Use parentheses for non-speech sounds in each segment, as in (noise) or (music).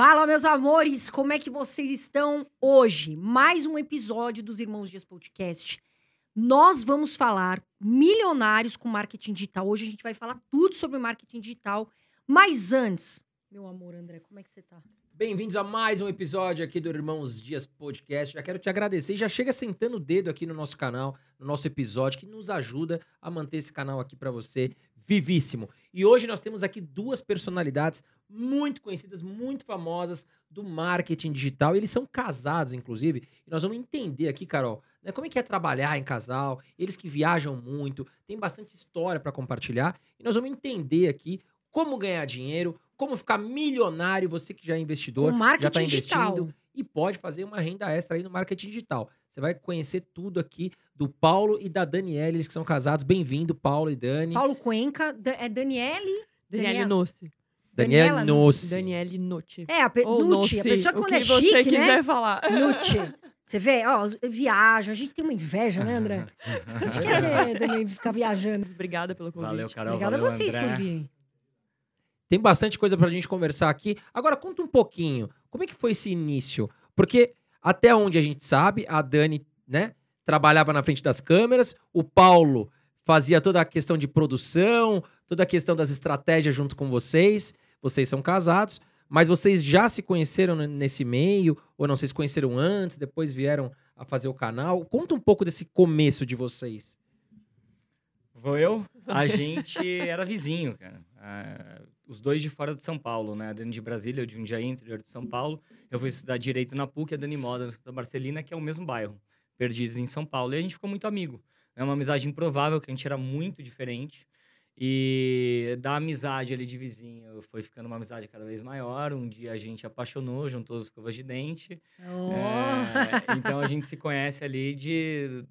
Fala, meus amores, como é que vocês estão hoje? Mais um episódio dos Irmãos Dias Podcast. Nós vamos falar milionários com marketing digital. Hoje a gente vai falar tudo sobre marketing digital. Mas antes, meu amor André, como é que você tá? Bem-vindos a mais um episódio aqui do Irmãos Dias Podcast. Já quero te agradecer e já chega sentando o dedo aqui no nosso canal, no nosso episódio, que nos ajuda a manter esse canal aqui para você vivíssimo. E hoje nós temos aqui duas personalidades muito conhecidas, muito famosas do marketing digital. Eles são casados, inclusive, e nós vamos entender aqui, Carol, né, como é que é trabalhar em casal. Eles que viajam muito, tem bastante história para compartilhar, e nós vamos entender aqui como ganhar dinheiro, como ficar milionário, você que já é investidor, Com já está digital. investindo e pode fazer uma renda extra aí no marketing digital. Você vai conhecer tudo aqui do Paulo e da Daniela, eles que são casados. Bem-vindo, Paulo e Dani. Paulo Cuenca, Da- é Daniele? Daniele Daniela- Nossi. Daniela Daniela Nossi. Daniele Nucci. É, a, pe... Nucci, a pessoa o quando que é você chique, quiser né? falar. (laughs) Nucci. Você vê, ó, viajam, a gente tem uma inveja, né, André? A gente quer ser, também ficar viajando. Obrigada pelo convite. Valeu, Carol. Obrigada a valeu, vocês André. por virem. Tem bastante coisa pra gente conversar aqui. Agora, conta um pouquinho. Como é que foi esse início? Porque até onde a gente sabe, a Dani, né, trabalhava na frente das câmeras, o Paulo fazia toda a questão de produção, toda a questão das estratégias junto com vocês. Vocês são casados, mas vocês já se conheceram nesse meio ou não? Vocês conheceram antes, depois vieram a fazer o canal? Conta um pouco desse começo de vocês. Vou eu? A gente era vizinho, cara. Os dois de fora de São Paulo, né? A Dani de Brasília, eu de Jundiaí, interior de São Paulo. Eu fui estudar Direito na PUC, a Dani Moda na Santa Marcelina, que é o mesmo bairro. Perdizes em São Paulo. E a gente ficou muito amigo. É uma amizade improvável, que a gente era muito diferente. E da amizade ali de vizinho, foi ficando uma amizade cada vez maior. Um dia a gente apaixonou, juntou as escovas de dente. Oh. É, então a gente se conhece ali de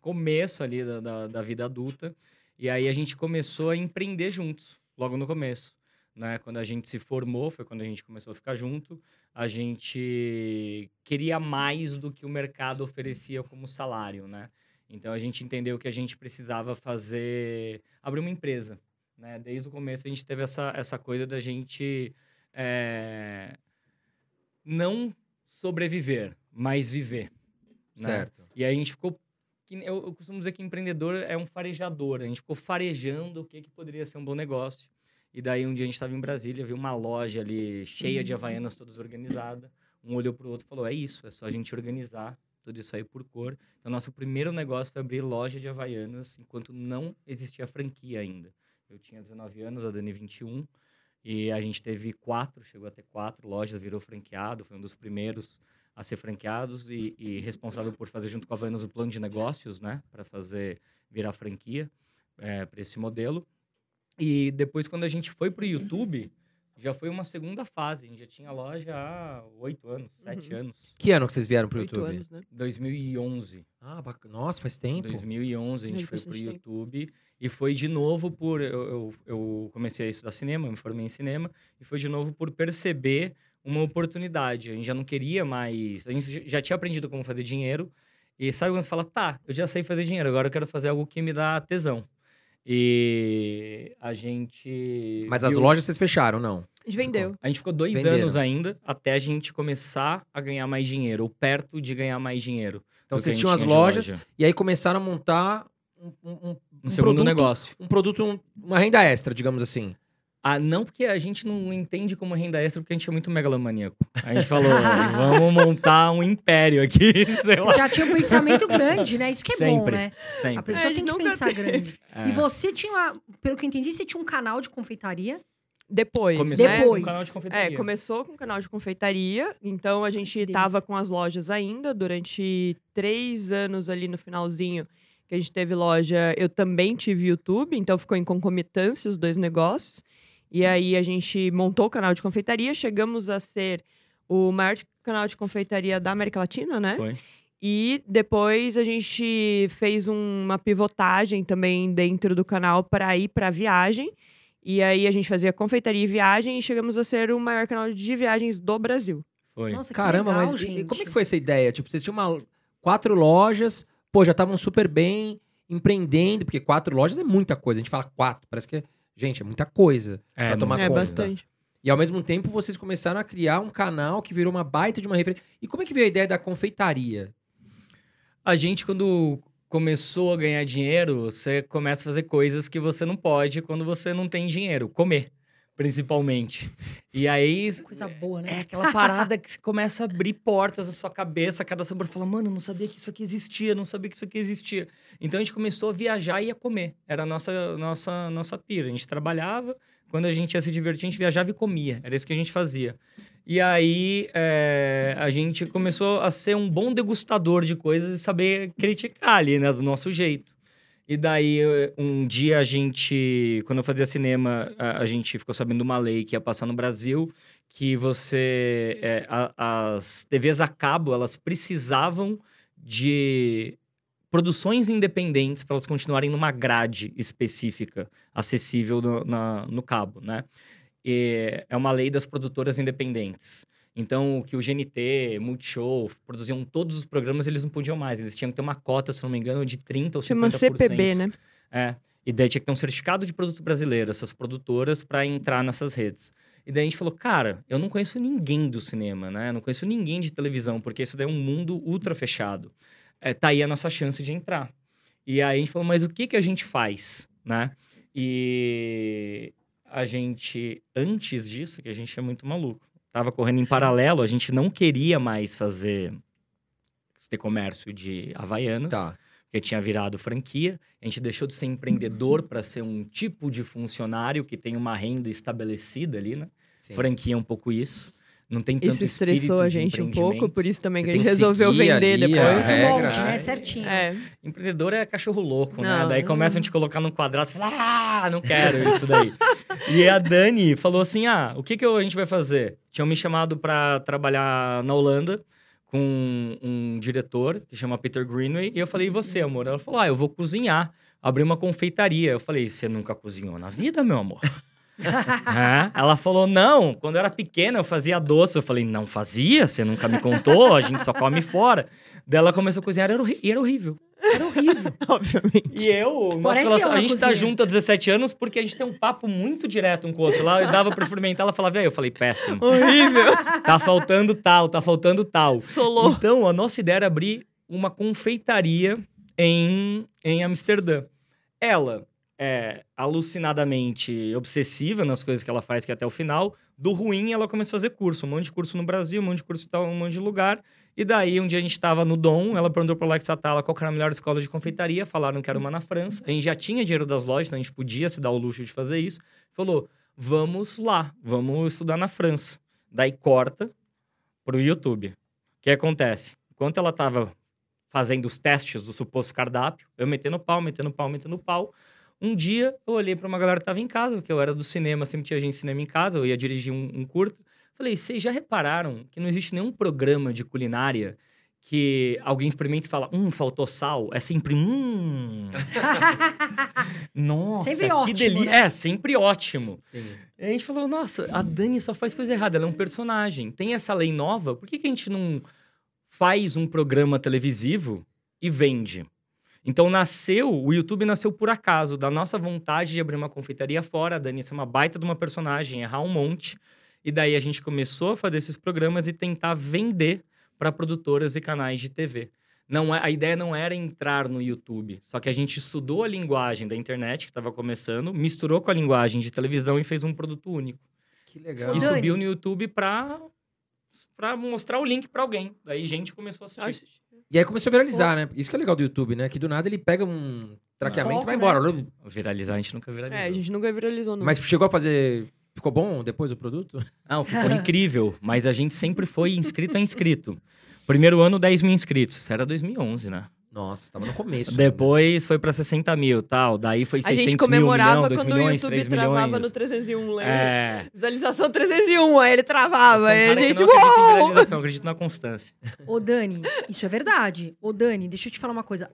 começo ali da, da, da vida adulta. E aí a gente começou a empreender juntos, logo no começo. Né? Quando a gente se formou, foi quando a gente começou a ficar junto. A gente queria mais do que o mercado oferecia como salário, né? Então a gente entendeu que a gente precisava fazer, abrir uma empresa, né? Desde o começo a gente teve essa, essa coisa da gente é, não sobreviver, mas viver. né? Certo. E aí a gente ficou. que Eu, eu costumo dizer que empreendedor é um farejador. A gente ficou farejando o que, que poderia ser um bom negócio. E daí um dia a gente estava em Brasília, viu uma loja ali cheia de havaianas, todas organizadas. Um olhou pro outro e falou: é isso, é só a gente organizar tudo isso aí por cor. Então, nosso primeiro negócio foi abrir loja de havaianas, enquanto não existia franquia ainda. Eu tinha 19 anos, a Dani 21. E a gente teve quatro, chegou a ter quatro lojas, virou franqueado, foi um dos primeiros a ser franqueados e, e responsável por fazer junto com a Havaianas o plano de negócios, né, para fazer virar franquia para esse modelo. E depois, quando a gente foi para o YouTube, já foi uma segunda fase. A gente já tinha loja há oito anos, sete Uhum. anos. Que ano que vocês vieram pro Oito YouTube? anos, né? 2011. Ah, bacana. Nossa, faz tempo. 2011 a gente foi pro tempo. YouTube e foi de novo por eu, eu, eu comecei a estudar cinema, me formei em cinema e foi de novo por perceber uma oportunidade. A gente já não queria mais, a gente já tinha aprendido como fazer dinheiro e sabe quando você fala, tá, eu já sei fazer dinheiro, agora eu quero fazer algo que me dá tesão. E a gente Mas as viu- lojas vocês fecharam, não? A gente vendeu. a gente ficou dois Venderam. anos ainda até a gente começar a ganhar mais dinheiro, ou perto de ganhar mais dinheiro. Então vocês tinham as lojas loja. e aí começaram a montar um, um- um- Um segundo produto, negócio. Um produto, um- uma renda extra, digamos assim. Ah, não porque a gente não entende como renda extra, porque a gente é muito megalomaníaco. A gente falou, (laughs) vamos montar um império aqui, (laughs) sei lá. Você já tinha um pensamento grande, né? Isso que é bom, Sempre, né? A Sempre. pessoa É, a tem que pensar grande. É. E você tinha, pelo que eu entendi, você tinha um canal de confeitaria. Depois, Começou né? Depois. com um canal de confeitaria. É, começou com o canal de confeitaria. Então, a gente que delícia. tava com as lojas ainda durante três anos ali no finalzinho que a gente teve loja. Eu também tive YouTube, então ficou em concomitância os dois negócios. E aí, a gente montou o canal de confeitaria. Chegamos a ser o maior canal de confeitaria da América Latina, né? Foi. E depois a gente fez uma pivotagem também dentro do canal para ir para viagem. E aí a gente fazia confeitaria e viagem e chegamos a ser o maior canal de viagens do Brasil. Foi. Nossa, que Caramba, legal, mas gente. como é que foi essa ideia? Tipo, vocês tinham uma, quatro lojas, pô, já estavam super bem empreendendo, porque quatro lojas é muita coisa. A gente fala quatro, parece que, gente, é muita coisa É, pra tomar é conta. bastante. E ao mesmo tempo vocês começaram a criar um canal que virou uma baita de uma referência. E como é que veio a ideia da confeitaria? A gente, quando começou a ganhar dinheiro, você começa a fazer coisas que você não pode quando você não tem dinheiro. Comer, principalmente. E aí. Coisa boa, né? É aquela parada que começa a abrir portas na sua cabeça, cada sabor fala, mano, não sabia que isso aqui existia, não sabia que isso aqui existia. Então a gente começou a viajar e ia comer. Era a nossa, nossa, nossa pira. A gente trabalhava, quando a gente ia se divertir, a gente viajava e comia. Era isso que a gente fazia. E aí é, a gente começou a ser um bom degustador de coisas e saber criticar ali, né, do nosso jeito. E daí, um dia a gente, quando eu fazia cinema, a, a gente ficou sabendo uma lei que ia passar no Brasil, que você, é, a, as TVs a cabo, elas precisavam de produções independentes para elas continuarem numa grade específica, acessível no, na, no cabo, né? E é uma lei das produtoras independentes. Então, o que o GNT, Multishow, produziam todos os programas, eles não podiam mais. Eles tinham que ter uma cota, se não me engano, de 30% ou 50%. Chama CPB, né? É. E daí tinha que ter um certificado de produto brasileiro, essas produtoras, para entrar nessas redes. E daí a gente falou, cara, eu não conheço ninguém do cinema, né? Eu não conheço ninguém de televisão, porque isso daí é um mundo ultra fechado é, tá aí a nossa chance de entrar. E aí a gente falou, mas o que que a gente faz, né? E a gente, antes disso, que a gente é muito maluco, tava correndo em paralelo, a gente não queria mais fazer ter comércio de Havaianas. Tá. Porque tinha virado franquia. A gente deixou de ser empreendedor para ser um tipo de funcionário que tem uma renda estabelecida ali, né? Sim. Franquia é um pouco isso. Não tem tanto Isso estressou a gente um pouco, por isso também Você que a gente resolveu vender ali depois. molde, né? é. Certinho. É, Empreendedor é cachorro louco, né? Não, Daí não- começam a te colocar num quadrado, você fala, ah, não quero isso daí. (laughs) e a Dani falou assim, ah, o que, que a gente vai fazer? Tinham me chamado para trabalhar na Holanda com um diretor que chama Peter Greenway, e eu falei, e você, amor? Ela falou, ah, eu vou cozinhar, abrir uma confeitaria. Eu falei, você nunca cozinhou na vida, meu amor? É. Ela falou, não, quando eu era pequena eu fazia doce. Eu falei, não fazia? Você nunca me contou? A gente só come fora. Daí ela começou a cozinhar e era horrível. Era horrível. (laughs) obviamente. E eu, nossa Parece relação- eu a gente tá cozinha. junto há 17 anos porque a gente tem um papo muito direto um com o outro. Lá eu dava pra experimentar, ela falava, e aí? Eu falei, péssimo. Horrível. (laughs) Tá faltando tal, tá faltando tal. Solou. Então, a nossa ideia era abrir uma confeitaria em, em Amsterdã. Ela é alucinadamente obsessiva nas coisas que ela faz, que é até o final. Do ruim, ela começou a fazer curso. Um monte de curso no Brasil, um monte de curso em um monte de lugar. E daí, um dia a gente tava no Dom, ela perguntou pro Alex Atala qual era a melhor escola de confeitaria. Falaram que era uma na França. A gente já tinha dinheiro das lojas, então a gente podia se dar o luxo de fazer isso. Falou, vamos lá, vamos estudar na França. Daí corta pro YouTube. O que acontece? Enquanto ela tava fazendo os testes do suposto cardápio, eu metendo pau, metendo pau, metendo pau. Um dia eu olhei pra uma galera que tava em casa, porque eu era do cinema, sempre tinha gente de cinema em casa, eu ia dirigir um, um curta. Falei, vocês já repararam que não existe nenhum programa de culinária que alguém experimenta e fala, hum, faltou sal? É sempre, hum. (laughs) Nossa, Sempre que ótimo, delícia. né? É, sempre ótimo. Sim. E a gente falou, nossa, a Dani só faz coisa errada, ela é um personagem. Tem essa lei nova, por que, que a gente não faz um programa televisivo e vende? Então nasceu, o YouTube nasceu por acaso, da nossa vontade de abrir uma confeitaria fora. A Dani é uma baita de uma personagem, errar um monte. E daí a gente começou a fazer esses programas e tentar vender para produtoras e canais de TV. Não é, a ideia não era entrar no YouTube, só que a gente estudou a linguagem da internet, que estava começando, misturou com a linguagem de televisão e fez um produto único. Que legal. E subiu no YouTube para para mostrar o link para alguém. Daí gente começou a assistir. E aí começou a viralizar, né? Isso que é legal do YouTube, né? Que do nada ele pega um traqueamento e vai né? embora. Viralizar a gente nunca viralizou. É, a gente nunca viralizou, não. Mas chegou a fazer. Ficou bom depois o produto? (laughs) Não, ficou (laughs) incrível, mas a gente sempre foi inscrito a inscrito. Primeiro ano, 10 mil inscritos. Isso era 2011, né? Nossa, tava no começo. ainda. Depois foi para 60 mil tal. Daí foi a 600 gente comemorava mil, 1 milhão, 2 quando milhões, o YouTube 3 travava milhões. no 301, lembra? É. Visualização 301, aí ele travava. um Aí a gente, não acredita em uou! viralização, eu acredito na constância. (laughs) Ô, Dani, isso é verdade. Ô, Dani, deixa eu te falar uma coisa.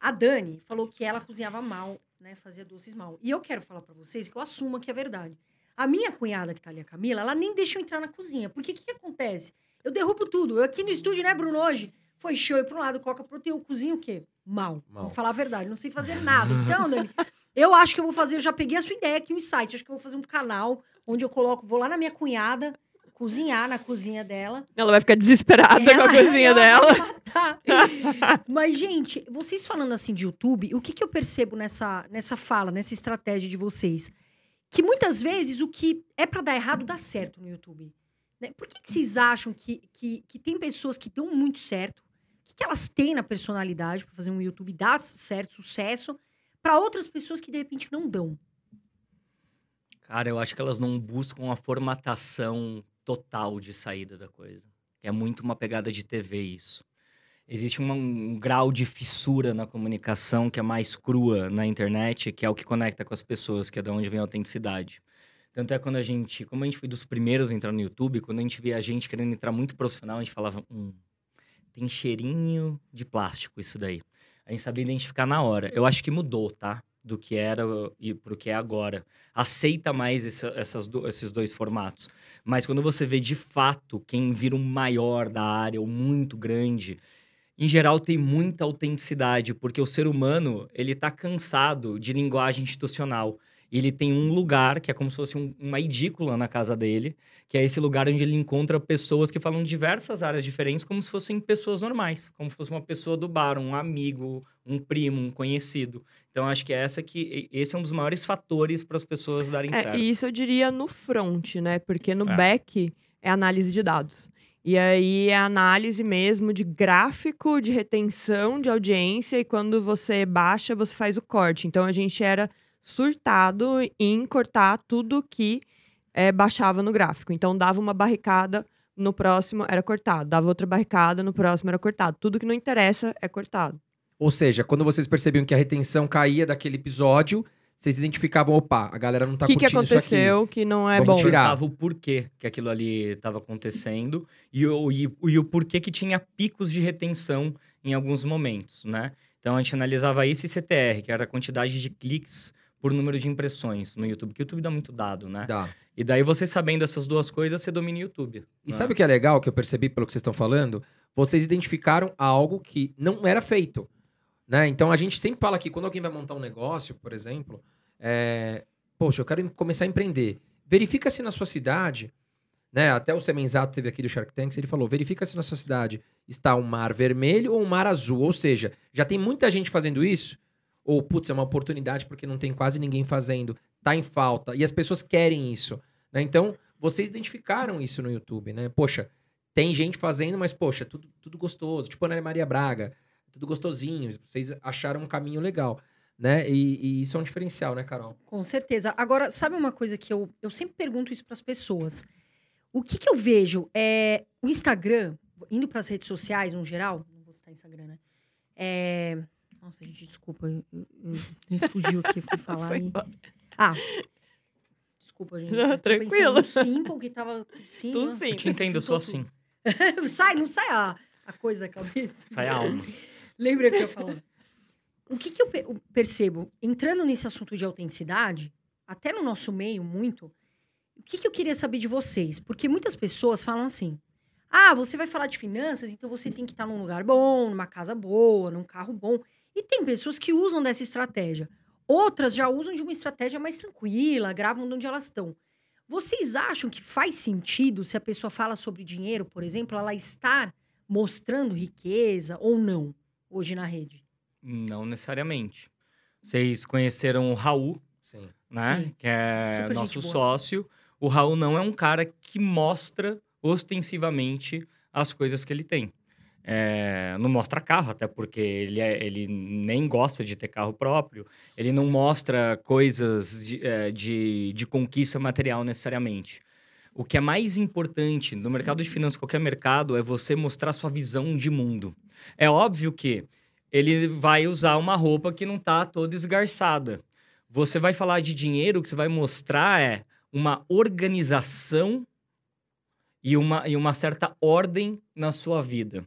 A Dani falou que ela cozinhava mal, né? Fazia doces mal. E eu quero falar pra vocês que eu assumo que é verdade. A minha cunhada, que tá ali, a Camila, ela nem deixou eu entrar na cozinha. Porque o que, que acontece? Eu derrubo tudo. Eu aqui no estúdio, né, Bruno, hoje? Foi show e pra um lado, coca proteína, eu cozinho o quê? Mal. Mal. Vou falar a verdade, não sei fazer nada. Então, Dani, eu acho que eu vou fazer, eu já peguei a sua ideia aqui, o insight. Acho que eu vou fazer um canal onde eu coloco, vou lá na minha cunhada, cozinhar na cozinha dela. Ela vai ficar desesperada com a Ela- cozinha ela dela. matar. (laughs) Mas, gente, vocês falando assim de YouTube, o que, que eu percebo nessa, nessa fala, nessa estratégia de vocês? Que muitas vezes o que é pra dar errado dá certo no YouTube. né? Por que, que vocês acham que, que, que tem pessoas que dão muito certo? Que, que elas têm na personalidade pra fazer um YouTube dar certo, sucesso, pra outras pessoas que de repente não dão? Cara, eu acho que elas não buscam a formatação total de saída da coisa. É muito uma pegada de TV isso. Existe uma- um grau de fissura na comunicação que é mais crua na internet, que é o que conecta com as pessoas, que é de onde vem a autenticidade. Tanto é quando a gente, como a gente foi dos primeiros a entrar no YouTube, quando a gente via a gente querendo entrar muito profissional, a gente falava, hum, tem cheirinho de plástico isso daí. A gente sabia identificar na hora. Eu acho que mudou, tá? Do que era e pro que é agora. Aceita mais esse- essas esses dois formatos. Mas quando você vê de fato quem vira o maior da área, ou muito grande, em geral tem muita autenticidade, porque o ser humano, ele tá cansado de linguagem institucional. Ele tem um lugar, que é como se fosse um- uma edícula na casa dele, que é esse lugar onde ele encontra pessoas que falam diversas áreas diferentes, como se fossem pessoas normais, como se fosse uma pessoa do bar, um amigo, um primo, um conhecido. Então acho que essa que esse é um dos maiores fatores para as pessoas darem É, certo. e isso eu diria no front, né? Porque no É. back é análise de dados. E aí é análise mesmo de gráfico, de retenção de audiência, e quando você baixa, você faz o corte. Então a gente era surtado em cortar tudo que eh, baixava no gráfico. Então dava uma barricada, no próximo era cortado. Dava outra barricada, no próximo era cortado. Tudo que não interessa é cortado. Ou seja, quando vocês percebiam que a retenção caía daquele episódio, vocês identificavam, opa, a galera não tá O que, que curtindo isso aqui. aconteceu que não é Vamos bom? perguntava o porquê que aquilo ali estava acontecendo e o, e, e o porquê que tinha picos de retenção em alguns momentos, né? Então a gente analisava isso e CTR, que era a quantidade de cliques por número de impressões no YouTube, que o YouTube dá muito dado, né? Dá. E daí você sabendo essas duas coisas, você domina o YouTube. E né? sabe o que é legal, que eu percebi pelo que vocês estão falando? Vocês identificaram algo que não era feito. Né? Então a gente sempre fala que quando alguém vai montar um negócio, por exemplo, é, poxa, eu quero começar a empreender. Verifica se na sua cidade, né? Até o Semenzato teve aqui do Shark Tanks, ele falou: verifica se na sua cidade está um mar vermelho ou um mar azul. Ou seja, já tem muita gente fazendo isso, ou putz, é uma oportunidade porque não tem quase ninguém fazendo, tá em falta, e as pessoas querem isso. né? Então, vocês identificaram isso no YouTube, né? Poxa, tem gente fazendo, mas, poxa, tudo, tudo gostoso. Tipo Ana Maria Braga, tudo gostosinho. Vocês acharam um caminho legal, né? E, e isso é um diferencial, né, Carol? Com certeza. Agora, sabe uma coisa que eu, eu sempre pergunto isso para as pessoas? O que, que eu vejo é o Instagram, indo para as redes sociais no geral, não vou citar Instagram, né? É... Nossa, gente, desculpa, eu, eu- eu- me fugiu aqui, fui (laughs) falar. Foi e-. Ah, desculpa, gente. Não, tranquilo. no Simple, que tava sim, Tu nossa, sim. Eu te entendo, eu sou assim. tudo. (laughs) sai, não sai a, a coisa da cabeça. Sai a alma. Lembra que eu ia falar? O que, que eu percebo, entrando nesse assunto de autenticidade, até no nosso meio muito, o que, que eu queria saber de vocês? Porque muitas pessoas falam assim: ah, você vai falar de finanças, então você tem que estar num lugar bom, numa casa boa, num carro bom. E tem pessoas que usam dessa estratégia. Outras já usam de uma estratégia mais tranquila, gravam de onde elas estão. Vocês acham que faz sentido se a pessoa fala sobre dinheiro, por exemplo, ela estar mostrando riqueza ou não hoje na rede? Não necessariamente. Vocês conheceram o Raul, Sim. né? Sim. Que é Super nosso sócio. O Raul não é um cara que mostra ostensivamente as coisas que ele tem. É, não mostra carro, até porque ele, é- ele nem gosta de ter carro próprio. Ele não mostra coisas de, é, de, de conquista material necessariamente. O que é mais importante no mercado de finanças, qualquer mercado, é você mostrar sua visão de mundo. É óbvio que ele vai usar uma roupa que não está toda esgarçada. Você vai falar de dinheiro, o que você vai mostrar é uma organização e uma, e uma certa ordem na sua vida,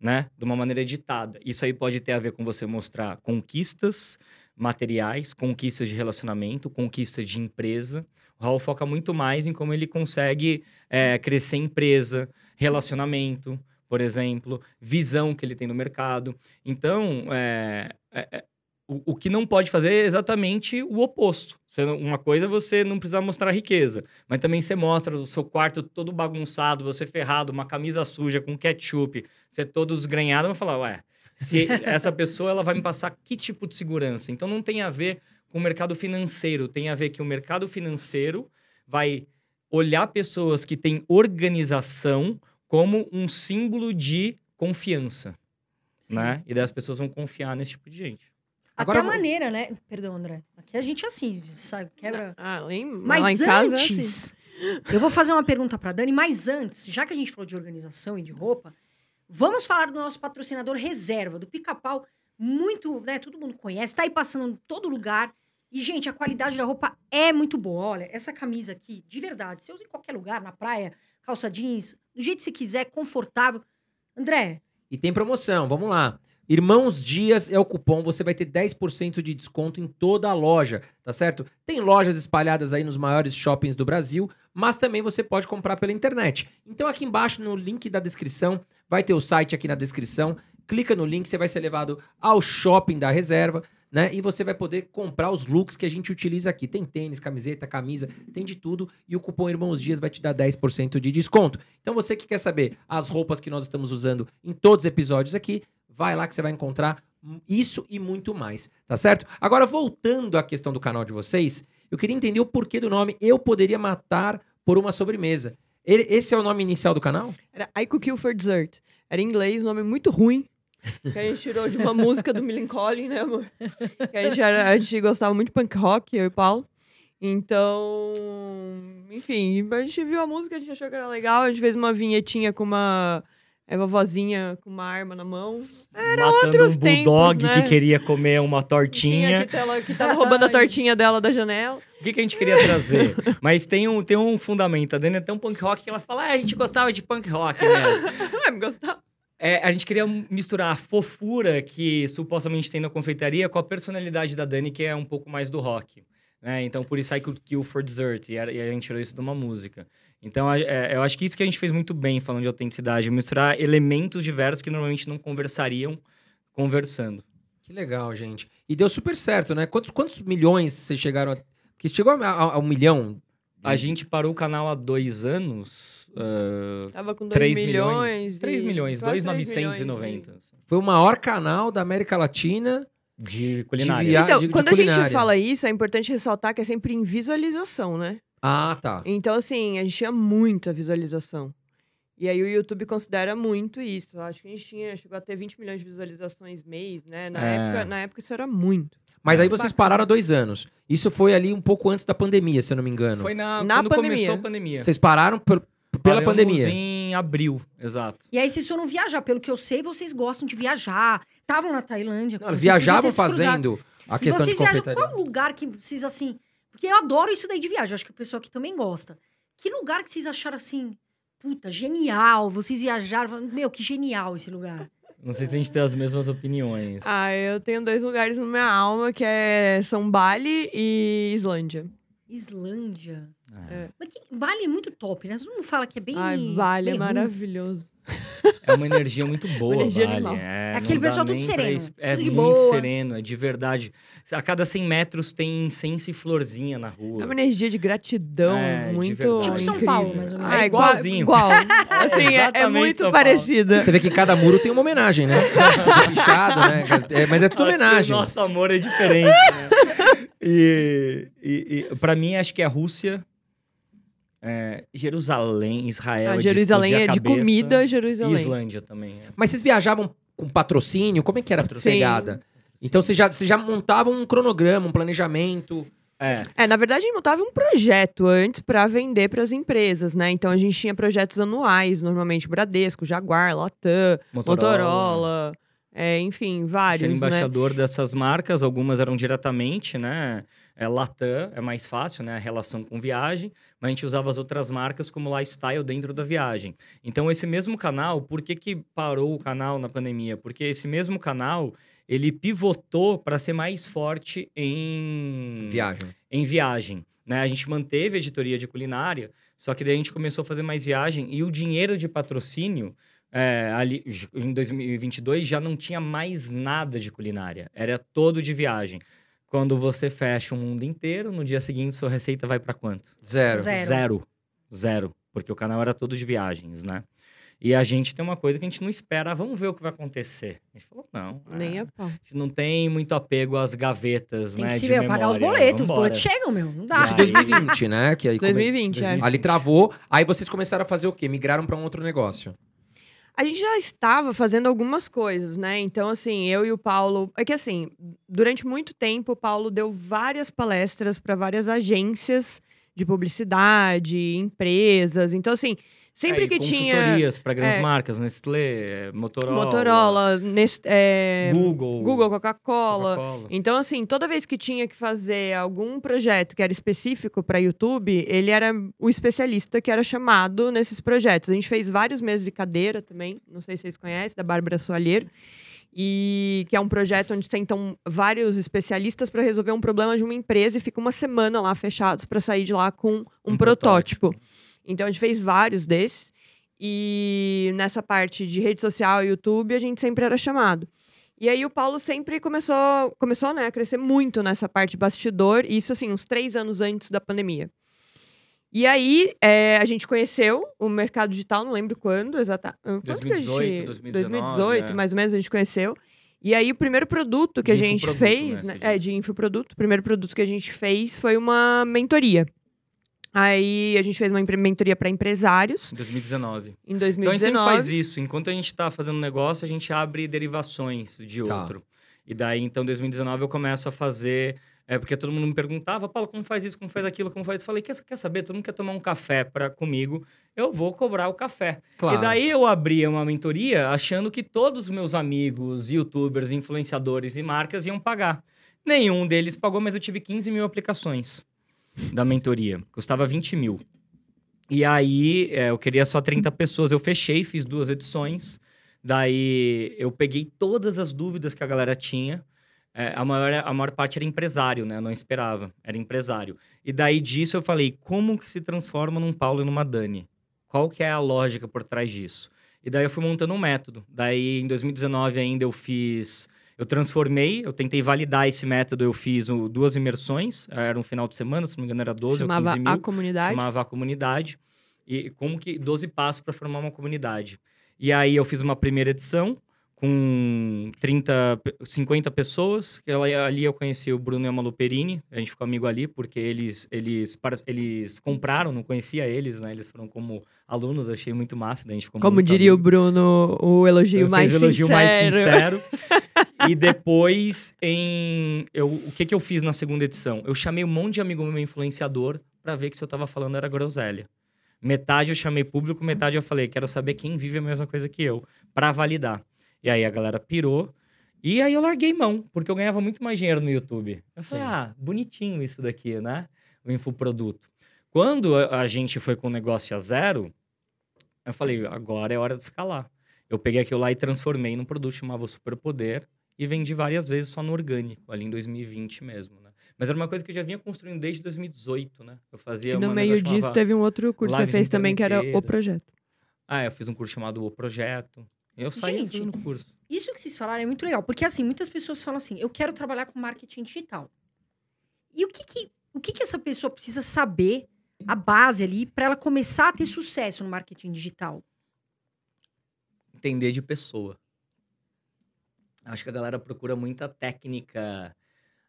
né? De uma maneira ditada. Isso aí pode ter a ver com você mostrar conquistas materiais, conquistas de relacionamento, conquistas de empresa. O Raul foca muito mais em como ele consegue é, crescer empresa, relacionamento, por exemplo, visão que ele tem no mercado. Então, é, é, é, o, o que não pode fazer é exatamente o oposto. Você uma coisa é você não precisar mostrar riqueza, mas também você mostra o seu quarto todo bagunçado, você ferrado, uma camisa suja com ketchup, você todo desgrenhado, vai falar, ué, se (laughs) essa pessoa ela vai me passar que tipo de segurança? Então não tem a ver com o mercado financeiro, tem a ver que o mercado financeiro vai olhar pessoas que têm organização como um símbolo de confiança, né? E daí as pessoas vão confiar nesse tipo de gente. Agora Até a maneira, né? Perdão, André. Aqui a gente é assim, sabe? Quebra. Ah, lá em, Mas lá em casa é assim. antes, eu vou fazer uma pergunta pra Dani, mas antes, já que a gente falou de organização e de roupa, vamos falar do nosso patrocinador reserva, do pica-pau. Muito, né? Todo mundo conhece, tá aí passando em todo lugar. E, gente, a qualidade da roupa é muito boa. Olha, essa camisa aqui, de verdade, você usa em qualquer lugar, na praia, calça jeans, do jeito que você quiser, confortável. André, E tem promoção, vamos lá. Irmãos Dias é o cupom, você vai ter 10% de desconto em toda a loja, tá certo? Tem lojas espalhadas aí nos maiores shoppings do Brasil, mas também você pode comprar pela internet. Então aqui embaixo no link da descrição, vai ter o site aqui na descrição. Clica no link, você vai ser levado ao shopping da reserva, né? E você vai poder comprar os looks que a gente utiliza aqui. Tem tênis, camiseta, camisa, tem de tudo. E o cupom Irmãos Dias vai te dar 10% de desconto. Então você que quer saber as roupas que nós estamos usando em todos os episódios aqui, vai lá que você vai encontrar isso e muito mais, tá certo? Agora, voltando à questão do canal de vocês, eu queria entender o porquê do nome Eu Poderia Matar por uma Sobremesa. Ele- Esse é o nome inicial do canal? Era I Could Kill for Dessert. Era em inglês, nome muito ruim. Que a gente tirou de uma (laughs) música do Millencolin, né, amor? Que a gente, era- a gente gostava muito de punk rock, eu e Paulo. Então, enfim, a gente viu a música, a gente achou que era legal. A gente fez uma vinhetinha com uma é, vovozinha com uma arma na mão. Matando outros um bulldog tempos, né? que queria comer uma Tinha tortinha. que, tava, que tava roubando a tortinha dela da janela. O que, que a gente queria trazer? (laughs) Mas tem um, tem um fundamento. A Dani é tão punk rock que ela fala: ah, a gente gostava de punk rock, né? (laughs) Ah, me gostava. É, a gente queria misturar a fofura que supostamente tem na confeitaria com a personalidade da Dani, que é um pouco mais do rock. Né? Então, por isso I Could Kill for Dessert. E, era- e a gente tirou isso de uma música. Então, é, eu acho que isso que a gente fez muito bem, falando de autenticidade. Misturar elementos diversos que normalmente não conversariam conversando. Que legal, gente. E deu super certo, né? Quantos, quantos milhões vocês chegaram a... Que chegou a, a- a um milhão? A gente parou o canal há dois anos. ah, Tava com 2 3 milhões. milhões. 3 milhões, quase 2,990 Foi o maior canal da América Latina. de culinária. via- Então, de- de quando a gente fala isso, é importante ressaltar que é sempre em visualização, né? Ah, tá. Então, assim, a gente tinha muita visualização. E aí o YouTube considera muito isso. Eu acho que a gente tinha, chegou a ter 20 milhões de visualizações mês, né? Na, É. época, na época isso era muito. Mas aí vocês pararam há dois anos. Isso foi ali um pouco antes da pandemia, se eu não me engano. Foi na, Na quando pandemia. começou a pandemia. Vocês pararam por- pela Paramos pandemia. em abril, exato. E aí vocês foram viajar. Pelo que eu sei, vocês gostam de viajar. Estavam na Tailândia. Não, vocês viajavam fazendo a E questão de vocês viajam, confeitaria. qual lugar que vocês, assim... Porque eu adoro isso daí de viagem, acho que o pessoal aqui também gosta. Que lugar que vocês acharam, assim, puta, genial? Vocês viajaram, falaram, meu, que genial esse lugar. Não sei se a gente tem as mesmas opiniões. Ah, eu tenho dois lugares na minha alma, que é São Bali e Islândia. Islândia. É. Mas que, Bali é muito top, né? Todo mundo fala que é bem... Ai, Bali é bem roots. maravilhoso. É uma energia muito boa, energia Bali. animal. É, Aquele pessoal tudo pra sereno, es- É tudo de muito boa. sereno, é de verdade. A cada 100 metros tem incenso e florzinha na rua. É uma energia de gratidão É, de muito verdade. Tipo São incrível. Paulo, mais ou menos. Ah, É igual, igualzinho. igual. (laughs) Assim, é- é, muito parecida. Você vê que cada muro tem uma homenagem, né? (laughs) Pichado, né? É, mas é tudo Acho homenagem. O nosso amor é diferente, né? (laughs) E, e, e para mim, acho que é a Rússia, é, Jerusalém, Israel. Ah, é de Jerusalém é de cabeça. comida, E Jerusalém. Islândia também. é. Mas vocês viajavam com patrocínio? Como é que era a pegada? Então vocês já, vocês já montavam um cronograma, um planejamento. É, É, na verdade, a gente montava um projeto antes para vender para as empresas, né? Então a gente tinha projetos anuais, normalmente Bradesco, Jaguar, Latam, Motorola. Motorola, é, enfim, vários, né? embaixador dessas marcas, algumas eram diretamente, né? É, Latam é mais fácil, né? A relação com viagem, mas a gente usava as outras marcas como lifestyle dentro da viagem. Então, esse mesmo canal, por que, que parou o canal na pandemia? Porque esse mesmo canal, ele pivotou para ser mais forte em Viagem. em viagem. Né? A gente manteve a editoria de culinária, só que daí a gente começou a fazer mais viagem e o dinheiro de patrocínio é, ali, em 2022 já não tinha mais nada de culinária. Era todo de viagem. Quando você fecha o mundo inteiro, no dia seguinte sua receita vai para quanto? Zero. Zero. Zero. Zero. Porque o canal era todo de viagens, né? E a gente tem uma coisa que a gente não espera. ah, Vamos ver o que vai acontecer. A gente falou, não. Nem é, a pau. A gente não tem muito apego às gavetas, Tem né? que se de ver, pagar os boletos. Os boletos chegam, meu. Não dá. Isso em 2020, né? Que aí come- 2020, é. Ali travou. Aí vocês começaram a fazer o quê? Migraram pra um outro negócio. A gente já estava fazendo algumas coisas, né? Então, assim, eu e o Paulo. É que, assim, durante muito tempo, o Paulo deu várias palestras para várias agências de publicidade, empresas. Então, assim, sempre É, que tinha. consultorias para grandes é. marcas, Nestlé, Motorola, Motorola, Nest- é, Google, Google, Coca-Cola. Coca-Cola. Então, assim, toda vez que tinha que fazer algum projeto que era específico para YouTube, ele era o especialista que era chamado nesses projetos. A gente fez vários meses de cadeira também, não sei se vocês conhecem, da Bárbara Soalheiro, e que é um projeto onde sentam vários especialistas para resolver um problema de uma empresa e fica uma semana lá fechados para sair de lá com um, Um protótipo. protótipo. Então, a gente fez vários desses. E nessa parte de rede social e YouTube, a gente sempre era chamado. E aí o Paulo sempre começou, começou né, a crescer muito nessa parte de bastidor, e isso assim, uns três anos antes da pandemia. E aí é, a gente conheceu o mercado digital, não lembro quando exatamente. 2018, 2019, 2018, é. mais ou menos, a gente conheceu. E aí o primeiro produto que a De gente infoproduto, fez, né, né, é, de infoproduto, o primeiro produto que a gente fez foi uma mentoria. Aí a gente fez uma mentoria para empresários Em 2019. em Então a gente sempre 2019. faz isso. Enquanto a gente tá fazendo negócio, a gente abre derivações de Tá. outro. E daí, então, em 2019, eu começo a fazer. É porque todo mundo me perguntava, Paulo, como faz isso, como faz aquilo, como faz isso? Falei, quer, quer saber? Todo mundo quer tomar um café pra, comigo, eu vou cobrar o café. Claro. E daí eu abria uma mentoria achando que todos os meus amigos, youtubers, influenciadores e marcas iam pagar. Nenhum deles pagou, mas eu tive 15 mil aplicações da mentoria. Custava 20 mil. E aí, é, eu queria só 30 pessoas. Eu fechei, fiz duas edições. Daí, eu peguei todas as dúvidas que a galera tinha. É, a, maior, a maior parte era empresário, né? Eu não esperava. Era empresário. E daí disso eu falei, como que se transforma num Paulo e numa Dani? Qual que é a lógica por trás disso? E daí eu fui montando um método. Daí, em 2019 ainda, eu fiz... Eu transformei, eu tentei validar esse método. Eu fiz o- duas imersões. Era um final de semana, se não me engano, era 12 chamava ou 15 mil a comunidade. chamava a comunidade e como que 12 passos para formar uma comunidade. E aí eu fiz uma primeira edição com 30, pe- 50 pessoas. ela- ali eu conheci o Bruno e a Malu Perini. A gente ficou amigo ali porque eles eles eles compraram, não conhecia eles, né? Eles foram como alunos, achei muito massa, a gente ficou Como diria o amigo. Bruno, o elogio mais o elogio sincero. mais sincero. (laughs) e depois, em, eu, o que, que eu fiz na segunda edição? Eu chamei um monte de amigo meu influenciador pra ver que se eu tava falando era groselha. Metade eu chamei público, metade eu falei, quero saber quem vive a mesma coisa que eu, pra validar. E aí a galera pirou. E aí eu larguei mão, porque eu ganhava muito mais dinheiro no YouTube. Eu falei, Sim. ah, bonitinho isso daqui, né? O infoproduto. Quando a gente foi com o negócio a zero, eu falei, agora é hora de escalar. Eu peguei aquilo lá e transformei num produto chamava Superpoder e vendi várias vezes só no orgânico, ali em 2020 mesmo, né? Mas era uma coisa que eu já vinha construindo desde 2018, né? Eu fazia E no uma meio disso teve um outro curso que você fez também, que era o projeto. Ah, eu fiz um curso chamado O Projeto. Eu saí Gente, fazendo curso. Isso que vocês falaram é muito legal, porque assim, muitas pessoas falam assim, eu quero trabalhar com marketing digital. E o que que, o que, que essa pessoa precisa saber, a base ali, para ela começar a ter sucesso no marketing digital? entender de pessoa. Acho que a galera procura muita técnica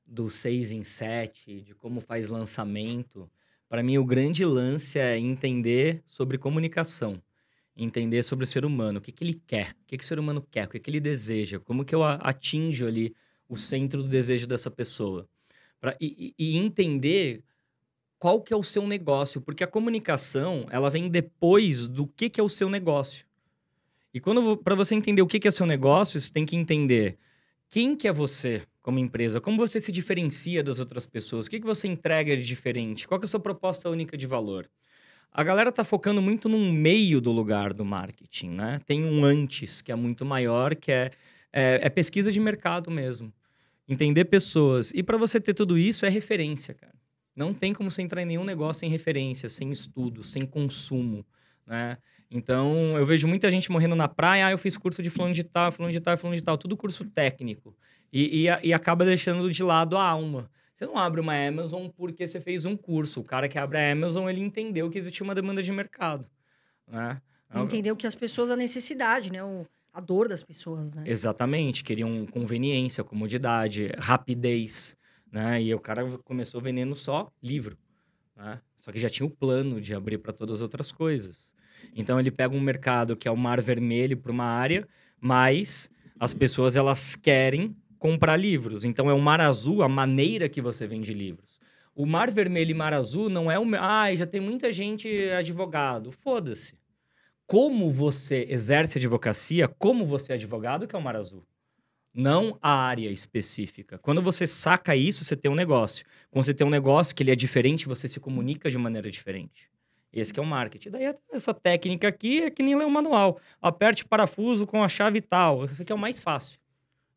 do 6 em 7, de como faz lançamento. Para mim, o grande lance é entender sobre comunicação. Entender sobre o ser humano, o que, que ele quer, o que, que o ser humano quer, o que, que ele deseja, como que eu atinjo ali o centro do desejo dessa pessoa. Pra, e- e entender qual que é o seu negócio, porque a comunicação, ela vem depois do que, que é o seu negócio. E quando para você entender o que é seu negócio, você tem que entender quem que é você como empresa, como você se diferencia das outras pessoas, o que que você entrega de diferente, qual que é a sua proposta única de valor. A galera tá focando muito num meio do lugar do marketing, né? Tem um antes que é muito maior, que é, é, é pesquisa de mercado mesmo. Entender pessoas. E para você ter tudo isso é referência, cara. Não tem como você entrar em nenhum negócio sem referência, sem estudo, sem consumo. né? Então, eu vejo muita gente morrendo na praia, ah, eu fiz curso de fulano de tal, fulano de tal, fulano de tal, tudo curso técnico. E, e, e acaba deixando de lado a alma. Você não abre uma Amazon porque você fez um curso. O cara que abre a Amazon, ele entendeu que existia uma demanda de mercado, né? Entendeu que as pessoas, a necessidade, né? O, a dor das pessoas, né? Exatamente, queriam conveniência, comodidade, rapidez, né? E o cara começou vendendo só livro, né? Só que já tinha o plano de abrir para todas as outras coisas. Então ele pega um mercado que é o mar vermelho para uma área, mas as pessoas elas querem comprar livros. Então é o mar azul a maneira que você vende livros. O mar vermelho e mar azul não é o, ah, já tem muita gente advogado. Foda-se como você exerce advocacia, como você é advogado, que é o Mar Azul. Não a área específica. Quando você saca isso, você tem um negócio. Quando você tem um negócio que ele é diferente, você se comunica de maneira diferente. Esse que é o marketing. Daí essa técnica aqui é que nem ler o manual. Aperte o parafuso com a chave tal. Esse aqui é o mais fácil.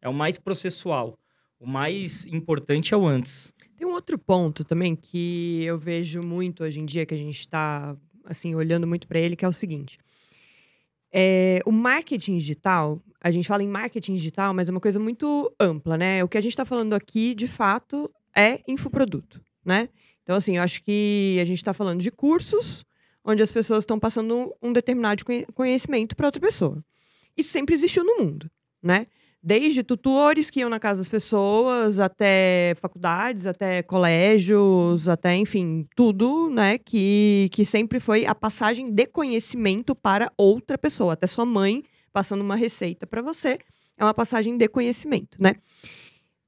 É o mais processual. O mais importante é o antes. Tem um outro ponto também que eu vejo muito hoje em dia, que a gente está assim, olhando muito para ele, que é o seguinte. É, o marketing digital, a gente fala em marketing digital, mas é uma coisa muito ampla, né? O que a gente está falando aqui, de fato, é infoproduto, né? Então, assim, eu acho que a gente está falando de cursos onde as pessoas estão passando um determinado conhe- conhecimento para outra pessoa. Isso sempre existiu no mundo, né? Desde tutores que iam na casa das pessoas, até faculdades, até colégios, até, enfim, tudo, né? Que, que sempre foi a passagem de conhecimento para outra pessoa. Até sua mãe passando uma receita para você é uma passagem de conhecimento, né?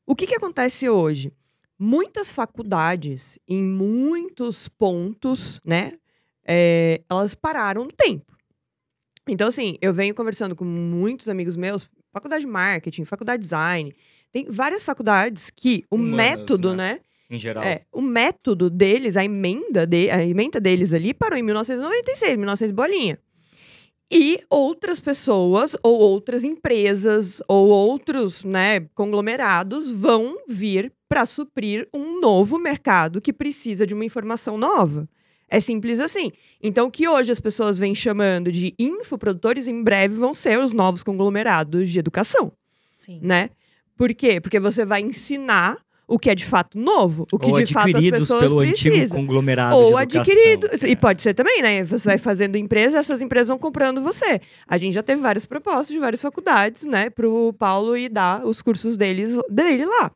O que, que acontece hoje? Muitas faculdades, em muitos pontos, né? é, elas pararam no tempo. Então, assim, eu venho conversando com muitos amigos meus, faculdade de marketing, faculdade de design. Tem várias faculdades que o Humanas, método, né? né? Em geral. É, o método deles, a emenda, de, a emenda deles ali parou em 1996, 1900 bolinha. E outras pessoas, ou outras empresas, ou outros né, conglomerados vão vir para suprir um novo mercado que precisa de uma informação nova. É simples assim. Então, o que hoje as pessoas vêm chamando de infoprodutores, em breve vão ser os novos conglomerados de educação, Sim. né? Por quê? Porque você vai ensinar o que é de fato novo, o que Ou de fato as adquiridos pessoas pelo antigo precisam. conglomerado Ou de educação. adquirido. E É. pode ser também, né? Você vai fazendo empresa, essas empresas vão comprando você. A gente já teve várias propostas de várias faculdades, né? Pro Paulo ir dar os cursos deles, dele lá.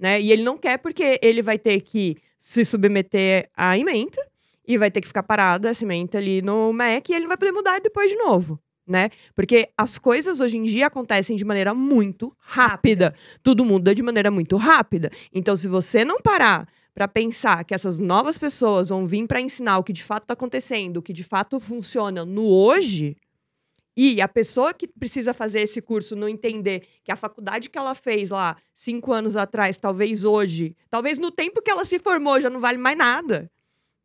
Né? E ele não quer porque ele vai ter que se submeter à ementa e vai ter que ficar parado essa ementa ali no MEC e ele não vai poder mudar depois de novo. Né? Porque as coisas hoje em dia acontecem de maneira muito rápida. Tudo muda de maneira muito rápida. Então, se você não parar para pensar que essas novas pessoas vão vir para ensinar o que de fato está acontecendo, o que de fato funciona no hoje, e a pessoa que precisa fazer esse curso não entender que a faculdade que ela fez lá cinco anos atrás, talvez hoje, talvez no tempo que ela se formou já não vale mais nada.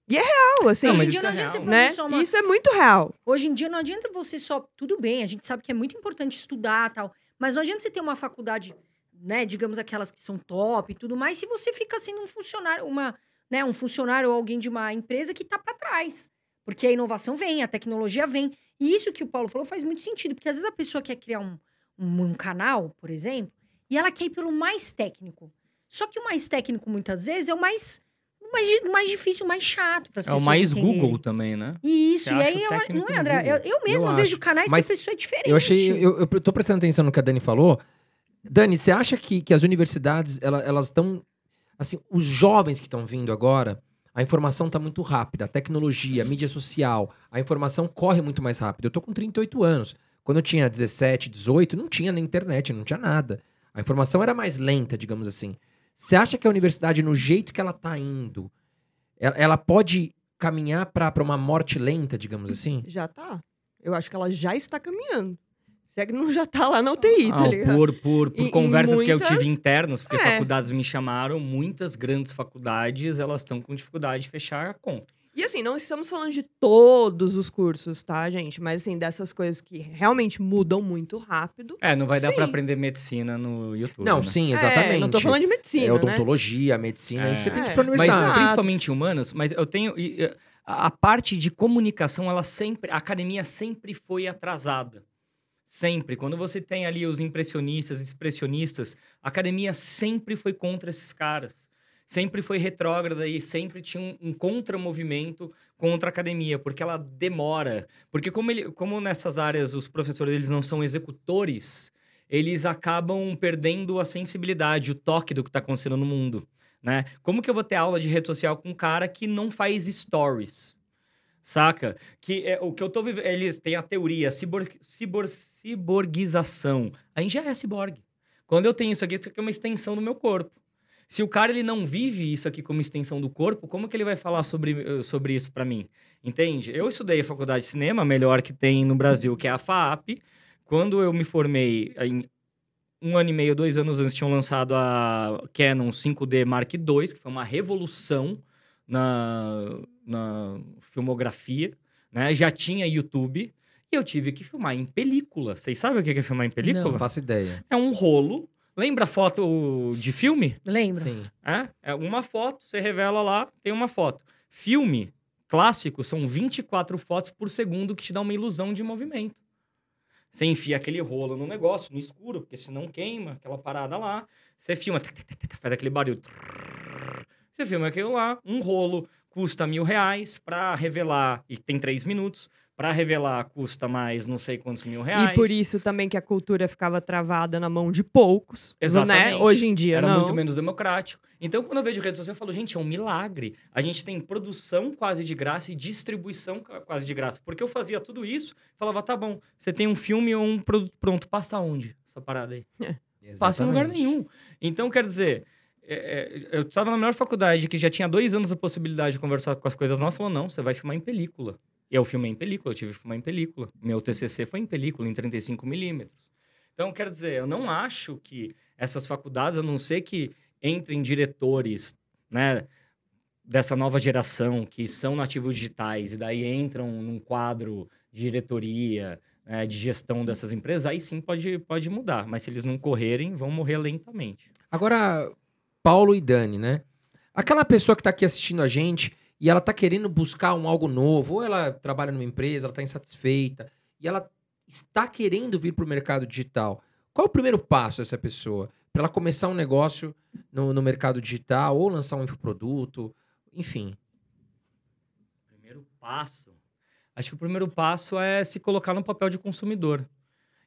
E é real, assim. Não, Hoje mas em dia isso não é adianta você real. fazer né? só uma... Isso é muito real. Hoje em dia não adianta você só. Tudo bem, a gente sabe que é muito importante estudar tal. Mas não adianta você ter uma faculdade, né? Digamos aquelas que são top e tudo mais, se você fica sendo um funcionário, uma, né, um funcionário ou alguém de uma empresa que tá para trás. Porque a inovação vem, a tecnologia vem. E isso que o Paulo falou faz muito sentido, porque às vezes a pessoa quer criar um, um, um canal, por exemplo, e ela quer ir pelo mais técnico. Só que o mais técnico, muitas vezes, é o mais, mais, mais difícil, o mais chato para as É pessoas. o mais entenderem. Google também, né? Isso, Você e aí, eu, não é, André? Eu, eu mesma Eu vejo acho. canais Mas que a pessoa é diferente. Eu achei. Eu, eu tô prestando atenção no que a Dani falou. Dani, você acha que, que as universidades, ela- elas estão. Assim, os jovens que estão vindo agora, a informação tá muito rápida, a tecnologia, a mídia social, a informação corre muito mais rápido. Eu tô com 38 anos. Quando eu tinha 17, 18, não tinha na internet, não tinha nada. A informação era mais lenta, digamos assim. Você acha que a universidade, no jeito que ela tá indo, ela, pode caminhar pra uma morte lenta, digamos assim? Já tá. Eu acho que ela já está caminhando. Se é que não já tá lá na UTI, tá Ah, ligado? por por, por em conversas que eu muitas- tive internas, porque É. faculdades me chamaram, muitas grandes faculdades, elas estão com dificuldade de fechar a conta. E assim, não estamos falando de todos os cursos, tá, gente? Mas assim, dessas coisas que realmente mudam muito rápido. É, não vai dar pra Sim. aprender medicina no YouTube. Não, né? sim, É, exatamente. não tô falando de medicina, é né? odontologia, medicina, isso você tem que ir É. pra Mas universidade. Exato. principalmente humanas, mas eu tenho. e, e, a, a parte de comunicação, ela sempre, a academia sempre foi atrasada. Sempre. Quando você tem ali os impressionistas, expressionistas, a academia sempre foi contra esses caras. Sempre foi retrógrada e sempre tinha um, um contramovimento contra a academia, porque ela demora. Porque como, ele, como nessas áreas os professores eles não são executores, eles acabam perdendo a sensibilidade, o toque do que está acontecendo no mundo. Né? Como que eu vou ter aula de rede social com um cara que não faz stories? Saca? Que é, o que eu tô vivendo. Eles têm a teoria, cibor, cibor, ciborguização. A gente já é ciborgue. Quando eu tenho isso aqui, isso aqui é uma extensão do meu corpo. Se o cara ele não vive isso aqui como extensão do corpo, como que ele vai falar sobre, sobre isso para mim? Entende? Eu estudei a faculdade de cinema, a melhor que tem no Brasil, que é a FAAP. Quando eu me formei, em um ano e meio, dois anos antes, tinham lançado a Canon 5D Mark II, que foi uma revolução na, na filmografia. Né? Já tinha YouTube. E eu tive que filmar em película. Vocês sabem o que é filmar em película? Não faço ideia. É um rolo. Lembra foto de filme? Lembro. Sim. É, é uma foto, você revela lá, tem uma foto. Filme clássico são 24 fotos por segundo que te dá uma ilusão de movimento. Você enfia aquele rolo no negócio, no escuro, porque senão queima, aquela parada lá. Você filma, faz aquele barulho. Você filma aquilo lá, um rolo custa mil reais para revelar, e tem três minutos. Para revelar custa mais não sei quantos mil reais. E por isso também que a cultura ficava travada na mão de poucos. Exatamente. Né? Hoje em dia, Era não. muito menos democrático. Então, quando eu vejo rede social, eu falo, gente, é um milagre. A gente tem produção quase de graça e distribuição quase de graça. Porque eu fazia tudo isso, falava, tá bom, você tem um filme ou um produto pronto, passa onde essa parada aí? Passa em lugar nenhum. Então, quer dizer, é, é, eu estava na melhor faculdade, que já tinha dois anos a possibilidade de conversar com as coisas novas, falou, não, você vai filmar em película. E eu filmei em película, eu tive que filmar em película. Meu TCC foi em película, em 35 milímetros. Então, quer dizer, eu não acho que essas faculdades, a não ser que entrem diretores, né, dessa nova geração, que são nativos digitais, e daí entram num quadro de diretoria, né, de gestão dessas empresas, aí sim pode, pode mudar. Mas se eles não correrem, vão morrer lentamente. Agora, Paulo e Dani, né? Aquela pessoa que tá aqui assistindo a gente e ela tá querendo buscar um algo novo, ou ela trabalha numa empresa, ela tá insatisfeita, e ela está querendo vir pro mercado digital. Qual é o primeiro passo dessa pessoa? Para ela começar um negócio no, no mercado digital, ou lançar um infoproduto, enfim. Primeiro passo. Acho que o primeiro passo é se colocar no papel de consumidor.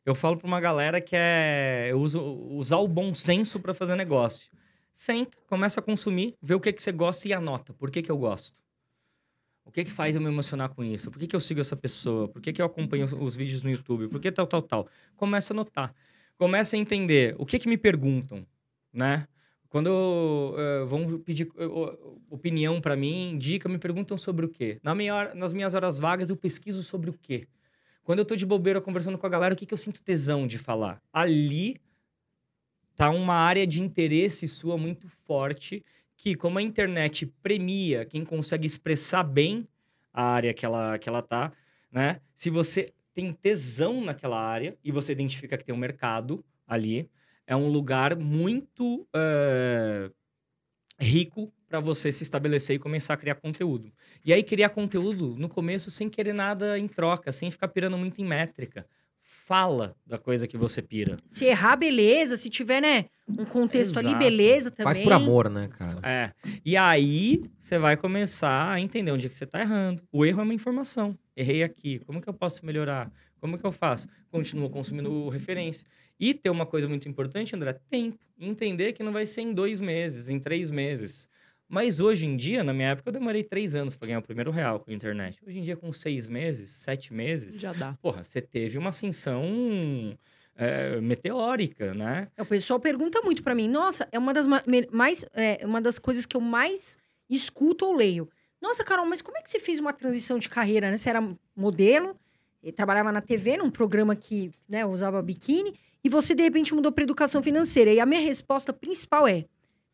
Eu falo para uma galera que é eu uso, usar o bom senso para fazer negócio. Senta, começa a consumir, vê o que, que você gosta e anota. Por que, que eu gosto? O que, que faz eu me emocionar com isso? Por que, que eu sigo essa pessoa? Por que, que eu acompanho os vídeos no YouTube? Por que tal, tal, tal? Começa a anotar. Começa a entender o que, que me perguntam, né? Quando eh, vão pedir o- opinião para mim, dica, me perguntam sobre o quê? Na minha nas minhas horas vagas, eu pesquiso sobre o quê? Quando eu tô de bobeira conversando com a galera, o que, que eu sinto tesão de falar? Ali tá uma área de interesse sua muito forte, que como a internet premia quem consegue expressar bem a área que ela, que ela tá, né? Se você tem tesão naquela área e você identifica que tem um mercado ali, é um lugar muito eh, rico para você se estabelecer e começar a criar conteúdo. E aí criar conteúdo no começo sem querer nada em troca, sem ficar pirando muito em métrica. Fala da coisa que você pira. Se errar, beleza. Se tiver, né, um contexto ali, Exato. beleza também. Faz por amor, né, cara? É. E aí você vai começar a entender onde é que você está errando. O erro é uma informação. Errei aqui. Como que eu posso melhorar? Como que eu faço? Continuo consumindo referência. E ter uma coisa muito importante, André, tempo. Entender que não vai ser em dois meses, em três meses. Mas hoje em dia, na minha época, eu demorei três anos para ganhar o primeiro real com a internet. Hoje em dia, com seis meses, sete meses, Já dá. porra, você teve uma ascensão é, meteórica, né? O pessoal pergunta muito pra mim. Nossa, é uma das mais, é, uma das coisas que eu mais escuto ou leio. Nossa, Carol, mas como é que você fez uma transição de carreira, né? Você era modelo, trabalhava na TV, num programa que né, usava biquíni, e você, de repente, mudou para educação financeira. E a minha resposta principal é: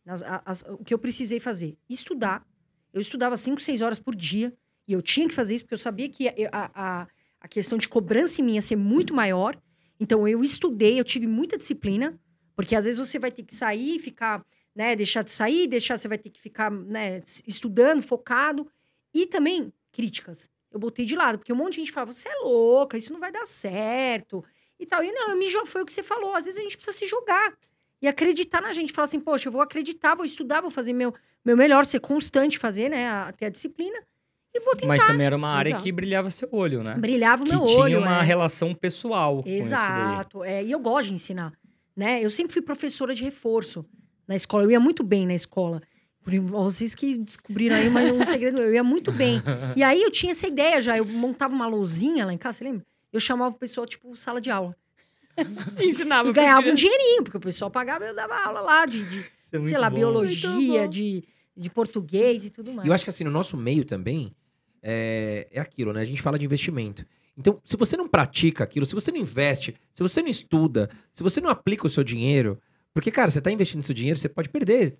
nas- a- as- o que eu precisei fazer? Estudar. Eu estudava 5, 6 horas por dia, e eu tinha que fazer isso, porque eu sabia que a, a, a- questão de cobrança em mim ia ser muito maior. Então, eu estudei, eu tive muita disciplina, porque às vezes você vai ter que sair ficar, né, deixar de sair, deixar, você vai ter que ficar, né, estudando, focado. E também, críticas. Eu botei de lado, porque um monte de gente falava, você é louca, isso não vai dar certo. E tal. E não, eu me foi o que você falou. Às vezes a gente precisa se jogar e acreditar na gente. Falar assim, poxa, eu vou acreditar, vou estudar, vou fazer meu, meu melhor, ser constante, fazer, né? a- Ter a disciplina. E vou tentar. Mas também era uma área Exato. que brilhava seu olho, né? Brilhava o Que meu tinha olho. uma é. relação pessoal com isso daí. Exato. É, e eu gosto de ensinar. Né? Eu sempre fui professora de reforço na escola. Eu ia muito bem na escola. Por, vocês que descobriram aí mas um segredo, eu ia muito bem. E aí eu tinha essa ideia já. Eu montava uma lousinha lá em casa, você lembra? Eu chamava o pessoal, tipo, sala de aula. (laughs) Ensinava E ganhava um dinheirinho, porque o pessoal pagava, eu dava aula lá de, de, é sei lá, bom. Biologia, de, de português e tudo mais. E eu acho que assim, no nosso meio também, é, é aquilo, né? A gente fala de investimento. Então, se você não pratica aquilo, se você não investe, se você não estuda, se você não aplica o seu dinheiro, porque, cara, você tá investindo seu dinheiro, você pode perder.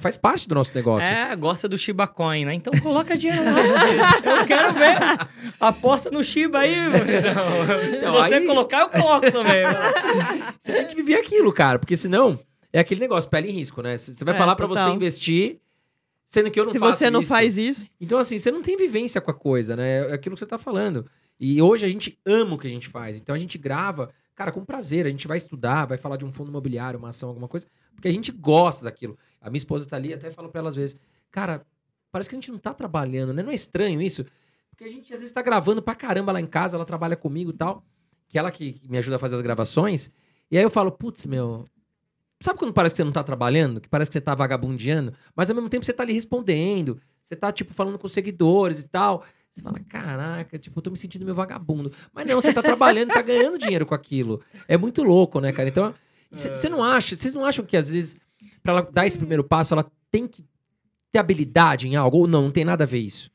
Faz parte do nosso negócio. É, gosta do Shiba Coin, né? Então coloca dinheiro lá. eu quero ver. Aposta no Shiba aí. meu. Então, se você aí- colocar, eu coloco também. Você tem que viver aquilo, cara, porque senão é aquele negócio, pele em risco, né? Você vai É, falar pra você investir, sendo que eu não Se faço você não isso. faz isso, Então, assim, você não tem vivência com a coisa, né? É aquilo que você tá falando. E hoje a gente ama o que a gente faz. Então a gente grava, cara, com prazer. A gente vai estudar, vai falar de um fundo imobiliário, uma ação, alguma coisa, porque a gente gosta daquilo. A minha esposa tá ali, até falo pra ela às vezes, cara, parece que a gente não tá trabalhando, né? Não é estranho isso? Porque a gente às vezes tá gravando pra caramba lá em casa, ela trabalha comigo e tal, que ela que me ajuda a fazer as gravações. E aí eu falo, putz, meu. Sabe quando parece que você não tá trabalhando? Que parece que você tá vagabundeando, mas ao mesmo tempo você tá ali respondendo, você tá, tipo, falando com os seguidores e tal. Você fala, caraca, tipo, eu tô me sentindo meio vagabundo. Mas não, você tá trabalhando, tá ganhando dinheiro com aquilo. É muito louco, né, cara? Então, você não acha, vocês não acham que às vezes, pra ela dar esse primeiro passo, ela tem que ter habilidade em algo? Ou não, não tem nada a ver isso?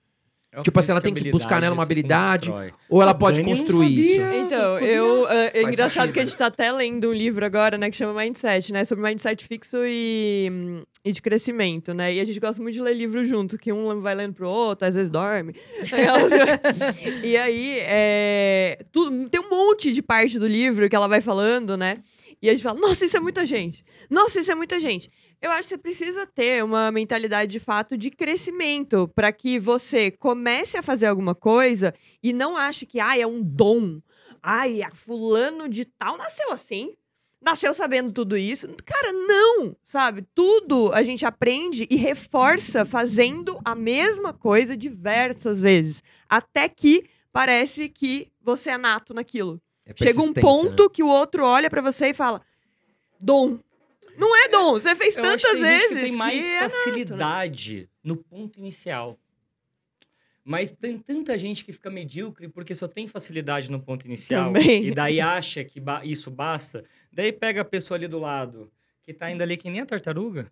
Tipo assim, ela tem que buscar nela uma habilidade, Ou ela A pode Dani construir isso? Então, eu, é, é Faz engraçado sentido. que a gente tá até lendo um livro agora, né, que chama Mindset, né, sobre mindset fixo e, e de crescimento, né, e a gente gosta muito de ler livro junto, que um vai lendo pro outro, às vezes dorme. (laughs) e aí, é, tudo, tem um monte de parte do livro que ela vai falando, né, e a gente fala, nossa, isso é muita gente, nossa, isso é muita gente. Eu acho que você precisa ter uma mentalidade de fato de crescimento para que você comece a fazer alguma coisa e não ache que ah, é um dom. Ai, a fulano de tal nasceu assim. Nasceu sabendo tudo isso. Cara, não, sabe? Tudo a gente aprende e reforça fazendo a mesma coisa diversas vezes. Até que parece que você é nato naquilo. É Chega um persistência, ponto que o outro olha pra você e fala: dom. Não é dom, você fez Eu acho tantas que tem gente vezes. que tem mais que é nato, né? facilidade no ponto inicial. Mas tem tanta gente que fica medíocre porque só tem facilidade no ponto inicial. Também. E daí acha que ba- isso basta. Daí pega a pessoa ali do lado, que tá ainda ali que nem a tartaruga.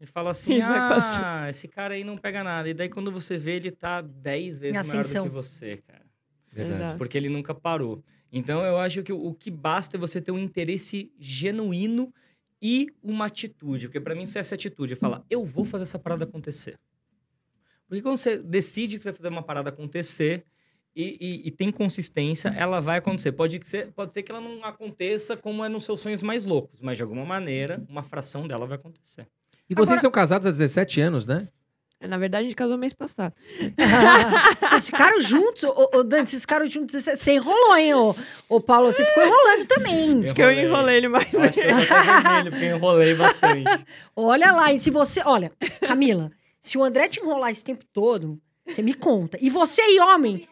E fala assim: (laughs) E ah, esse cara aí não pega nada. E daí quando você vê, ele tá 10 vezes maior do que você, cara. Verdade. Porque ele nunca parou. Então eu acho que o que basta é você ter um interesse genuíno e uma atitude. Porque pra mim isso é essa atitude. É falar, eu vou fazer essa parada acontecer. Porque quando você decide que você vai fazer uma parada acontecer e, e- e tem consistência, ela vai acontecer. Pode ser, pode ser que ela não aconteça como é nos seus sonhos mais loucos, mas de alguma maneira, uma fração dela vai acontecer. E vocês Agora- são casados há 17 anos, né? Na verdade, a gente casou mês passado. (laughs) vocês ficaram juntos, ô, ô, Dani, vocês ficaram juntos. Você enrolou, hein, ô, ô Paulo? Você ficou enrolando também. Acho que eu enrolei ele mais. Acho que eu tô vermelho, porque eu enrolei bastante. (laughs) Olha lá, e se você. Olha, Camila, se o André te enrolar esse tempo todo, você me conta. E você aí, homem.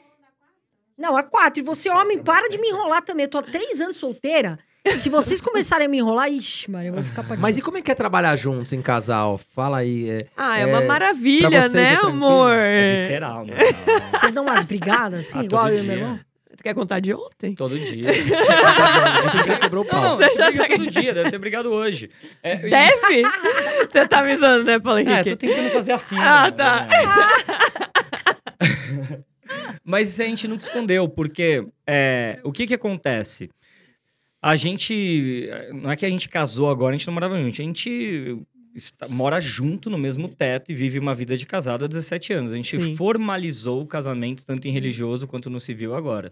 Não, há quatro. E você, homem, para de me enrolar também. Eu tô há três anos solteira. Se vocês começarem a me enrolar, ixi, Maria, eu vou ficar pra Mas e como é que é trabalhar juntos em casal? Fala aí. é- Ah, é, É, uma pra maravilha, vocês né, é amor? É visceral, né? Vocês dão umas brigadas, assim, Ah, igual eu e meu irmão? Você quer contar de ontem? Todo dia. A gente já quebrou o Não, pau. não, a gente briga todo dia, deve ter brigado hoje. É, e- Deve? (laughs) Você tá avisando, né, Paulo É, Henrique? tô tentando fazer a fila. Ah, né? tá. (laughs) Mas isso a gente nunca escondeu, porque é, o que que acontece? A gente. Não é que a gente casou agora, a gente não morava junto. A gente está- mora junto no mesmo teto e vive uma vida de casado há 17 anos. A gente Sim. formalizou o casamento, tanto em religioso quanto no civil agora.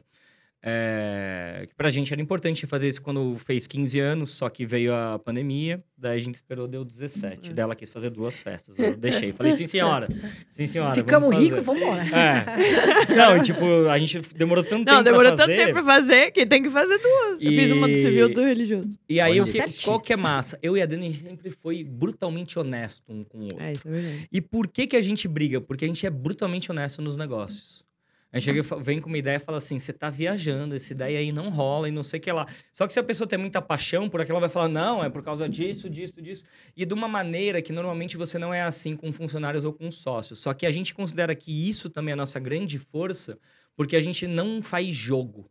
É, que pra gente era importante fazer isso quando fez 15 anos, só que veio a pandemia, daí a gente esperou, deu 17. Uhum. Daí ela quis fazer duas festas. Eu deixei. Falei, sim, senhora. Sim, senhora. Ficamos ricos, fazer." vamos embora. É. Não, e, tipo, a gente demorou tanto Não, tempo demorou pra tanto fazer. tempo pra fazer que tem que fazer duas. Eu fiz uma do E- civil e do religioso. E aí, Olha certíssimo. qual que é massa? Eu e a Dani a gente sempre foi brutalmente honesto um com o outro. É, isso é verdade. E por que, que a gente briga? Porque a gente é brutalmente honesto nos negócios. A chega vem com uma ideia e fala assim: você tá viajando, essa ideia aí não rola e não sei o que lá. Só que se a pessoa tem muita paixão por aquilo, ela vai falar: não, é por causa disso, disso, disso. E de uma maneira que normalmente você não é assim com funcionários ou com sócios. Só que a gente considera que isso também é a nossa grande força, porque a gente não faz jogo.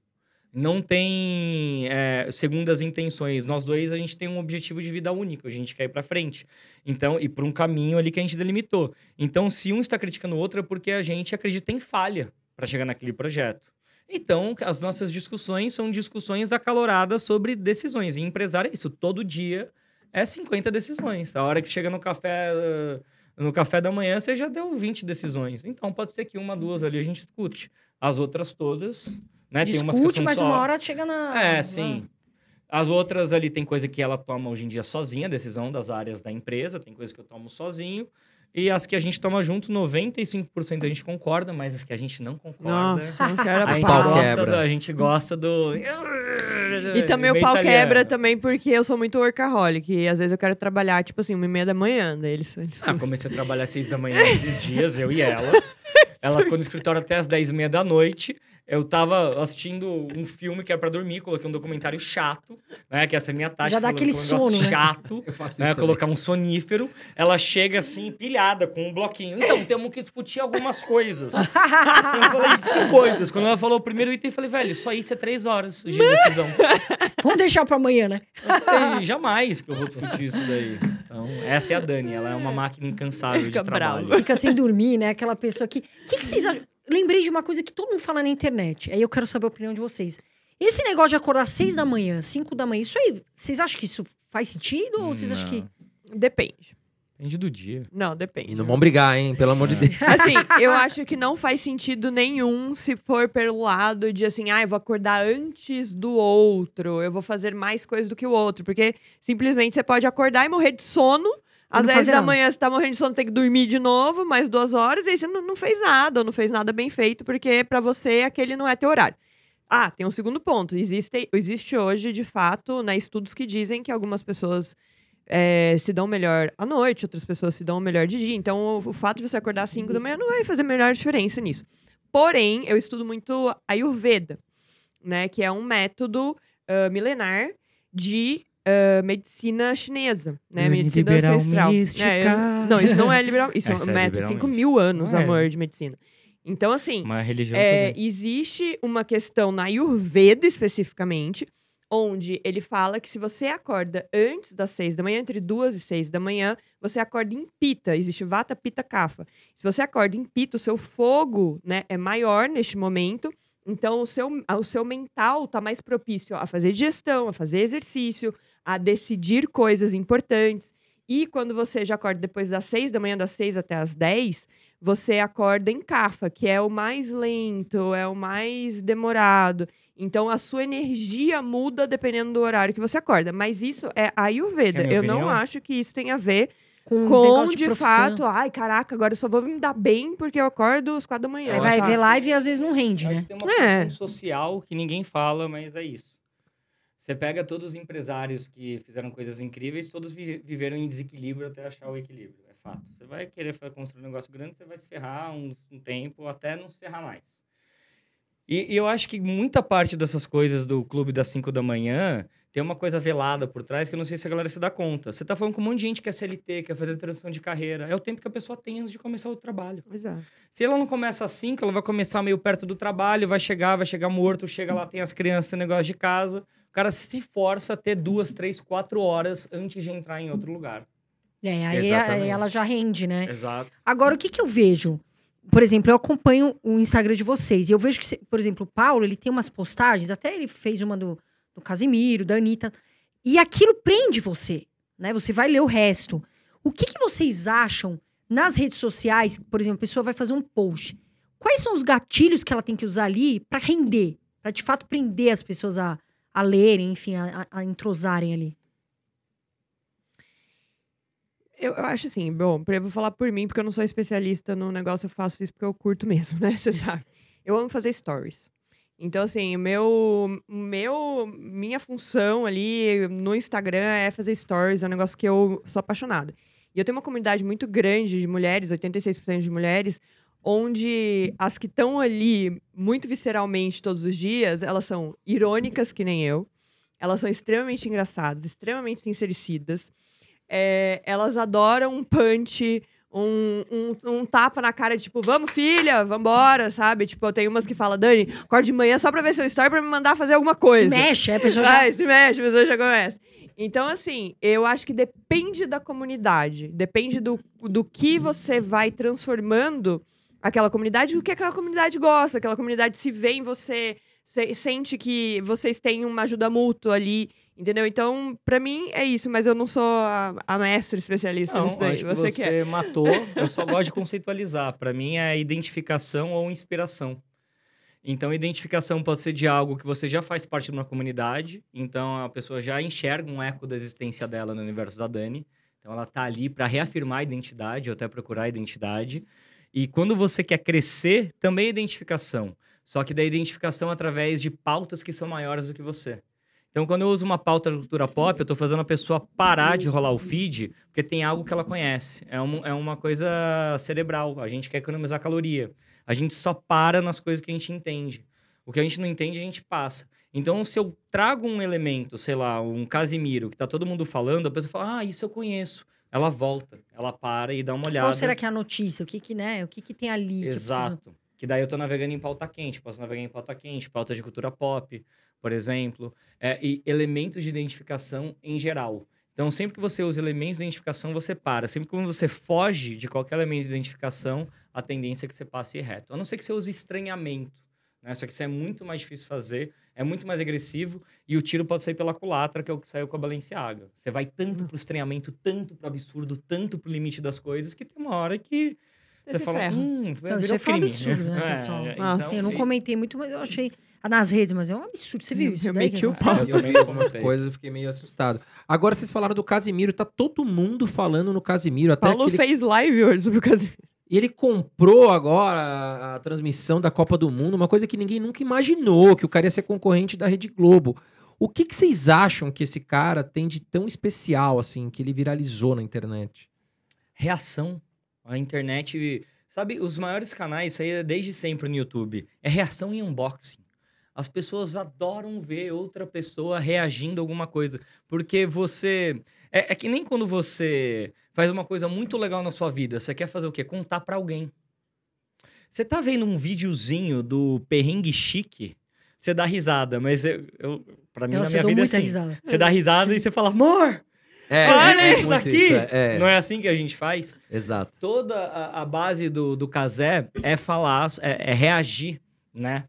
Não tem é, segundas intenções. Nós dois, a gente tem um objetivo de vida único. A gente quer ir pra frente. Então, e por um caminho ali que a gente delimitou. Então, se um está criticando o outro, é porque a gente acredita em falha para chegar naquele projeto. Então, as nossas discussões são discussões acaloradas sobre decisões. E empresário é isso. Todo dia é 50 decisões. A hora que chega no café... No café da manhã, você já deu 20 decisões. Então, pode ser que uma, duas ali a gente discute. As outras todas... Né? tem umas que Discute, mas só... uma hora chega na. É, sim. As outras ali tem coisa que ela toma hoje em dia sozinha, decisão das áreas da empresa, tem coisa que eu tomo sozinho. E as que a gente toma junto, 95% a gente concorda, mas as que a gente não concorda. Nossa, não (laughs) quero A gente, gosta quebra. do, a gente gosta do. E também o pau italiano. quebra também porque eu sou muito workaholic. E às vezes eu quero trabalhar, tipo assim, uma e meia da manhã. Daí eles, eles Ah, (laughs) comecei a trabalhar às seis da manhã esses dias, eu e ela. (laughs) Ela ficou no escritório até às dez e meia da noite. Eu tava assistindo um filme que era pra dormir, coloquei um documentário chato, né? Que essa é a minha tática. Já dá aquele é um sono, né? chato. (laughs) Eu faço né, colocar um sonífero, ela chega assim, pilhada, com um bloquinho. Então, temos que discutir algumas coisas. (laughs) eu falei, que coisas? Quando ela falou o primeiro item, eu falei, velho, só isso é três horas de decisão. (laughs) Vamos deixar pra amanhã, né? Eu falei, jamais que eu vou discutir isso daí. Então, essa é a Dani, ela é uma máquina incansável Fica de trabalho. brava. Fica sem dormir, né? Aquela pessoa que. O que, que vocês acham? Lembrei de uma coisa que todo mundo fala na internet. Aí eu quero saber a opinião de vocês. Esse negócio de acordar às seis da manhã, cinco da manhã, isso aí, vocês acham que isso faz sentido? Ou vocês acham que. Depende. Depende do dia. Não, depende. E não vão brigar, hein? Pelo amor de É. Deus. (laughs) Assim, eu acho que não faz sentido nenhum se for pelo lado de assim, ah, eu vou acordar antes do outro, eu vou fazer mais coisas do que o outro. Porque simplesmente você pode acordar e morrer de sono. Às não 10 fazer da nada. manhã você tá morrendo de sono, tem que dormir de novo, mais duas horas, e aí você não, não fez nada, ou não fez nada bem feito, porque pra você aquele não é teu horário. Ah, tem um segundo ponto. Existe, existe hoje, de fato, né, estudos que dizem que algumas pessoas é, se dão melhor à noite, outras pessoas se dão melhor de dia. Então, o, o fato de você acordar às 5 da manhã não vai fazer a melhor diferença nisso. Porém, eu estudo muito Ayurveda, né? Que é um método ah, milenar de ah, medicina chinesa, né? Medicina Liberal ancestral. mística. É, eu- não, isso não é liberal. Isso é Essa um é método de liberal 5 mística. mil anos, é. amor, de medicina. Então, assim, Uma religião é, existe uma questão na Ayurveda especificamente, onde ele fala que se você acorda antes das seis da manhã, entre duas e seis da manhã, você acorda em pita. Existe vata, pita, kapha. Se você acorda em pita, o seu fogo né, é maior neste momento. Então, o seu, o seu mental está mais propício a fazer digestão, a fazer exercício, a decidir coisas importantes. E quando você já acorda depois das seis da manhã, das seis até as dez, você acorda em Kapha, que é o mais lento, é o mais demorado. Então a sua energia muda dependendo do horário que você acorda. Mas isso é Ayurveda. Minha Eu não acho que isso tenha a ver Com, com, de, profissão. fato, ai, caraca, agora eu só vou me dar bem porque eu acordo às quatro da manhã. Aí vai ver live e às vezes não rende, né? que tem uma É. social que ninguém fala, mas é isso. Você pega todos os empresários que fizeram coisas incríveis, todos vi- viveram em desequilíbrio até achar o equilíbrio. É fato. Você vai querer construir um negócio grande, você vai se ferrar um, um tempo, até não se ferrar mais. E, e eu acho que muita parte dessas coisas do clube das 5 da manhã tem uma coisa velada por trás que eu não sei se a galera se dá conta. Você tá falando com um monte de gente que é CLT, quer fazer transição de carreira. É o tempo que a pessoa tem antes de começar o trabalho. Exato. Se ela não começa às 5, ela vai começar meio perto do trabalho, vai chegar, vai chegar morto, chega lá, tem as crianças, tem negócio de casa. O cara se força a ter duas, três, quatro horas antes de entrar em outro lugar. É, aí, Exatamente. aí ela já rende, né? Exato. Agora, o que, que eu vejo? Por exemplo, eu acompanho o Instagram de vocês e eu vejo que, por exemplo, o Paulo, ele tem umas postagens, até ele fez uma do, do Casimiro, da Anitta, e aquilo prende você, né? Você vai ler o resto. O que, que vocês acham nas redes sociais? Por exemplo, a pessoa vai fazer um post. Quais são os gatilhos que ela tem que usar ali para render? Pra de fato prender as pessoas a, a lerem, enfim, a, a- entrosarem ali. Eu, eu acho assim, bom, eu vou falar por mim, porque eu não sou especialista no negócio, eu faço isso porque eu curto mesmo, né? Você (laughs) sabe. Eu amo fazer stories. Então, assim, meu, meu, minha função ali no Instagram é fazer stories, é um negócio que eu sou apaixonada. E eu tenho uma comunidade muito grande de mulheres, 86% de mulheres, onde as que estão ali muito visceralmente todos os dias, elas são irônicas que nem eu, elas são extremamente engraçadas, extremamente sincericidas, é, elas adoram um punch, um, um, um tapa na cara, tipo, vamos, filha, vambora, sabe? Tipo, eu tenho umas que falam, Dani, acorda de manhã só pra ver seu story pra me mandar fazer alguma coisa. Se mexe, aí a pessoa já... Ai, se mexe, a pessoa já começa. Então, assim, eu acho que depende da comunidade, depende do, do que você vai transformando aquela comunidade, o que aquela comunidade gosta, aquela comunidade se vê em você, se- sente que vocês têm uma ajuda mútua ali, entendeu? Então, pra mim, é isso, mas eu não sou a, a mestre especialista Não, nisso daí. acho que Você, você, que é. matou. Eu só gosto de (laughs) conceitualizar. Para mim é identificação ou inspiração. Então, identificação pode ser de algo que você já faz parte de uma comunidade. Então, a pessoa já enxerga um eco da existência dela no universo da Dani. Então, ela tá ali para reafirmar a identidade ou até procurar a identidade. E quando você quer crescer, também é identificação. Só que da identificação através de pautas que são maiores do que você. Então, quando eu uso uma pauta da cultura pop, eu tô fazendo a pessoa parar de rolar o feed, porque tem algo que ela conhece. É, um- é uma coisa cerebral. A gente quer economizar caloria. A gente só para nas coisas que a gente entende. O que a gente não entende, a gente passa. Então, se eu trago um elemento, sei lá, um Casimiro, que tá todo mundo falando, a pessoa fala, ah, isso eu conheço. Ela volta, ela para e dá uma olhada. Qual será que é a notícia? O que que, né? O que que tem ali? que eu preciso- Exato. Que daí eu tô navegando em pauta quente. Posso navegar em pauta quente, pauta de cultura pop, por exemplo. É, e elementos de identificação em geral. Então, sempre que você usa elementos de identificação, você para. Sempre que você foge de qualquer elemento de identificação, a tendência é que você passe reto. A não ser que você use estranhamento. Né? Só que isso é muito mais difícil fazer, é muito mais agressivo e o tiro pode sair pela culatra, que é o que saiu com a Balenciaga. Você vai tanto pro estranhamento, tanto pro absurdo, tanto pro limite das coisas, que tem uma hora que Você fala, ferra. hum, Não, isso foi um crime. absurdo, né, (laughs) É, pessoal? então, Assim, eu não comentei muito, mas eu achei ah, nas redes, mas é um absurdo. Você viu isso? Eu daí meti o pau. Eu vi algumas coisas e fiquei meio assustado. Agora vocês falaram do Casimiro, tá todo mundo falando no Casimiro. Até Paulo aquele... fez live hoje sobre o Casimiro. E ele comprou agora a, a transmissão da Copa do Mundo, uma coisa que ninguém nunca imaginou, que o cara ia ser concorrente da Rede Globo. O que, que vocês acham que esse cara tem de tão especial, assim, que ele viralizou na internet? Reação. A internet. Sabe, os maiores canais, isso aí é desde sempre no YouTube. É reação em unboxing. As pessoas adoram ver outra pessoa reagindo a alguma coisa. Porque você. É, é que nem quando você faz uma coisa muito legal na sua vida. Você quer fazer o quê? Contar pra alguém. Você tá vendo um videozinho do perrengue chique, você dá risada, mas eu, eu pra mim, na Nossa, minha eu vida é muita assim. risada. Você dá risada e você fala, amor! É, Olha é daqui! isso, é, é, Não é assim que a gente faz? exato. Toda a, a base do, do Kazé é falar, é, é reagir, né?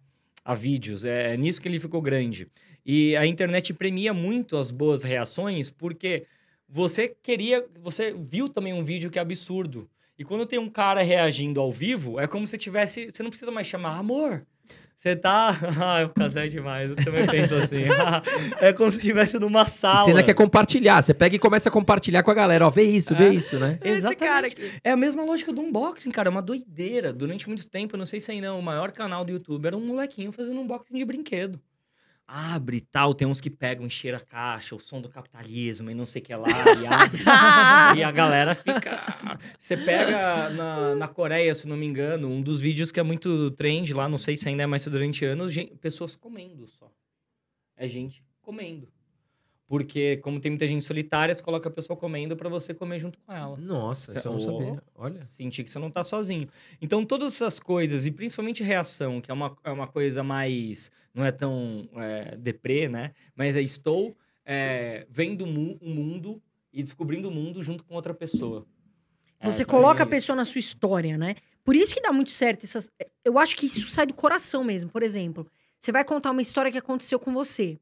A vídeos. É, nisso que ele ficou grande. E a internet premia muito as boas reações, porque você queria. Você viu também um vídeo que é absurdo. E quando tem um cara reagindo ao vivo, é como se tivesse. Você não precisa mais chamar amor. Você tá. (laughs) Ah, Kazé é demais. Eu também penso assim. (laughs) é como se estivesse numa sala. Você ainda quer compartilhar, você pega e começa a compartilhar com a galera, ó, vê isso, vê É. isso, né? Cara Exatamente. É a mesma lógica do unboxing, cara. É uma doideira. Durante muito tempo, eu não sei se ainda é o maior canal do YouTube, era um molequinho fazendo unboxing de brinquedo. Abre e tal, tem uns que pegam, encher a caixa, o som do capitalismo e não sei o que lá, e (laughs) abre. e a galera fica. Você pega na, na Coreia, se não me engano, um dos vídeos que é muito trend lá, não sei se ainda é mais durante anos, gen- pessoas comendo só. É gente comendo. Porque, como tem muita gente solitária, você coloca a pessoa comendo pra você comer junto com ela. Nossa, isso eu não sabia. Olha. Sentir que você não tá sozinho. Então, todas essas coisas, e principalmente reação, que é uma, é uma coisa mais. Não é tão é, deprê, né? Mas é estou é, vendo o mu- o mundo e descobrindo o mundo junto com outra pessoa. É, Você pra coloca a pessoa na sua história, né? Por isso que dá muito certo essas. Eu acho que isso sai do coração mesmo. Por exemplo, você vai contar uma história que aconteceu com você.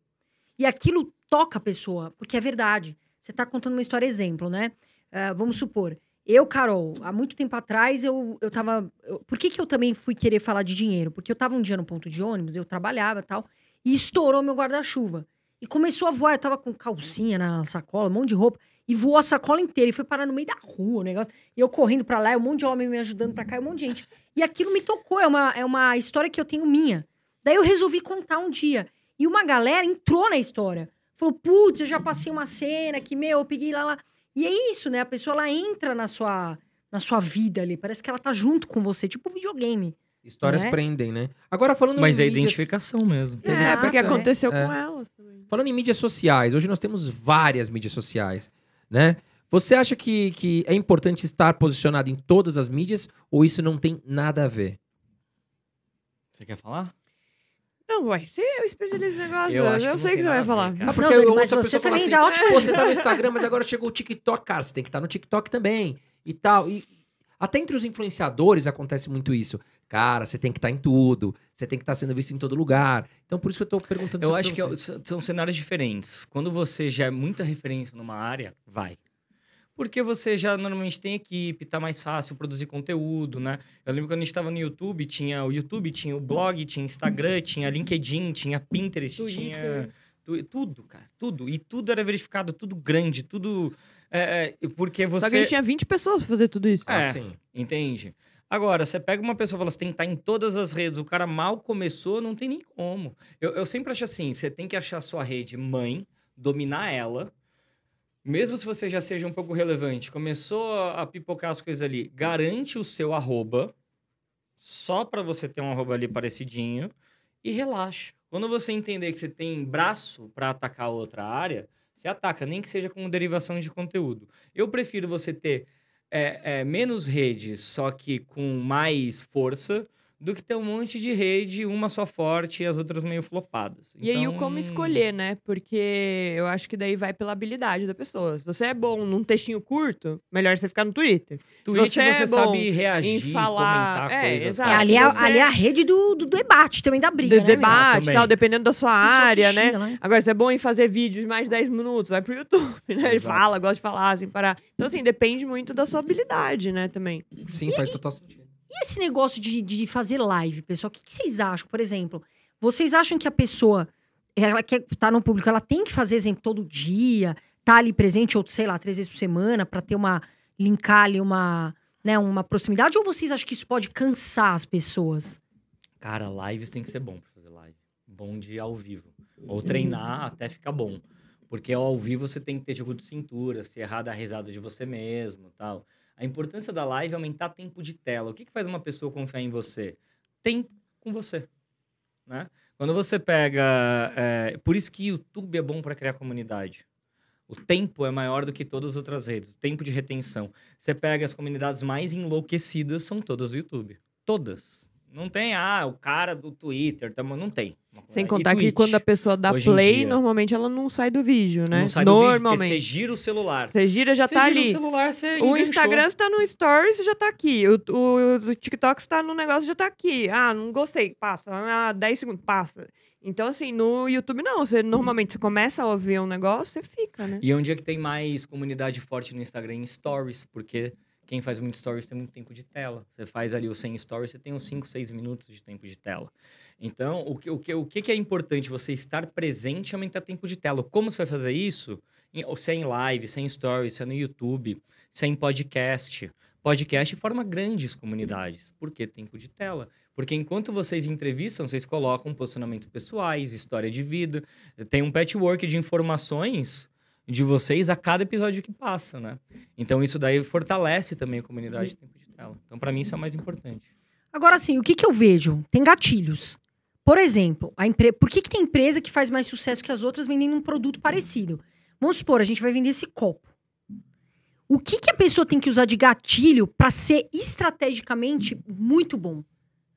E aquilo toca a pessoa, porque é verdade. Você tá contando uma história exemplo, né? Ah, vamos supor, eu, Carol, há muito tempo atrás, eu, eu tava. eu- por que, que eu também fui querer falar de dinheiro? Porque eu tava um dia no ponto de ônibus, eu trabalhava tal. e estourou meu guarda-chuva. E começou a voar, eu tava com calcinha na sacola, um monte de roupa, e voou a sacola inteira e foi parar no meio da rua o negócio. E eu correndo pra lá, um monte de homem me ajudando pra cá, um monte de gente. E aquilo me tocou, é uma, é uma história que eu tenho minha. Daí eu resolvi contar um dia. E uma galera entrou na história. Falou, putz, eu já passei uma cena que, meu, eu peguei lá, lá. E é isso, né? A pessoa, ela entra na sua, na sua vida ali. Parece que ela tá junto com você, tipo um videogame. Histórias Né? prendem, né? Agora falando Mas em é mídias- identificação mesmo. É, Exato, porque é. aconteceu É. com elas também. Falando em mídias sociais, hoje nós temos várias mídias sociais, né? Você acha que, que é importante estar posicionado em todas as mídias ou isso não tem nada a ver? Você quer falar? Não, vai ser eu especialista nesse negócio. Eu Eu, não sei tem que você vai falar. Sabe Não, por que eu ouço a pessoa falar também assim, dá ótimo- Você tá no Instagram, mas agora chegou o TikTok. Cara, você tem que estar no TikTok também e tal. E até entre os influenciadores acontece muito isso. Cara, você tem que estar em tudo. Você tem que estar sendo visto em todo lugar. Então, por isso que eu tô perguntando Eu acho que é são cenários diferentes. Quando você já é muita referência numa área, vai. Porque você já normalmente tem equipe, tá mais fácil produzir conteúdo, né? Eu lembro quando a gente tava no YouTube, tinha o YouTube, tinha o blog, tinha Instagram, tinha LinkedIn, tinha Pinterest, tinha Twitter. tudo, cara, tudo. E tudo era verificado, tudo grande, tudo é, é, porque você Só que a gente tinha 20 pessoas pra fazer tudo isso. Ah, É. sim. Entende? Agora, você pega uma pessoa e fala, você tem que estar em todas as redes. O cara mal começou, não tem nem como. Eu, eu sempre acho assim, você tem que achar a sua rede mãe, dominar ela. Mesmo se você já seja um pouco relevante, começou a, pipocar as coisas ali, garante o seu arroba, só para você ter um arroba ali parecidinho, e relaxa. Quando você entender que você tem braço para atacar outra área, você ataca, nem que seja com derivação de conteúdo. Eu prefiro você ter é, é, menos redes, só que com mais força, do que ter um monte de rede, uma só forte e as outras meio flopadas. E aí o Então, como escolher, né? Porque eu acho que daí vai pela habilidade da pessoa. Se você é bom num textinho curto, melhor você ficar no Twitter. Twitch você você, é sabe reagir, em falar- comentar é, coisas. exato. É, ali, é, você- ali é a rede do, do debate também, da briga, De né? debate e tal, dependendo da sua área, né? lá. Agora, você é bom em fazer vídeos de mais de 10 minutos, vai pro YouTube, (laughs) né? Ele Exato. fala, gosta de falar, sem parar. Então, assim, depende muito da sua habilidade, né, também. Sim, faz total sentido. E esse negócio de, de fazer live, pessoal? O que, que vocês acham? Por exemplo, vocês acham que a pessoa, ela quer estar no público, ela tem que fazer, exemplo, todo dia, tá ali presente, ou sei lá, três vezes por semana, pra ter uma. linkar ali uma, né, uma proximidade? Ou vocês acham que isso pode cansar as pessoas? Cara, lives tem que ser bom pra fazer live. Bom de ao vivo. Ou treinar até ficar bom. Porque ao vivo você tem que ter jogo de cintura, se errar da risada de você mesmo tal. A importância da live é aumentar tempo de tela. O que, que faz uma pessoa confiar em você? Tempo com você. Né? Quando você pega. é, Por isso que YouTube é bom para criar comunidade. O tempo é maior do que todas as outras redes. O tempo de retenção. Você pega as comunidades mais enlouquecidas, são todas do YouTube. Todas. Não tem, ah, o cara do Twitter, tamo- não tem. Sem E contar que Twitch? quando a pessoa dá play, normalmente ela não sai do vídeo, né? Não sai do vídeo, porque normalmente. você gira o celular. Você gira, já Você tá gira ali. o celular, você O. Instagram está no Stories, já tá aqui. O, o, o TikTok está no negócio, já tá aqui. Ah, não gostei, passa. Ah, 10 segundos, passa. Então, assim, no YouTube não. Você normalmente você começa a ouvir um negócio, você fica, né? E onde é que tem mais comunidade forte no Instagram? Em stories, porque quem faz muito stories tem muito tempo de tela. Você faz ali o 100 stories, você tem uns 5, 6 minutos de tempo de tela. Então, o que, o que, o que é importante? Você estar presente e aumentar tempo de tela. Como você vai fazer isso? Se é em live, se é stories, se é no YouTube, se é podcast. Podcast forma grandes comunidades. Por que tempo de tela? Porque enquanto vocês entrevistam, vocês colocam posicionamentos pessoais, história de vida. Tem um patchwork de informações de vocês a cada episódio que passa, né? Então isso daí fortalece também a comunidade de tempo de tela. Então para mim isso é o mais importante. Agora, assim, o que, que eu vejo? Tem gatilhos. Por exemplo, a empre... por que, que tem empresa que faz mais sucesso que as outras vendendo um produto parecido? Vamos supor, a gente vai vender esse copo. O que, que a pessoa tem que usar de gatilho para ser estrategicamente muito bom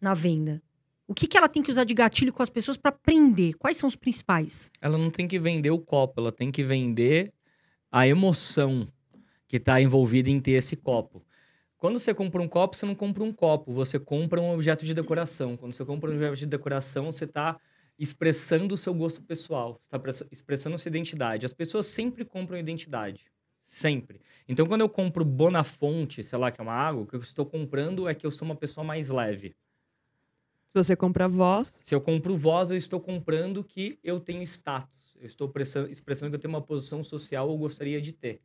na venda? O que, que ela tem que usar de gatilho com as pessoas para prender? Quais são os principais? Ela não tem que vender o copo, ela tem que vender a emoção que está envolvida em ter esse copo. Quando você compra um copo, você não compra um copo, você compra um objeto de decoração. Quando você compra um objeto de decoração, você está expressando o seu gosto pessoal, está expressando sua identidade. As pessoas sempre compram identidade. Sempre. Então, quando eu compro Bonafonte, sei lá, que é uma água, o que eu estou comprando é que eu sou uma pessoa mais leve. Se você compra voz, Se eu compro voz, eu estou comprando que eu tenho status. Eu estou pressa- expressando que eu tenho uma posição social ou gostaria de ter.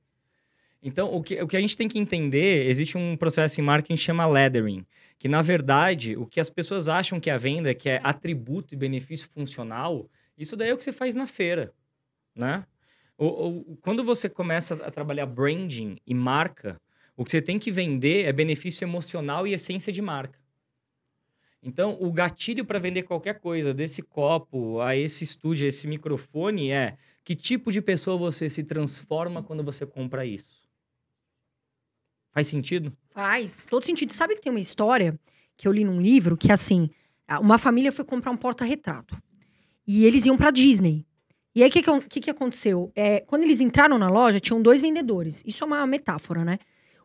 Então, o que, o que a gente tem que entender, existe um processo em marketing que chama laddering, que na verdade, o que as pessoas acham que é a venda, que é atributo e benefício funcional, isso daí é o que você faz na feira, né? O, o- quando você começa a trabalhar branding e marca, o que você tem que vender é benefício emocional e essência de marca. Então, o gatilho para vender qualquer coisa, desse copo a esse estúdio, a esse microfone, é que tipo de pessoa você se transforma quando você compra isso. Faz sentido? Faz todo sentido. Sabe que tem uma história que eu li num livro que, assim, uma família foi comprar um porta-retrato. E eles iam pra Disney. E aí, o que, que, que que aconteceu? É, quando eles entraram na loja, tinham dois vendedores. Isso é uma metáfora, né?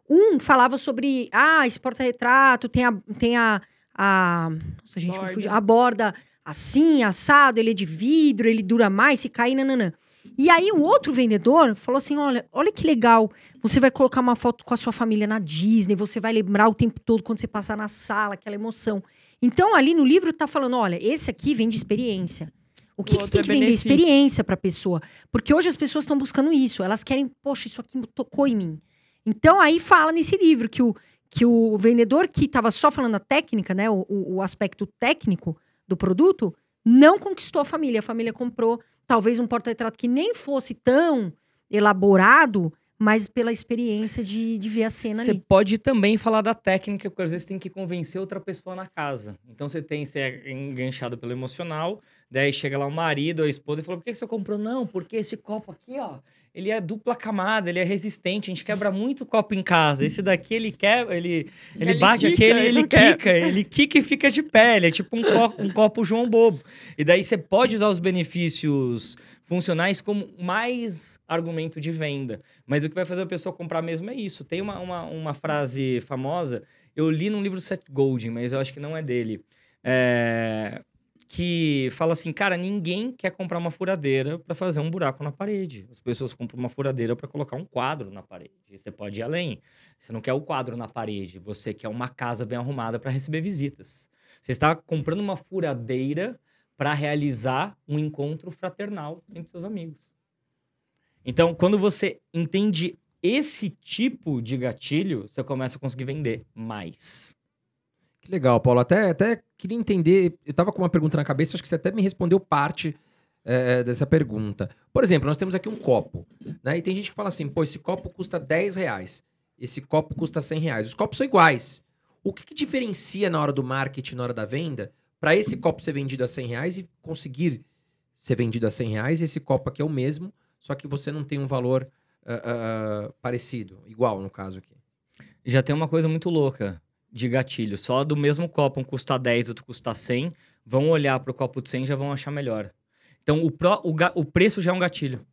Um falava sobre, ah, esse porta-retrato tem a... Tem a, a nossa, gente, Borda. fugiu. A borda assim, assado, ele é de vidro, ele dura mais, se cair, nananã. E aí, o outro vendedor falou assim, olha, olha que legal, você vai colocar uma foto com a sua família na Disney, você vai lembrar o tempo todo quando você passar na sala, aquela emoção. Então, ali no livro tá falando, olha, esse aqui vem de experiência. O que, O que você tem é que vender? benefício. Experiência pra pessoa. Porque hoje as pessoas estão buscando isso. Elas querem, poxa, isso aqui tocou em mim. Então, aí fala nesse livro que o, que o vendedor que estava só falando a técnica, né, o, o- aspecto técnico do produto, não conquistou a família. A família comprou talvez um porta-retrato que nem fosse tão elaborado, mas pela experiência de, de ver a cena Você pode também falar da técnica, porque às vezes tem que convencer outra pessoa na casa. Então você tem, você é enganchado pelo emocional, daí chega lá o marido a esposa e fala: por que você comprou? Não, porque esse copo aqui, ó, ele é dupla camada, ele é resistente, a gente quebra muito copo em casa. Esse daqui ele quebra, ele, ele, Ele bate quica, aqui, ele, ele quica, ele quica e fica de pé, ele é tipo um copo, um copo João Bobo. E daí você pode usar os benefícios funcionais como mais argumento de venda. Mas o que vai fazer a pessoa comprar mesmo é isso. Tem uma, uma, uma frase famosa, eu li num livro do Seth Godin, mas eu acho que não é dele. É, que fala assim, cara, ninguém quer comprar uma furadeira para fazer um buraco na parede. As pessoas compram uma furadeira para colocar um quadro na parede. Você pode ir além. Você não quer o quadro na parede, você quer uma casa bem arrumada para receber visitas. Você está comprando uma furadeira para realizar um encontro fraternal entre seus amigos. Então, quando você entende esse tipo de gatilho, você começa a conseguir vender mais. Que legal, Paulo. Até, até queria entender. Eu tava com uma pergunta na cabeça, acho que você até me respondeu parte é, dessa pergunta. Por exemplo, nós temos aqui um copo, né? E tem gente que fala assim: pô, esse copo custa 10 reais, esse copo custa 100 reais. Os copos são iguais. O que, que diferencia na hora do marketing, na hora da venda, para esse copo ser vendido a 100 reais e conseguir ser vendido a 100 reais? E esse copo aqui é o mesmo, só que você não tem um valor ah, ah, parecido, igual no caso aqui. Já tem uma coisa muito louca de gatilho. Só do mesmo copo, um custa 10, outro custa 100, vão olhar pro copo de 100 e já vão achar melhor. Então, o, pró- o ga- o preço já é um gatilho.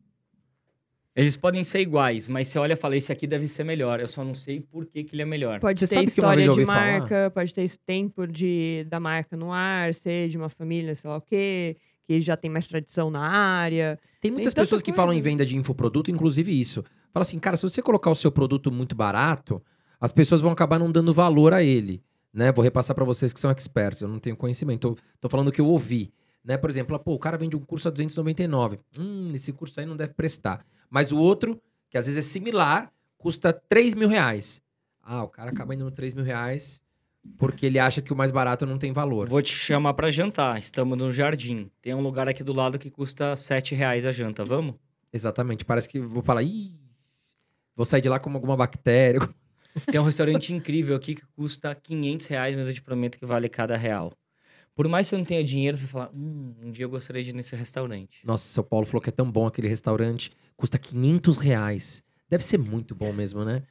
Eles podem ser iguais, mas você olha e fala, esse aqui deve ser melhor. Eu só não sei por que, que ele é melhor. Pode Você ter história de ouvi falar? marca, pode ter esse tempo de, da marca no ar, ser de uma família, sei lá o quê, que já tem mais tradição na área. Tem muitas tanta pessoas que coisa. falam em venda de infoproduto, inclusive isso. Fala assim, cara, se você colocar o seu produto muito barato, as pessoas vão acabar não dando valor a ele, né? Vou repassar para vocês que são experts, eu não tenho conhecimento, tô, tô falando o que eu ouvi, né? Por exemplo, pô, o cara vende um curso a 299. Hum, esse curso aí não deve prestar. Mas o outro, que às vezes é similar, custa 3 mil reais. Ah, o cara acaba indo no 3 mil reais porque ele acha que o mais barato não tem valor. Vou te chamar pra jantar. Estamos no jardim. Tem um lugar aqui do lado que custa 7 reais a janta. Vamos? Exatamente, parece que vou falar, ih, vou sair de lá com alguma bactéria, (laughs) Tem um restaurante incrível aqui que custa 500 reais, mas eu te prometo que vale cada real. Por mais que eu não tenha dinheiro, você fala, hum, um dia eu gostaria de ir nesse restaurante. Nossa, São Paulo falou que é tão bom aquele restaurante. Custa 500 reais. Deve ser muito bom mesmo, né?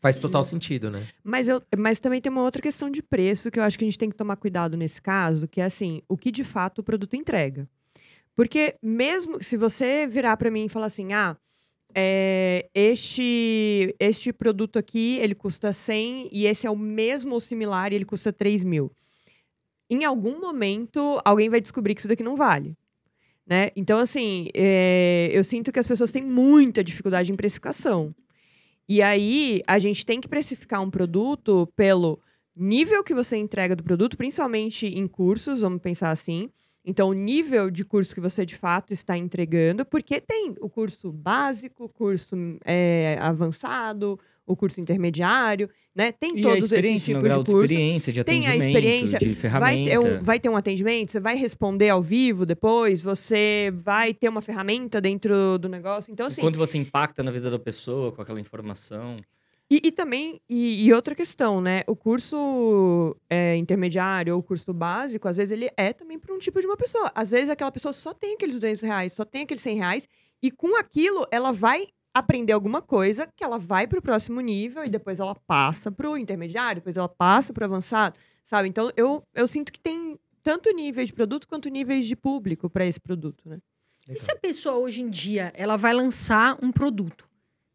Faz total sentido, né? Mas, eu, mas também tem uma outra questão de preço que eu acho que a gente tem que tomar cuidado nesse caso, que é assim, o que de fato o produto entrega. Porque mesmo se você virar para mim e falar assim, ah, é, este, este produto aqui, ele custa 100 e esse é o mesmo ou similar e ele custa 3 mil. Em algum momento, alguém vai descobrir que isso daqui não vale. Né? Então, assim, é, eu sinto que as pessoas têm muita dificuldade em precificação. E aí, a gente tem que precificar um produto pelo nível que você entrega do produto, principalmente em cursos, vamos pensar assim. Então, o nível de curso que você de fato está entregando, porque tem o curso básico, o curso é, avançado, o curso intermediário, né? Tem E todos esses tipos grau de curso. experiência, de Tem a experiência, de Vai ferramenta. ter, um, vai ter um atendimento, você vai responder ao vivo depois, você vai ter uma ferramenta dentro do negócio. Então, assim, quanto você impacta na vida da pessoa com aquela informação. E, e também, e, e outra questão, né? O curso é, intermediário ou o curso básico, às vezes ele é também para um tipo de uma pessoa. Às vezes aquela pessoa só tem aqueles 200 reais, só tem aqueles 100 reais, e com aquilo ela vai aprender alguma coisa que ela vai para o próximo nível e depois ela passa para o intermediário, depois ela passa para o avançado, sabe? Então eu, eu sinto que tem tanto níveis de produto quanto níveis de público para esse produto, né? E se a pessoa hoje em dia ela vai lançar um produto,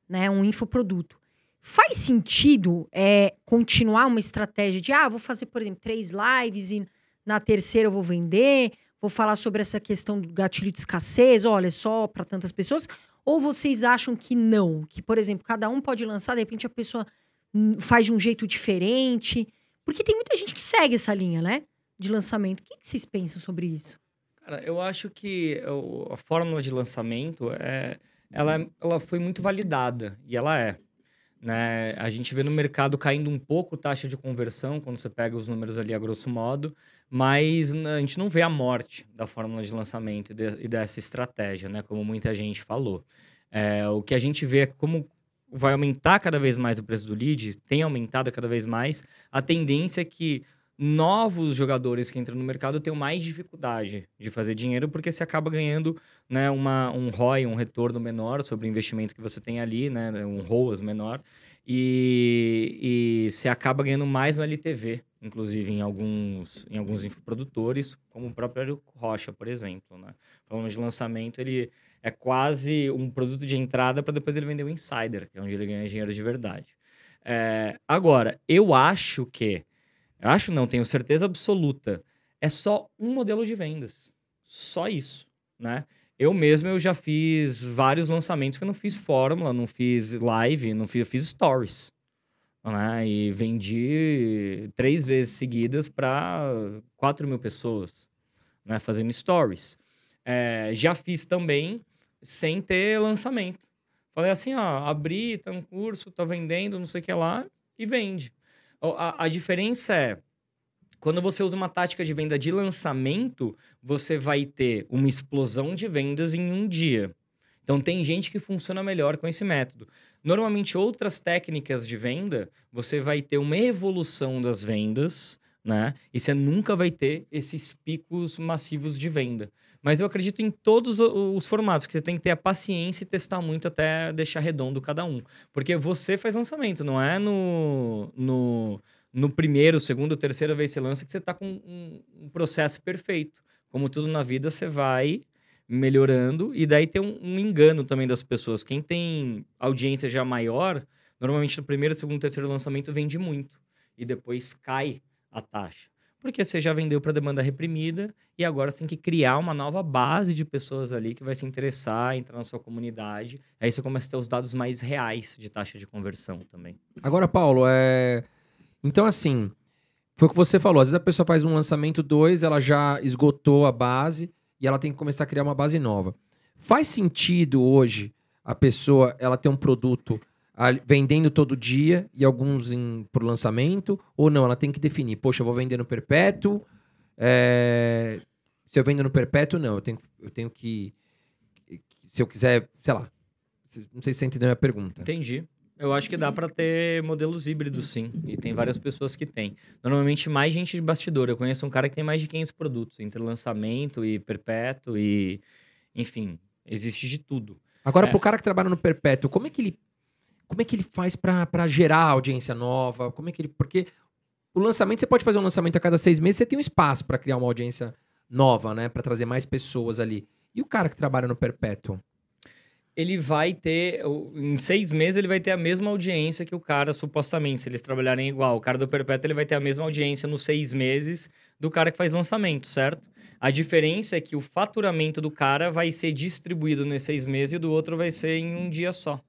né, um infoproduto, faz sentido é, continuar uma estratégia de ah, vou fazer, por exemplo, três lives e na terceira eu vou vender, vou falar sobre essa questão do gatilho de escassez, olha, só para tantas pessoas? Ou vocês acham que não? Que, por exemplo, cada um pode lançar, de repente a pessoa hum, faz de um jeito diferente? Porque tem muita gente que segue essa linha, né? De lançamento. O que que vocês pensam sobre isso? Cara, eu acho que a fórmula de lançamento é, ela, é- ela foi muito validada e ela é. Né? A gente vê no mercado caindo um pouco taxa de conversão quando você pega os números ali a grosso modo, mas a gente não vê a morte da fórmula de lançamento e dessa estratégia, né? Como muita gente falou. É, o que a gente vê é como vai aumentar cada vez mais o preço do lead, tem aumentado cada vez mais. A tendência é que novos jogadores que entram no mercado tenham mais dificuldade de fazer dinheiro, porque você acaba ganhando né, uma, um ROI, um retorno menor sobre o investimento que você tem ali, né, um ROAS menor, e, e você acaba ganhando mais no LTV, inclusive em alguns, em alguns infoprodutores, como o próprio Rocha, por exemplo. Né? Falando de lançamento, ele é quase um produto de entrada para depois ele vender o Insider, que é onde ele ganha dinheiro de verdade. É, agora, eu acho que acho não, tenho certeza absoluta. É só um modelo de vendas. Só isso, né? Eu mesmo eu já fiz vários lançamentos que eu não fiz fórmula, não fiz live, não fiz, eu fiz stories. Né? E vendi três vezes seguidas para 4 mil pessoas, né? Fazendo stories. É, já fiz também sem ter lançamento. Falei assim, ó, abri, tá um curso, tá vendendo, não sei o que lá, e vende. A, a diferença é, quando você usa uma tática de venda de lançamento, você vai ter uma explosão de vendas em um dia. Então, tem gente que funciona melhor com esse método. Normalmente, outras técnicas de venda, você vai ter uma evolução das vendas, né? E você nunca vai ter esses picos massivos de venda. Mas eu acredito em todos os formatos, que você tem que ter a paciência e testar muito até deixar redondo cada um. Porque você faz lançamento, não é no, no, no primeiro, segundo, terceira vez que você lança que você está com um, um processo perfeito. Como tudo na vida, você vai melhorando e daí tem um, um engano também das pessoas. Quem tem audiência já maior, normalmente no primeiro, segundo, terceiro lançamento vende muito e depois cai a taxa. Porque você já vendeu para demanda reprimida e agora você tem que criar uma nova base de pessoas ali que vai se interessar, entrar na sua comunidade. Aí você começa a ter os dados mais reais de taxa de conversão também. Agora, Paulo, é. Então, assim, foi o que você falou. Às vezes a pessoa faz um lançamento dois, ela já esgotou a base e ela tem que começar a criar uma base nova. Faz sentido hoje a pessoa ela ter um produto vendendo todo dia e alguns em, por lançamento? Ou não? Ela tem que definir, poxa, eu vou vender no perpétuo. é, Se eu vendo no perpétuo, não. Eu tenho, eu tenho que. Se eu quiser, sei lá. Não sei se você entendeu a minha pergunta. Entendi. Eu acho que dá para ter modelos híbridos, sim. E tem várias pessoas que têm. Normalmente, mais gente de bastidor. Eu conheço um cara que tem mais de 500 produtos, entre lançamento e perpétuo e... Enfim, existe de tudo. Agora, É. pro cara que trabalha no perpétuo, como é que ele, como é que ele faz pra gerar audiência nova? Como é que ele. Porque o lançamento, você pode fazer um lançamento a cada seis meses, você tem um espaço pra criar uma audiência nova, né? Pra trazer mais pessoas ali. E o cara que trabalha no perpétuo? Ele vai ter... Em seis meses, ele vai ter a mesma audiência que o cara, supostamente, se eles trabalharem igual. O cara do perpétuo, ele vai ter a mesma audiência nos seis meses do cara que faz lançamento, certo? A diferença é que o faturamento do cara vai ser distribuído nesses seis meses e do outro vai ser em um dia só.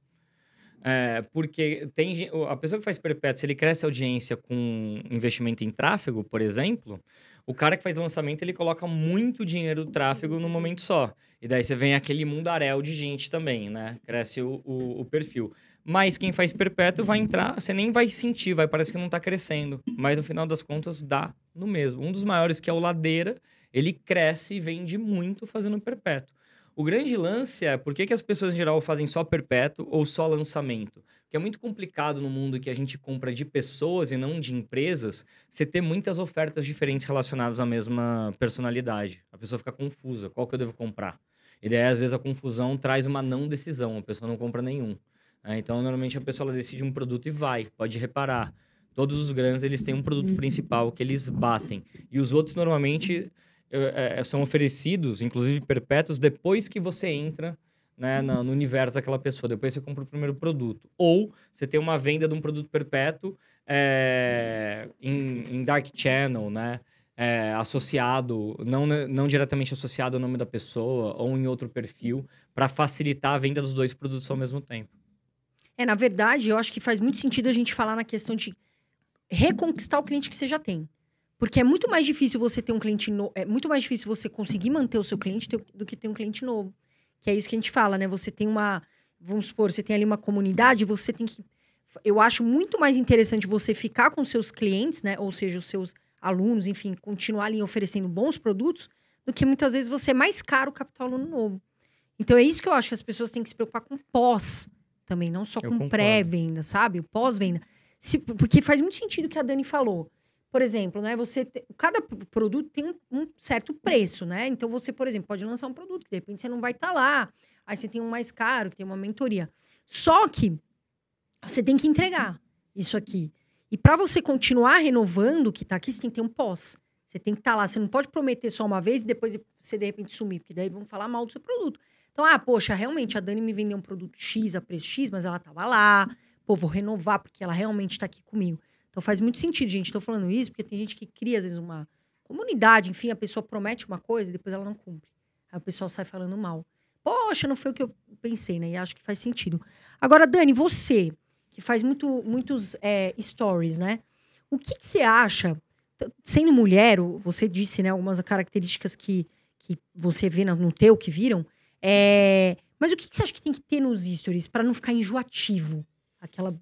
É, porque tem a pessoa que faz perpétuo, se ele cresce a audiência com investimento em tráfego, por exemplo, o cara que faz lançamento, ele coloca muito dinheiro do tráfego no momento só. E daí você vem aquele mundaréu de gente também, né? Cresce o, o- o perfil. Mas quem faz perpétuo vai entrar, você nem vai sentir, vai parecer que não tá crescendo. Mas no final das contas dá no mesmo. Um dos maiores, que é o Ladeira, ele cresce e vende muito fazendo perpétuo. O grande lance é por que, que as pessoas em geral fazem só perpétuo ou só lançamento? Porque é muito complicado no mundo que a gente compra de pessoas e não de empresas, você ter muitas ofertas diferentes relacionadas à mesma personalidade. A pessoa fica confusa, qual que eu devo comprar? E daí, às vezes, a confusão traz uma não decisão, a pessoa não compra nenhum. né? Então, normalmente, a pessoa decide um produto e vai, pode reparar. Todos os grandes, eles têm um produto principal que eles batem. E os outros, normalmente, eh, eh, são oferecidos, inclusive perpétuos, depois que você entra né, na- no universo daquela pessoa. Depois você compra o primeiro produto. Ou você tem uma venda de um produto perpétuo eh, em, dark channel, né? eh, associado, não, não diretamente associado ao nome da pessoa ou em outro perfil, para facilitar a venda dos dois produtos ao mesmo tempo. É, na verdade, eu acho que faz muito sentido a gente falar na questão de reconquistar o cliente que você já tem. Porque é muito mais difícil você ter um cliente novo. É muito mais difícil você conseguir manter o seu cliente do- que ter um cliente novo. Que é isso que a gente fala, né? Você tem uma. Vamos supor, você tem ali uma comunidade, você tem que. Eu acho muito mais interessante você ficar com seus clientes, né? Ou seja, os seus alunos, enfim, continuar ali oferecendo bons produtos, do que muitas vezes você é mais caro captar aluno novo. Então é isso que eu acho que as pessoas têm que se preocupar com pós também, não só Eu com pré-venda, sabe? O pós-venda. Porque faz muito sentido o que a Dani falou. Por exemplo, né? Você te- cada produto tem um, certo preço, né? Então você, por exemplo, pode lançar um produto que de repente você não vai estar lá. Aí você tem um mais caro, que tem uma mentoria. Só que você tem que entregar isso aqui. E para você continuar renovando o que tá aqui, você tem que ter um pós. Você tem que estar lá. Você não pode prometer só uma vez e depois você de repente sumir, porque daí vão falar mal do seu produto. Então, ah, poxa, realmente a Dani me vendeu um produto X a preço X, mas ela tava lá. Pô, vou renovar porque ela realmente tá aqui comigo. Então faz muito sentido, gente. Tô falando isso porque tem gente que cria, às vezes, uma comunidade, enfim, a pessoa promete uma coisa e depois ela não cumpre. Aí o pessoal sai falando mal. Poxa, não foi o que eu pensei, né? E acho que faz sentido. Agora, Dani, você, que faz muito, muitos é, stories, né? O que, que você acha, sendo mulher, você disse, né, algumas características que, que você vê no teu, que viram, é, mas o que, que você acha que tem que ter nos stories para não ficar enjoativo? Aquela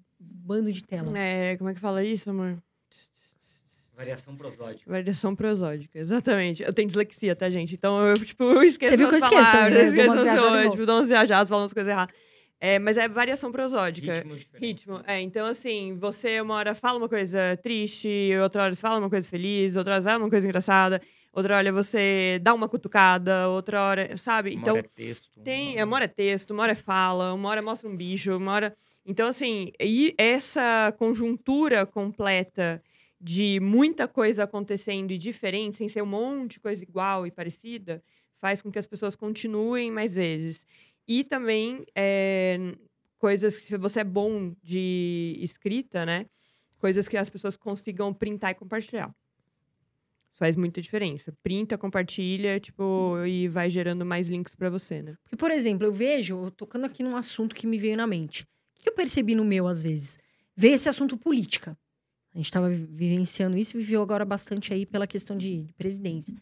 bando de tela. É, como é que fala isso, amor? Variação prosódica. Variação prosódica, exatamente. Eu tenho dislexia, tá, gente? Então eu, tipo, eu esqueço Você viu que eu esqueço, palavras, né? Dou esqueço umas as viajadas coisas, igual. tipo, dou umas viajadas, falando as coisas erradas. É, mas é variação prosódica. Ritmo diferente. Ritmo. É, então assim, você uma hora fala uma coisa triste, outra hora você fala uma coisa feliz, outra hora você fala uma coisa engraçada, outra hora você dá uma cutucada, outra hora, sabe? Uma Então hora é texto. tem, uma- uma hora é texto, uma hora é fala, uma hora mostra um bicho, uma hora. Então, assim, e essa conjuntura completa de muita coisa acontecendo e diferente, sem ser um monte de coisa igual e parecida, faz com que as pessoas continuem mais vezes. E também é, coisas que se você é bom de escrita, né? Coisas que as pessoas consigam printar e compartilhar. Isso faz muita diferença. Printa, compartilha, tipo, e vai gerando mais links pra você, né? Porque, por exemplo, eu vejo, tocando aqui num assunto que me veio na mente. O que eu percebi no meu, às vezes? Ver esse assunto política. A gente estava vivenciando isso e viveu agora bastante aí pela questão de, de presidência.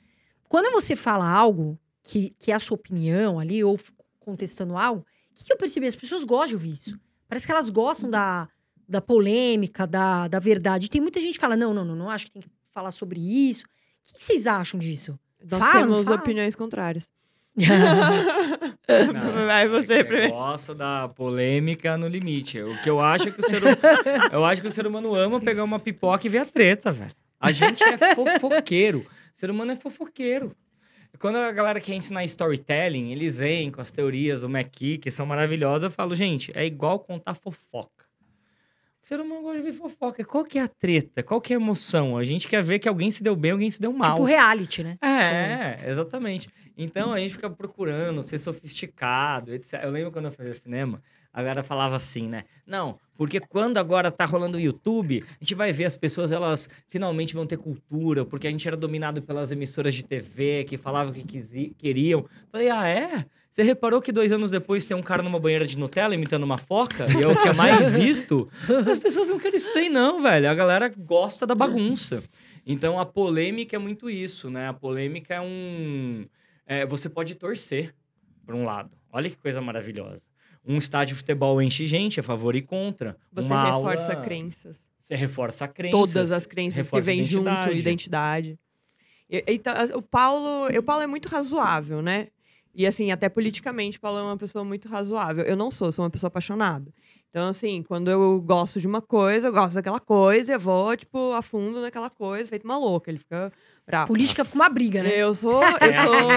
Quando você fala algo que, que é a sua opinião ali, ou contestando algo, o que, que eu percebi? As pessoas gostam de ouvir isso. Parece que elas gostam da, da polêmica, da, da verdade. Tem muita gente que fala: não, não, não, não acho que tem que falar sobre isso. O que, que vocês acham disso? Nós Fala, temos fala? opiniões contrárias. Não, Vai é você primeiro. gosta da polêmica no limite. O que eu acho é que o ser humano, eu acho que o ser humano ama pegar uma pipoca e ver a treta, velho. A gente é fofoqueiro. O ser humano é fofoqueiro. Quando a galera quer ensinar storytelling, eles vêm com as teorias do McKee, que são maravilhosas. Eu falo, gente, é igual contar fofoca. O ser humano gosta de ver fofoca. Qual que é a treta? Qual que é a emoção? A gente quer ver que alguém se deu bem, alguém se deu mal. tipo reality, né? É, exatamente. Então a gente fica procurando ser sofisticado, etc. Eu lembro quando eu fazia cinema, a galera falava assim, né? Não, porque quando agora tá rolando o YouTube, a gente vai ver as pessoas, elas finalmente vão ter cultura, porque a gente era dominado pelas emissoras de TV que falavam o que queriam. Falei, ah, é? Você reparou que dois anos depois tem um cara numa banheira de Nutella imitando uma foca? E é o que é mais visto? As pessoas não querem isso daí, não, velho. A galera gosta da bagunça. Então a polêmica é muito isso, né? A polêmica é um. é, você pode torcer para um lado. Olha que coisa maravilhosa. Um estádio de futebol enche gente, a favor e contra. Você Uma reforça aula, crenças. Você reforça crenças. Todas as crenças que vêm junto, identidade. E- Então, as- o Paulo, o Paulo é muito razoável, né? E assim, até politicamente, Paulo é uma pessoa muito razoável. Eu não sou, sou uma pessoa apaixonada. Então, assim, quando eu gosto de uma coisa, eu gosto daquela coisa, eu vou, tipo, a fundo naquela coisa, feito uma louca. Ele fica bravo. Política fica uma briga, né? Eu sou, eu (laughs) sou,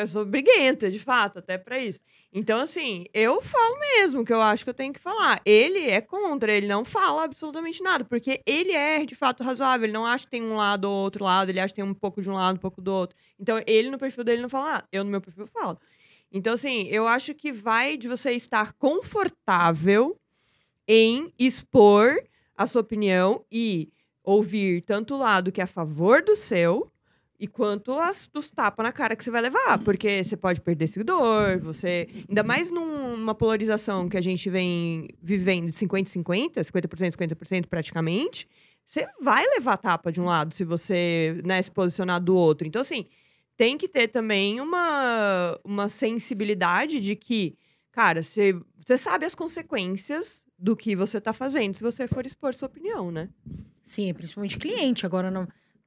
eu sou briguenta, de fato, até pra isso. Então, assim, eu falo mesmo que eu acho que eu tenho que falar. Ele é contra, ele não fala absolutamente nada, porque ele é, de fato, razoável. Ele não acha que tem um lado ou outro lado, ele acha que tem um pouco de um lado, um pouco do outro. Então, ele no perfil dele não fala nada. Eu no meu perfil falo. Então, assim, eu acho que vai de você estar confortável em expor a sua opinião e ouvir tanto o lado que é a favor do seu e quanto as dos tapas na cara que você vai levar. Porque você pode perder seguidor, você. Ainda mais num- numa polarização que a gente vem vivendo de 50-50, 50%, 50% praticamente, você vai levar tapa de um lado se você né, se posicionar do outro. Então, assim, tem que ter também uma, uma sensibilidade de que, cara, você, você sabe as consequências do que você tá fazendo se você for expor sua opinião, né? Sim, principalmente cliente. Agora,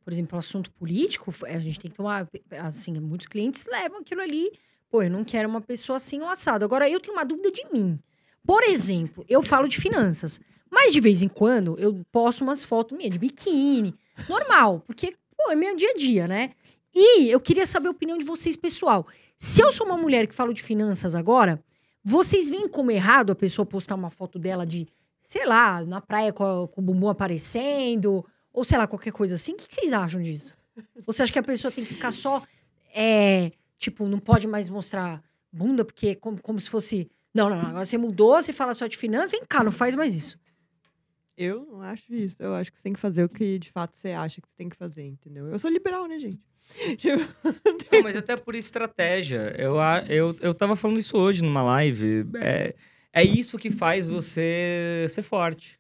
por exemplo, assunto político, a gente tem que tomar. Assim, muitos clientes levam aquilo ali. Pô, eu não quero uma pessoa assim ou assado. Agora, eu tenho uma dúvida de mim. Por exemplo, eu falo de finanças. Mas de vez em quando eu posto umas fotos minhas de biquíni. Normal, porque, pô, é meu dia a dia, né? E eu queria saber a opinião de vocês, pessoal. Se eu sou uma mulher que falo de finanças agora, vocês veem como errado a pessoa postar uma foto dela de, sei lá, na praia com, a- com o bumbum aparecendo, ou sei lá, qualquer coisa assim? O que, vocês acham disso? Você acha que a pessoa tem que ficar só, é, tipo, não pode mais mostrar bunda, porque é como, como se fosse. Não, não, não, agora você mudou, você fala só de finanças, vem cá, não faz mais isso. Eu não acho isso. Eu acho que você tem que fazer o que de fato você acha que você tem que fazer, entendeu? Eu sou liberal, né, gente? (laughs) Não, mas até por estratégia. Eu, eu, eu tava falando isso hoje numa live. É, é isso que faz você ser forte.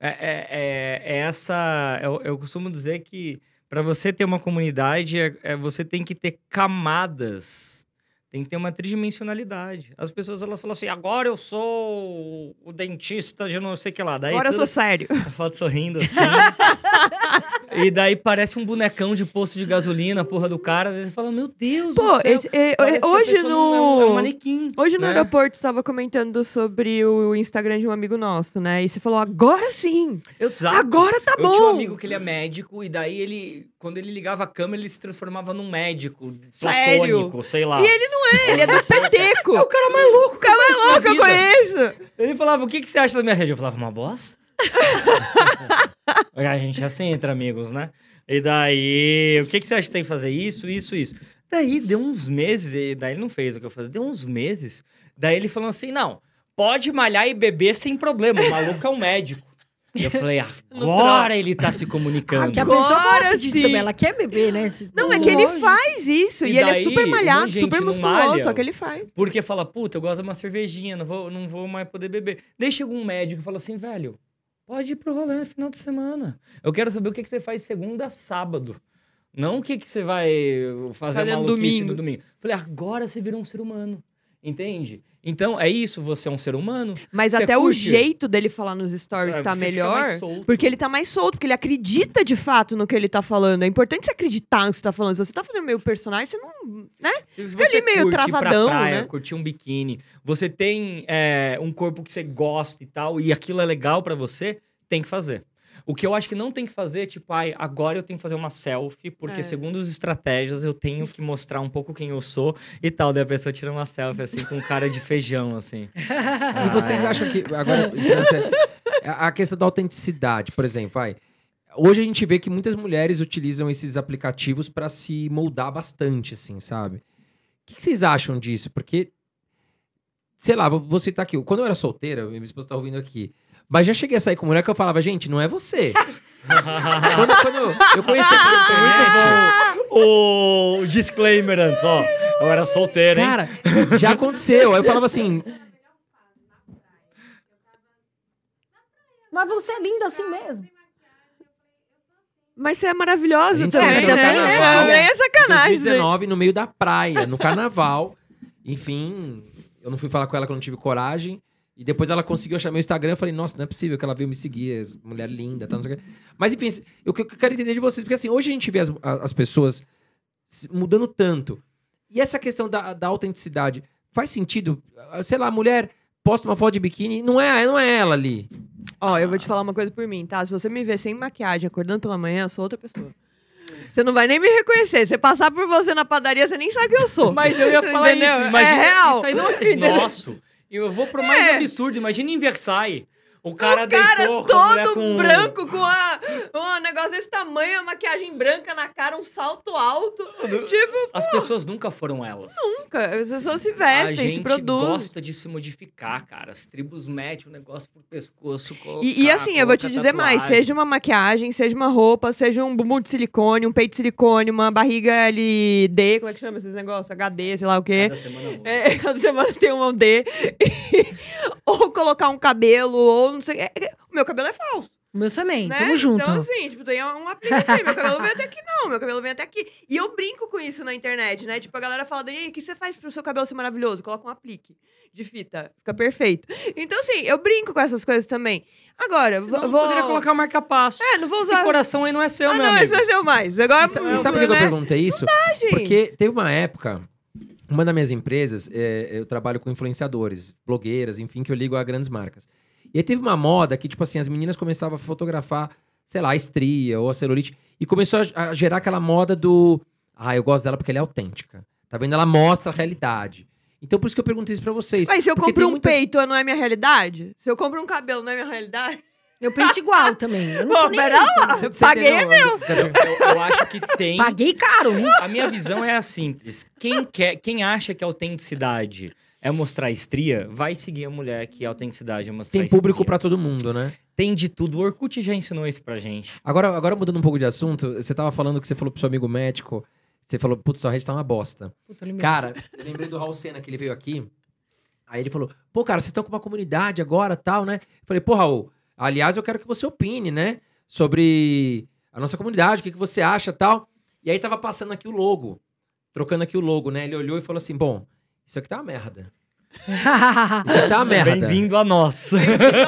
É, é, é- é essa. Eu, eu costumo dizer que para você ter uma comunidade, é, é- você tem que ter camadas. Tem que ter uma tridimensionalidade. As pessoas elas falam assim: agora eu sou o dentista de não sei o que lá. Daí Agora eu tudo- sou sério. (laughs) a foto sorrindo assim. (laughs) e daí parece um bonecão de posto de gasolina, a porra do cara. Você fala, meu Deus Pô, do céu. esse- é, que a hoje não é um- é no. manequim. Hoje no né? aeroporto estava comentando sobre o Instagram de um amigo nosso, né? E você falou, agora sim! Exato. Agora tá eu bom! tinha um amigo que ele é médico, e daí ele, quando ele ligava a câmera, ele se transformava num médico Sério? platônico, sei lá. E ele não é, ele é do peteco! (laughs) É o cara mais louco, O cara mais louco, eu conheço! Ele falava, o que, que você acha da minha rede? Eu falava, uma bosta. (laughs) a gente assim entre amigos, né? E daí, o que, que você acha que tem que fazer? Isso, isso, isso. Daí, deu uns meses, e daí ele não fez o que eu falei, deu uns meses. Daí ele falou assim, não, pode malhar e beber sem problema, o maluco é um médico. E eu falei, (laughs) agora ele tá se comunicando. Porque a pessoa Agora gosta disso sim. também, ela quer beber, né? Se- Não, é que ele faz isso. E, E ele é daí, super malhado, super musculoso, malha. só que ele faz. Porque fala, puta, eu gosto de uma cervejinha, não vou, não vou mais poder beber. Daí chega um médico e fala assim, velho, pode ir pro rolê no final de semana. Eu quero saber o que, que você faz segunda a sábado. Não o que, que você vai fazer no maluquice domingo. no domingo. Falei, agora você virou um ser humano. Entende? Então, é isso, você é um ser humano. Mas até o curte? jeito dele falar nos stories É, tá melhor. Porque ele tá mais solto, porque ele acredita de fato no que ele tá falando. É importante você acreditar no que você tá falando. Se você tá fazendo meio personagem, você não. Né? Se ali você meio curte ir pra travadão, praia, né? curtir um biquíni, você tem é, um corpo que você gosta e tal, e aquilo é legal pra você, tem que fazer. O que eu acho que não tem que fazer é tipo, ai, agora eu tenho que fazer uma selfie, porque É. segundo as estratégias eu tenho que mostrar um pouco quem eu sou e tal. Daí a pessoa tira uma selfie assim com cara de feijão, assim. E vocês acham que. Agora, então, é, a questão da autenticidade, por exemplo, vai. Hoje a gente vê que muitas mulheres utilizam esses aplicativos pra se moldar bastante, assim, sabe? O que, vocês acham disso? Porque, sei lá, vou citar aqui. Quando eu era solteira, minha esposa tá ouvindo aqui. Mas já cheguei a sair com mulher que eu falava, gente, não é você. (laughs) quando, quando eu conheci a Muito bom. O disclaimer antes, ó. Eu era solteiro, hein? Cara, já aconteceu. Aí eu falava assim, Mas você é linda assim mesmo. Mas você é maravilhosa também, no né? carnaval. Também é sacanagem. isso aí. 2019, no meio da praia, no carnaval. Enfim, eu não fui falar com ela que eu não tive coragem. E depois ela conseguiu achar meu Instagram. Eu falei, nossa, não é possível que ela veio me seguir. Mulher linda, tal, não sei o quê. Mas enfim, eu, que- eu quero entender de vocês. Porque assim, hoje a gente vê as, as pessoas mudando tanto. E essa questão da, da autenticidade, faz sentido? Ah, Sei lá, a mulher posta uma foto de biquíni, não é, não é ela ali. Ó, eu vou te falar uma coisa por mim, tá? Se você me ver sem maquiagem acordando pela manhã, eu sou outra pessoa. Você não vai nem me reconhecer. Se passar por você na padaria, você nem sabe quem eu sou. Mas eu ia falar Entendeu? isso. Imagina, é real. Isso aí não é nosso. Eu vou pro mais É. absurdo. Imagina em Versailles. O cara, O cara deitou todo com... branco, com a, um negócio desse tamanho, a maquiagem branca na cara, um salto alto. tipo, As pessoas nunca foram elas. nunca. As pessoas se vestem, se gente produzem. gosta de se modificar, cara. As tribos metem o negócio pro pescoço. Colocar, E, e assim, eu vou te dizer mais: tatuagem. seja uma maquiagem, seja uma roupa, seja um bumbum de silicone, um peito de silicone, uma barriga LD, como é que chama esses negócios? HD, sei lá o quê. Cada semana. É, (laughs) cada semana tem um D. (laughs) ou colocar um cabelo, ou não sei. é, é, o meu cabelo é falso. O meu também. né? Tamo junto. Então, assim, tipo, tem um aplique aqui. Meu cabelo vem até aqui, não. Meu cabelo vem até aqui. E eu brinco com isso na internet, né? Tipo, a galera fala, Dani, o que você faz pro seu cabelo ser maravilhoso? Coloca um aplique de fita. Fica perfeito. Então, assim, eu brinco com essas coisas também. Agora, Senão vou. não poderia colocar marca-passo. É, não vou Esse usar. coração aí não é seu, ah, meu não, amigo. esse vai ser o mais. Agora, E e sabe por que eu né? perguntei isso? gente. Porque teve uma época, uma das minhas empresas, é, eu trabalho com influenciadores, blogueiras, enfim, que eu ligo a grandes marcas. E aí teve uma moda que, tipo assim, as meninas começavam a fotografar, sei lá, a estria ou a celulite, e começou a, a gerar aquela moda do. Ah, eu gosto dela porque ela é autêntica. Tá vendo? Ela mostra a realidade. Então, por isso que eu perguntei isso pra vocês. Mas se eu compro um muitas- peito, não é minha realidade? Se eu compro um cabelo, não é minha realidade? Eu penso igual também. Eu Pô, pera aí. lá. Você- você Paguei entendeu? Eu, eu acho que tem. Paguei caro, hein? A minha visão é a simples. Quem, quer, quem acha que a autenticidade é mostrar estria, vai seguir a mulher que a autenticidade é mostrar Tem público pra todo mundo, né? Tem de tudo. O Orkut já ensinou isso pra gente. Agora, agora mudando um pouco de assunto, você tava falando que você falou pro seu amigo médico, você falou, putz, sua rede tá uma bosta. Puta, ele me- Cara, eu lembrei do Raul Senna, que ele veio aqui. Aí ele falou, pô, cara, vocês estão com uma comunidade agora, tal, né? Eu falei, pô, Raul, aliás, eu quero que você opine, né? Sobre a nossa comunidade, o que, que você acha, tal. E aí tava passando aqui o logo, trocando aqui o logo, né? Ele olhou e falou assim, bom, isso aqui tá uma merda. (laughs) Isso aqui tá uma merda. Bem-vindo a nós.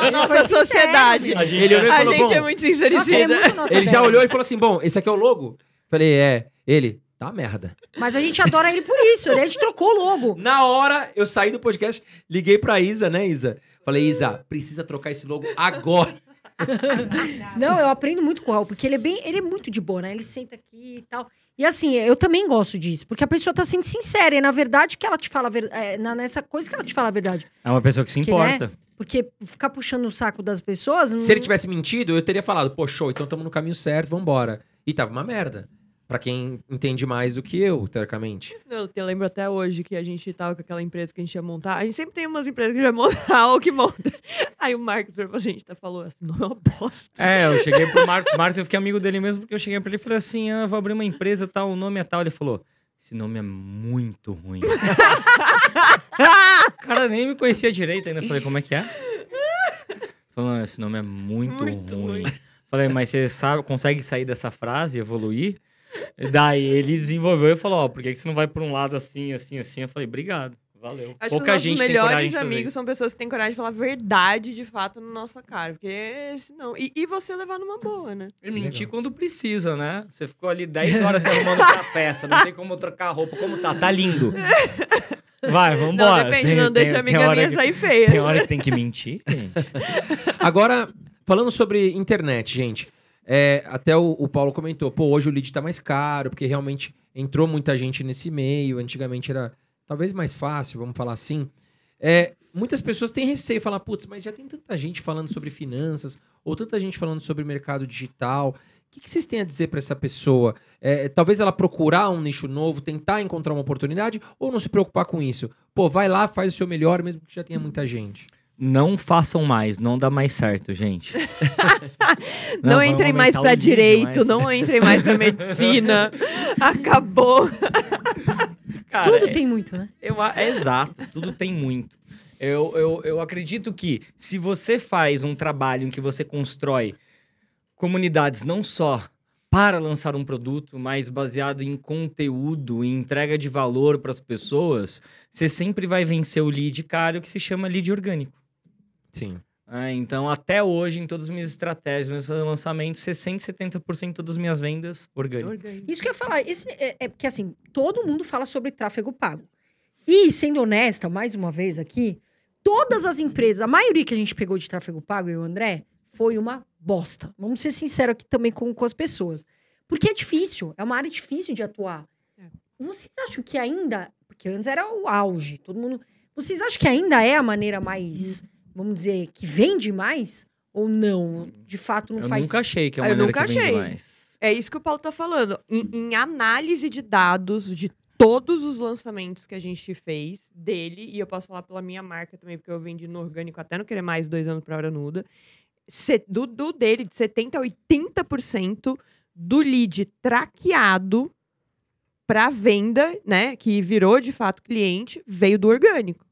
A nossa sociedade. A gente Ele olhou e A falou, gente bom, é muito Nossa, ele é sincericida. muito nota ele já 10. olhou e falou assim, bom, esse aqui é o logo? Falei, é. Ele, tá uma merda. Mas a gente adora ele por isso. A gente trocou o logo. Na hora, eu saí do podcast, liguei pra Isa, né, Isa? Falei, Isa, precisa trocar esse logo agora. (laughs) Não, eu aprendo muito com o Raul, porque ele é bem, ele é muito de boa, né? Ele senta aqui e tal. E assim, eu também gosto disso, porque a pessoa tá sendo sincera, e na verdade que ela te fala a verdade, nessa coisa que ela te fala a verdade. É uma pessoa que se Que, importa. Porque ficar puxando o saco das pessoas. Se ele tivesse mentido, eu teria falado, pô, show, então estamos no caminho certo, vambora. E tava uma merda. Pra quem entende mais do que eu, teoricamente. Eu te lembro até hoje que a gente tava com aquela empresa que a gente ia montar. A gente sempre tem umas empresas que já montar (laughs) ou que monta. Aí o Marcos veio pra gente, tá, falou assim, não é uma bosta. É, eu cheguei pro Marcos. Marcos, eu fiquei amigo dele mesmo, porque eu cheguei pra ele e falei assim: ah, vou abrir uma empresa tal, o nome é tal. Ele falou: esse nome é muito ruim. o cara nem me conhecia direito ainda. Eu falei: como é que é? Falou: "Não, esse nome é muito, Muito ruim. ruim. Falei: mas você sabe, consegue sair dessa frase, evoluir? Daí ele desenvolveu e falou: ó, por que, que você não vai por um lado assim, assim, assim? Eu falei: obrigado, valeu. Acho Pouca que os gente nossos tem coragem melhores amigos são pessoas que têm coragem de falar a verdade de fato na nossa cara. Porque senão. E, e você levar numa boa, né? E mentir Legal. quando precisa, né? Você ficou ali 10 (laughs) horas se arrumando pra festa, não tem como trocar a roupa. Como tá? Tá lindo. (laughs) Vai, vambora. Não, depende, Tem- não tem- deixa a tem amiga minha que- sair feia. Tem hora que tem que mentir, gente. (laughs) Agora, falando sobre internet, gente. É, até o, o Paulo comentou, pô, hoje o lead tá mais caro, porque realmente entrou muita gente nesse meio. Antigamente era talvez mais fácil, vamos falar assim. É, muitas pessoas têm receio, falar, putz, mas já tem tanta gente falando sobre finanças, ou tanta gente falando sobre mercado digital. O que, que vocês têm a dizer para essa pessoa? É, talvez ela procurar um nicho novo, tentar encontrar uma oportunidade, ou não se preocupar com isso? Pô, vai lá, faz o seu melhor, mesmo que já tenha muita gente. Não façam mais, não dá mais certo, gente. (laughs) Não, vamos entrem mais lead, direito, mas- não entrem mais pra medicina. (laughs) Acabou. Cara, Tudo é- tem muito, né? Eu, é exato, tudo tem muito. Eu, eu, eu acredito que se você faz um trabalho em que você constrói comunidades não só para lançar um produto, mas baseado em conteúdo e entrega de valor para as pessoas, você sempre vai vencer o lead caro que se chama lead orgânico. Sim. Ah, então, até hoje, em todas as minhas estratégias, meus lançamentos, 60%, 70% das minhas vendas orgânicas. Isso que eu ia falar. Esse, é, é porque, assim, todo mundo fala sobre tráfego pago. E, sendo honesta, mais uma vez aqui, todas as empresas, a maioria que a gente pegou de tráfego pago, eu e o André, foi uma bosta. Vamos ser sinceros aqui também com, com as pessoas. Porque é difícil, é uma área difícil de atuar. É. Vocês acham que ainda. Porque antes era o auge, todo mundo. Vocês acham que ainda é a maneira mais, vamos dizer, que vende mais? Ou não? De fato, não Eu faz. nunca achei que é Ah, uma eu maneira nunca que vende achei. mais. É isso que o Paulo tá falando. Em, em análise de dados de todos os lançamentos que a gente fez dele, e eu posso falar pela minha marca também, porque eu vendi no orgânico até não querer mais dois anos pra hora nuda. Se- do, do dele, de 70% a 80% do lead traqueado para venda, né, que virou de fato cliente, veio do orgânico.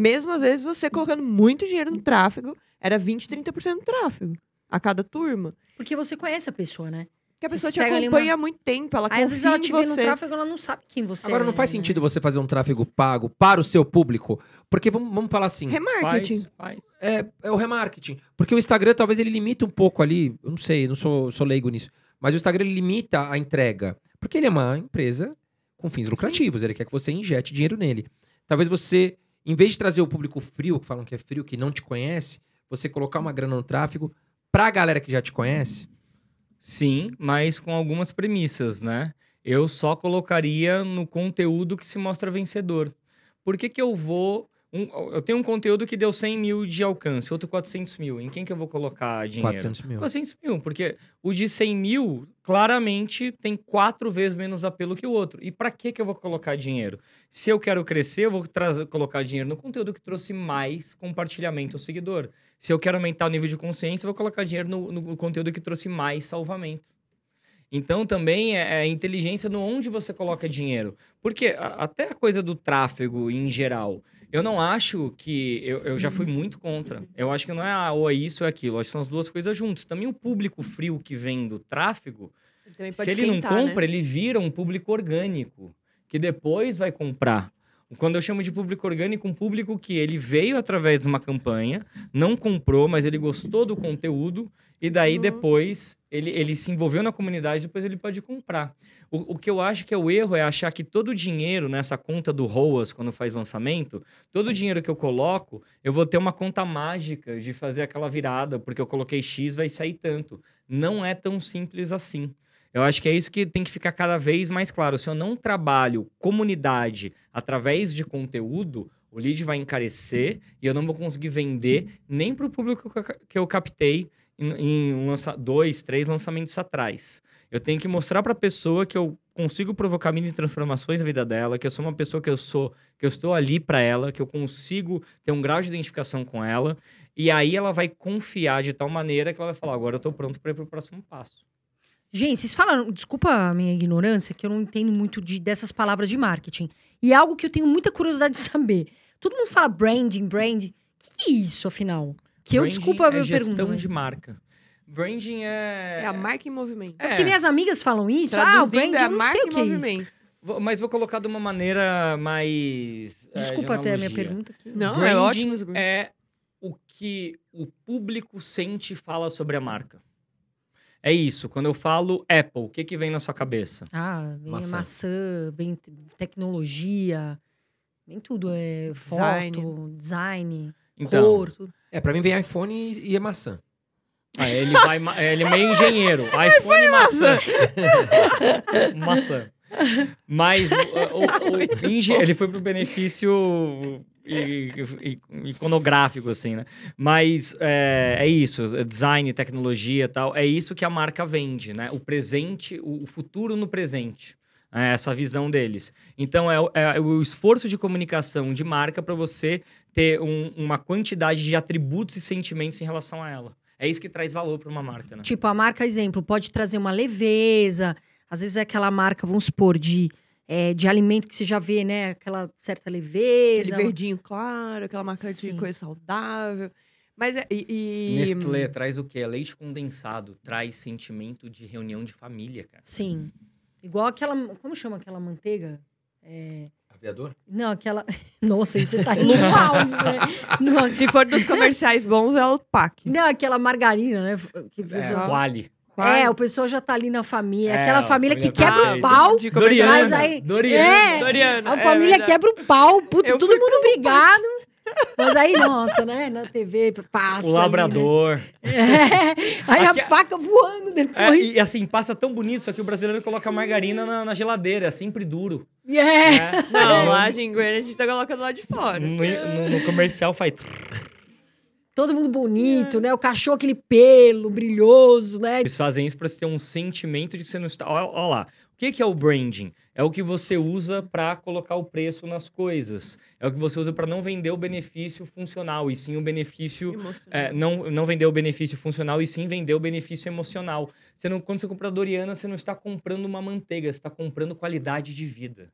Mesmo às vezes você colocando muito dinheiro no tráfego, era 20, 30% do tráfego a cada turma. Porque você conhece a pessoa, né? Que a Vocês pessoa te acompanha há muito tempo, ela Aí, às vezes ela te confia vê em no você. tráfego, ela não sabe quem você Agora, é. não faz né? sentido você fazer um tráfego pago para o seu público, porque vamos, vamos falar assim, Remarketing. Faz, faz. é, é o remarketing. Porque o Instagram, talvez ele limita um pouco ali, eu não sei, eu não sou, sou leigo nisso, mas o Instagram ele limita a entrega, porque ele é uma empresa com fins lucrativos, ele quer que você injete dinheiro nele. Talvez você, em vez de trazer o público frio, que falam que é frio, que não te conhece, você colocar uma grana no tráfego pra galera que já te conhece, Sim, mas com algumas premissas, né? Eu só colocaria no conteúdo que se mostra vencedor. Por que, que eu vou. Um- eu tenho um conteúdo que deu 100 mil de alcance, outro 400 mil. Em quem que eu vou colocar dinheiro? 400 mil. 400 mil, porque o de 100 mil claramente tem quatro vezes menos apelo que o outro. E para que que eu vou colocar dinheiro? Se eu quero crescer, eu vou trazer, colocar dinheiro no conteúdo que trouxe mais compartilhamento ao seguidor. Se eu quero aumentar o nível de consciência, eu vou colocar dinheiro no, no conteúdo que trouxe mais salvamento. Então também é, é inteligência no onde você coloca dinheiro. Porque a- até a coisa do tráfego em geral, eu não acho que. Eu, eu já fui muito contra. Eu acho que não é ah, ou é isso ou é aquilo. Eu acho que são as duas coisas juntas. Também o público frio que vem do tráfego, Ele se ele não né? compra, ele vira um público orgânico, que depois vai comprar. Quando eu chamo de público orgânico, um público que ele veio através de uma campanha, não comprou, mas ele gostou do conteúdo, e daí Uhum. depois ele, ele se envolveu na comunidade, depois ele pode comprar. O, o que eu acho que é o erro é achar que todo o dinheiro nessa conta do ROAS, quando faz lançamento, todo o dinheiro que eu coloco, eu vou ter uma conta mágica de fazer aquela virada, porque eu coloquei X, vai sair tanto. Não é tão simples assim. Eu acho que é isso que tem que ficar cada vez mais claro. Se eu não trabalho comunidade através de conteúdo, o lead vai encarecer e eu não vou conseguir vender nem para o público que eu captei em, em lança- dois, três lançamentos atrás. Eu tenho que mostrar para a pessoa que eu consigo provocar mini transformações na vida dela, que eu sou uma pessoa que eu sou, que eu estou ali para ela, que eu consigo ter um grau de identificação com ela, e aí ela vai confiar de tal maneira que ela vai falar: agora eu estou pronto para ir para o próximo passo. Gente, vocês falaram, desculpa a minha ignorância, que eu não entendo muito de, dessas palavras de marketing. E é algo que eu tenho muita curiosidade de saber. Todo mundo fala branding, branding. O que, que é isso, afinal? Que eu, Branding desculpa a é minha gestão pergunta. de marca. Branding é. É a marca em movimento. É, Porque minhas amigas falam isso. Ah, o Traduzindo, branding, é a eu não marca sei o em que é isso. movimento. vou- mas vou colocar de uma maneira mais. é, de Desculpa até a minha pergunta aqui. Não, é Branding ótimo. esse branding. É o que o público sente e fala sobre a marca. É isso. Quando eu falo Apple, o que, que vem na sua cabeça? Ah, vem maçã, Maçã. vem te- tecnologia, vem tudo. É Design. foto, design, Então, cor, tudo. É, pra mim vem iPhone e, e é maçã. ah, ele vai, ma- ele é meio engenheiro. (laughs) iPhone e maçã. maçã. Mas o- o- o- (laughs) ele foi pro benefício i- i- iconográfico, assim, né? Mas é, é isso, é design, tecnologia e tal, é isso que a marca vende, né? O presente, o o futuro no presente. É essa visão deles. Então, é, o- é o esforço de comunicação de marca para você ter um- uma quantidade de atributos e sentimentos em relação a ela. É isso que traz valor para uma marca, né? Tipo, a marca, exemplo, pode trazer uma leveza. Às vezes é aquela marca, vamos supor, de é, de alimento que você já vê, né? Aquela certa Aquele leveza. verdinho claro, aquela marca Sim. de coisa saudável. Mas é- e, e- Nestlé traz o quê? Leite condensado. Traz sentimento de reunião de família, cara. Sim. Igual aquela. Como chama aquela manteiga? É, Aviador? Não, aquela. (laughs) Nossa, você tá (laughs) indo mal, né? Se for dos comerciais bons, é o PAC. não, aquela margarina, né? Que É, Quali. É, o pessoal já tá ali na família. É, aquela a família que família quebra o perfeita. pau. Doriana. Mas aí- Doriana. É, Doriana, A é família verdade. quebra o pau, puta, todo mundo brigado. Mas aí, nossa, né? Na TV passa. O ali, labrador. né? É. Aí Aqui- a faca voando É, depois. e assim, passa tão bonito, só que o brasileiro coloca margarina na, na geladeira, é sempre duro. É. né? Não, lá a Jingueira a gente tá colocando lá de fora. No, no- no comercial faz. Todo mundo bonito, né? O cachorro, aquele pelo brilhoso, né? Eles fazem isso pra você ter um sentimento de que você não está. Olha, olha lá. O que, que é o branding? É o que você usa pra colocar o preço nas coisas. É o que você usa pra não vender o benefício funcional, e sim o benefício. é, não, não vender o benefício funcional, e sim vender o benefício emocional. Você não, quando você compra a Doriana, você não está comprando uma manteiga, você está comprando qualidade de vida.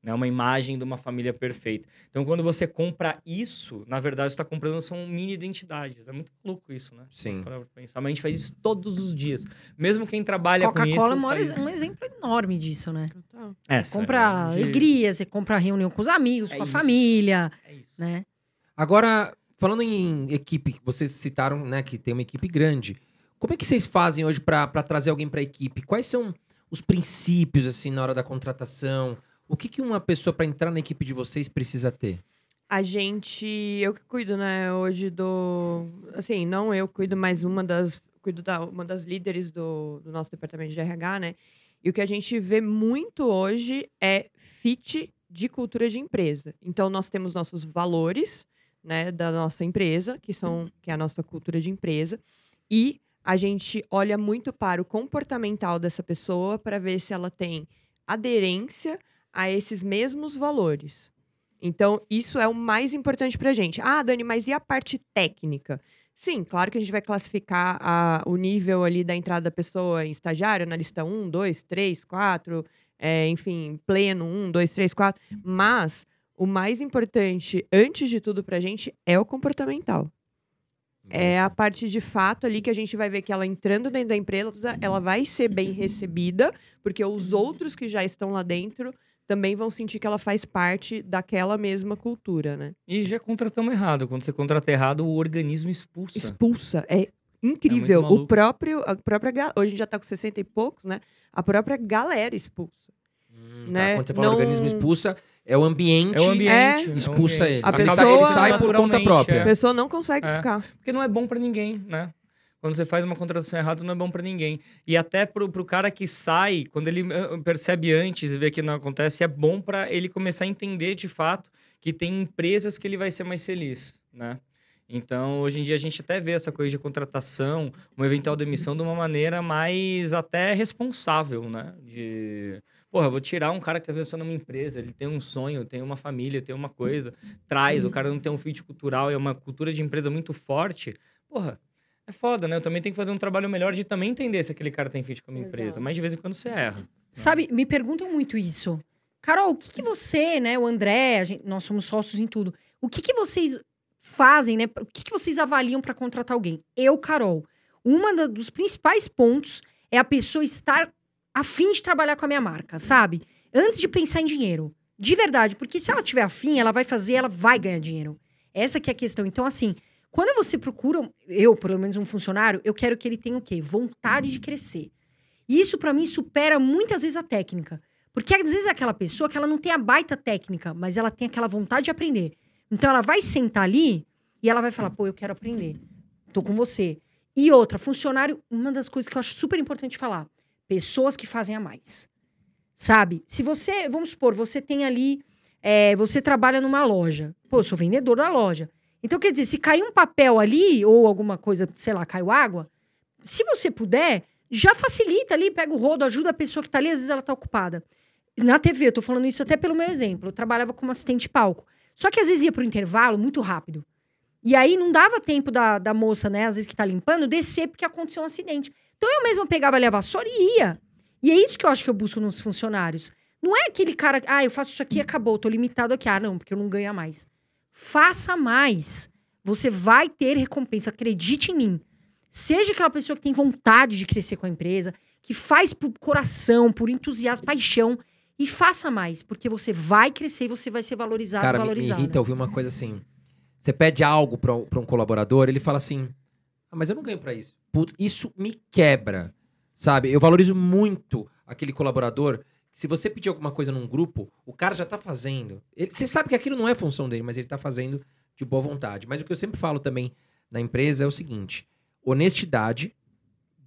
Né? Uma imagem de uma família perfeita. Então, quando você compra isso, na verdade, você está comprando são mini identidades. É muito louco isso, né? Sim. Pensar. Mas a gente faz isso todos os dias. Mesmo quem trabalha com isso... Coca-Cola é um faz- um exemplo enorme disso, né? Total. É, Você compra sério, alegria, você compra reunião com os amigos, É com a isso. família, É isso. né? Agora, falando em equipe, vocês citaram, né, que tem uma equipe grande. Como é que vocês fazem hoje pra pra trazer alguém pra equipe? Quais são os princípios, assim, na hora da contratação? O que, que uma pessoa pra entrar na equipe de vocês precisa ter? A gente, eu que cuido, né, hoje do, assim, não eu cuido, mas uma das, cuido da, uma das líderes do, do nosso departamento de RH, né, e o que a gente vê muito hoje é fit de cultura de empresa. Então, nós temos nossos valores, né, da nossa empresa, que são, que é a nossa cultura de empresa, e a gente olha muito para o comportamental dessa pessoa para ver se ela tem aderência a esses mesmos valores. Então, isso é o mais importante pra gente. Ah, Dani, mas e a parte técnica? Sim, claro que a gente vai classificar a- o nível ali da entrada da pessoa em estagiário, na lista 1, 2, 3, 4, é, enfim, pleno 1, 2, 3, 4. Mas o mais importante, antes de tudo pra gente, é o comportamental. É a parte de fato ali que a gente vai ver que ela entrando dentro da empresa, ela vai ser bem recebida, porque os outros que já estão lá dentro também vão sentir que ela faz parte daquela mesma cultura, né? E já contratamos errado. Quando você contrata errado, o organismo expulsa. Expulsa. É incrível. maluco. o próprio, a própria, hoje a gente já tá com 60 e poucos, né? A própria galera expulsa. Hum, tá. né? Quando você fala Não- organismo expulsa, é o ambiente. É o ambiente. é o expulsa ambiente. ele. A Ele pessoa- sai- ele sai por conta própria. A é. pessoa não consegue É. ficar. Porque não é bom pra ninguém, né? Quando você faz uma contratação errada, não é bom pra ninguém. E até pro, pro cara que sai, quando ele ah, percebe antes e vê que não acontece, é bom pra ele começar a entender de fato que tem empresas que ele vai ser mais feliz, né? Então, hoje em dia, a gente até vê essa coisa de contratação, uma eventual demissão de uma maneira mais até responsável, né? De, porra, vou tirar um cara que às vezes está numa empresa, ele tem um sonho, tem uma família, tem uma coisa, traz, o cara não tem um fit cultural, é uma cultura de empresa muito forte. Porra, é foda, né? Eu também tenho que fazer um trabalho melhor de também entender se aquele cara tem fit com a minha Exato. empresa. Mas de vez em quando você erra. Sabe, me perguntam muito isso. Carol, o que, que você, né, o André, a gente- nós somos sócios em tudo. O que, que vocês fazem, né? O que, que vocês avaliam para contratar alguém? Eu, Carol, uma da- dos principais pontos é a pessoa estar afim de trabalhar com a minha marca, sabe? Antes de pensar em dinheiro. De verdade, porque se ela tiver afim, ela vai fazer, ela vai ganhar dinheiro. Essa que é a questão. Então, assim, quando você procura, eu, pelo menos um funcionário, eu quero que ele tenha o quê? Vontade de crescer. E isso, pra mim, supera muitas vezes a técnica. Porque às vezes é aquela pessoa que ela não tem a baita técnica, mas ela tem aquela vontade de aprender. Então ela vai sentar ali e ela vai falar: pô, eu quero aprender. Tô com você. E outra, funcionário, uma das coisas que eu acho super importante falar: pessoas que fazem a mais. Sabe? Se você, vamos supor, você tem ali, é, você trabalha numa loja. Pô, eu sou vendedor da loja. Então, quer dizer, se cair um papel ali, ou alguma coisa, sei lá, caiu água, se você puder, já facilita ali, pega o rodo, ajuda a pessoa que tá ali, às vezes ela tá ocupada. Na TV, eu tô falando isso até pelo meu exemplo. Eu trabalhava como assistente palco. Só que às vezes ia pro intervalo muito rápido. E aí não dava tempo da, da moça, né, às vezes que tá limpando, descer porque aconteceu um acidente. Então eu mesma pegava ali a vassoura e ia. E é isso que eu acho que eu busco nos funcionários. Não é aquele cara, ah, eu faço isso aqui e acabou, tô limitado aqui. Ah, não, porque eu não ganho mais. Faça mais. Você vai ter recompensa, acredite em mim. Seja aquela pessoa que tem vontade de crescer com a empresa, que faz por coração, por entusiasmo, paixão, e faça mais, porque você vai crescer e você vai ser valorizado, Cara, me, me irrita ouvir uma coisa assim. Você pede algo pra um, colaborador, ele fala assim: Ah, mas eu não ganho pra isso. Putz, isso me quebra. Sabe? Eu valorizo muito aquele colaborador. Se você pedir alguma coisa num grupo, o cara já tá fazendo. Ele- você sabe que aquilo não é função dele, mas ele tá fazendo de boa vontade. Mas o que eu sempre falo também na empresa é o seguinte: honestidade,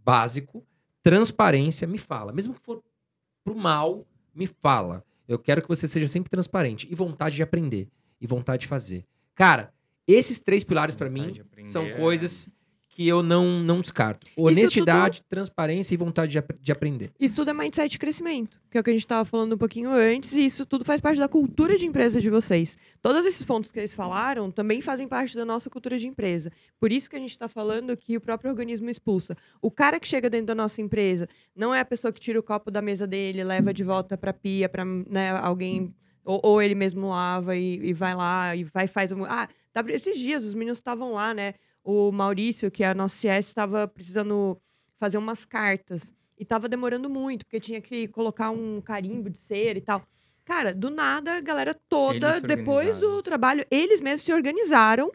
básico, transparência, me fala. Mesmo que for pro mal, me fala. Eu quero que você seja sempre transparente. E vontade de aprender. E vontade de fazer. Cara, esses três pilares pra Vontade mim de aprender são é- coisas que eu não, não descarto. Honestidade, transparência e vontade de, ap- de aprender. Isso tudo é mindset de crescimento, que é o que a gente estava falando um pouquinho antes, e isso tudo faz parte da cultura de empresa de vocês. Todos esses pontos que eles falaram também fazem parte da nossa cultura de empresa. Por isso que a gente está falando que o próprio organismo expulsa. O cara que chega dentro da nossa empresa não é a pessoa que tira o copo da mesa dele, leva de volta para pia, para né, alguém. Ou, ou ele mesmo lava e, e vai lá e vai faz. Um, ah, tá, esses dias os meninos estavam lá, né? O Maurício, que é a nossa CS, estava precisando fazer umas cartas. E tava demorando muito, porque tinha que colocar um carimbo de cera e tal. Cara, do nada, a galera toda, depois do trabalho, eles mesmos se organizaram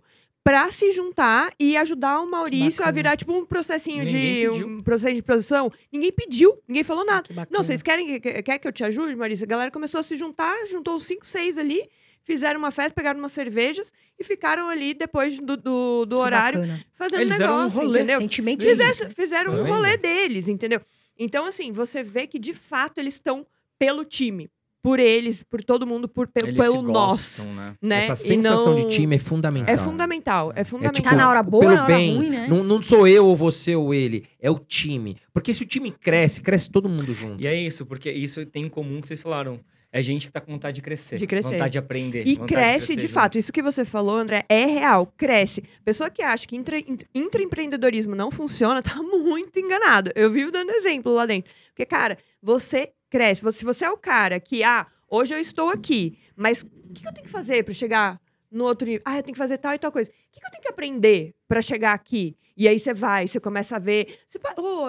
pra se juntar e ajudar o Maurício a virar, tipo, um processinho Ninguém de. pediu. Um processo de produção. Ninguém pediu, ninguém falou nada. Que bacana. Não, vocês querem que, quer que eu te ajude, Maurício? A galera começou a se juntar, juntou uns 5, 6 ali, fizeram uma festa, pegaram umas cervejas e ficaram ali depois do, do, do horário bacana. fazendo Eles eram um negócio, rolê. entendeu? Sentimento Fizesse- fizeram Tá um vendo? rolê deles, entendeu? Então, assim, você vê que de fato eles estão pelo time, por eles, por todo mundo, por, pe- Eles pelo se nós. gostam, né? Né? Essa sensação não- de time é fundamental. É fundamental, é É fundamental. tipo, Tá na hora boa, pelo na hora bem. ruim, né? Não, não sou eu ou você ou ele. É o time. Porque se o time cresce, cresce todo mundo junto. E é isso, porque isso tem em comum que vocês falaram. É gente que tá com vontade de crescer. De crescer. Vontade de aprender. E cresce crescer de fato. Isso que você falou, André, é real. Cresce. Pessoa que acha que intra- int- intraempreendedorismo não funciona, (laughs) tá muito enganado. Eu vivo dando exemplo lá dentro. Porque, cara, você cresce. Se você é o cara que, ah, hoje eu estou aqui, mas o que eu tenho que fazer para chegar no outro nível? Ah, eu tenho que fazer tal e tal coisa. O que que eu tenho que aprender para chegar aqui? E aí você vai, você começa a ver. Você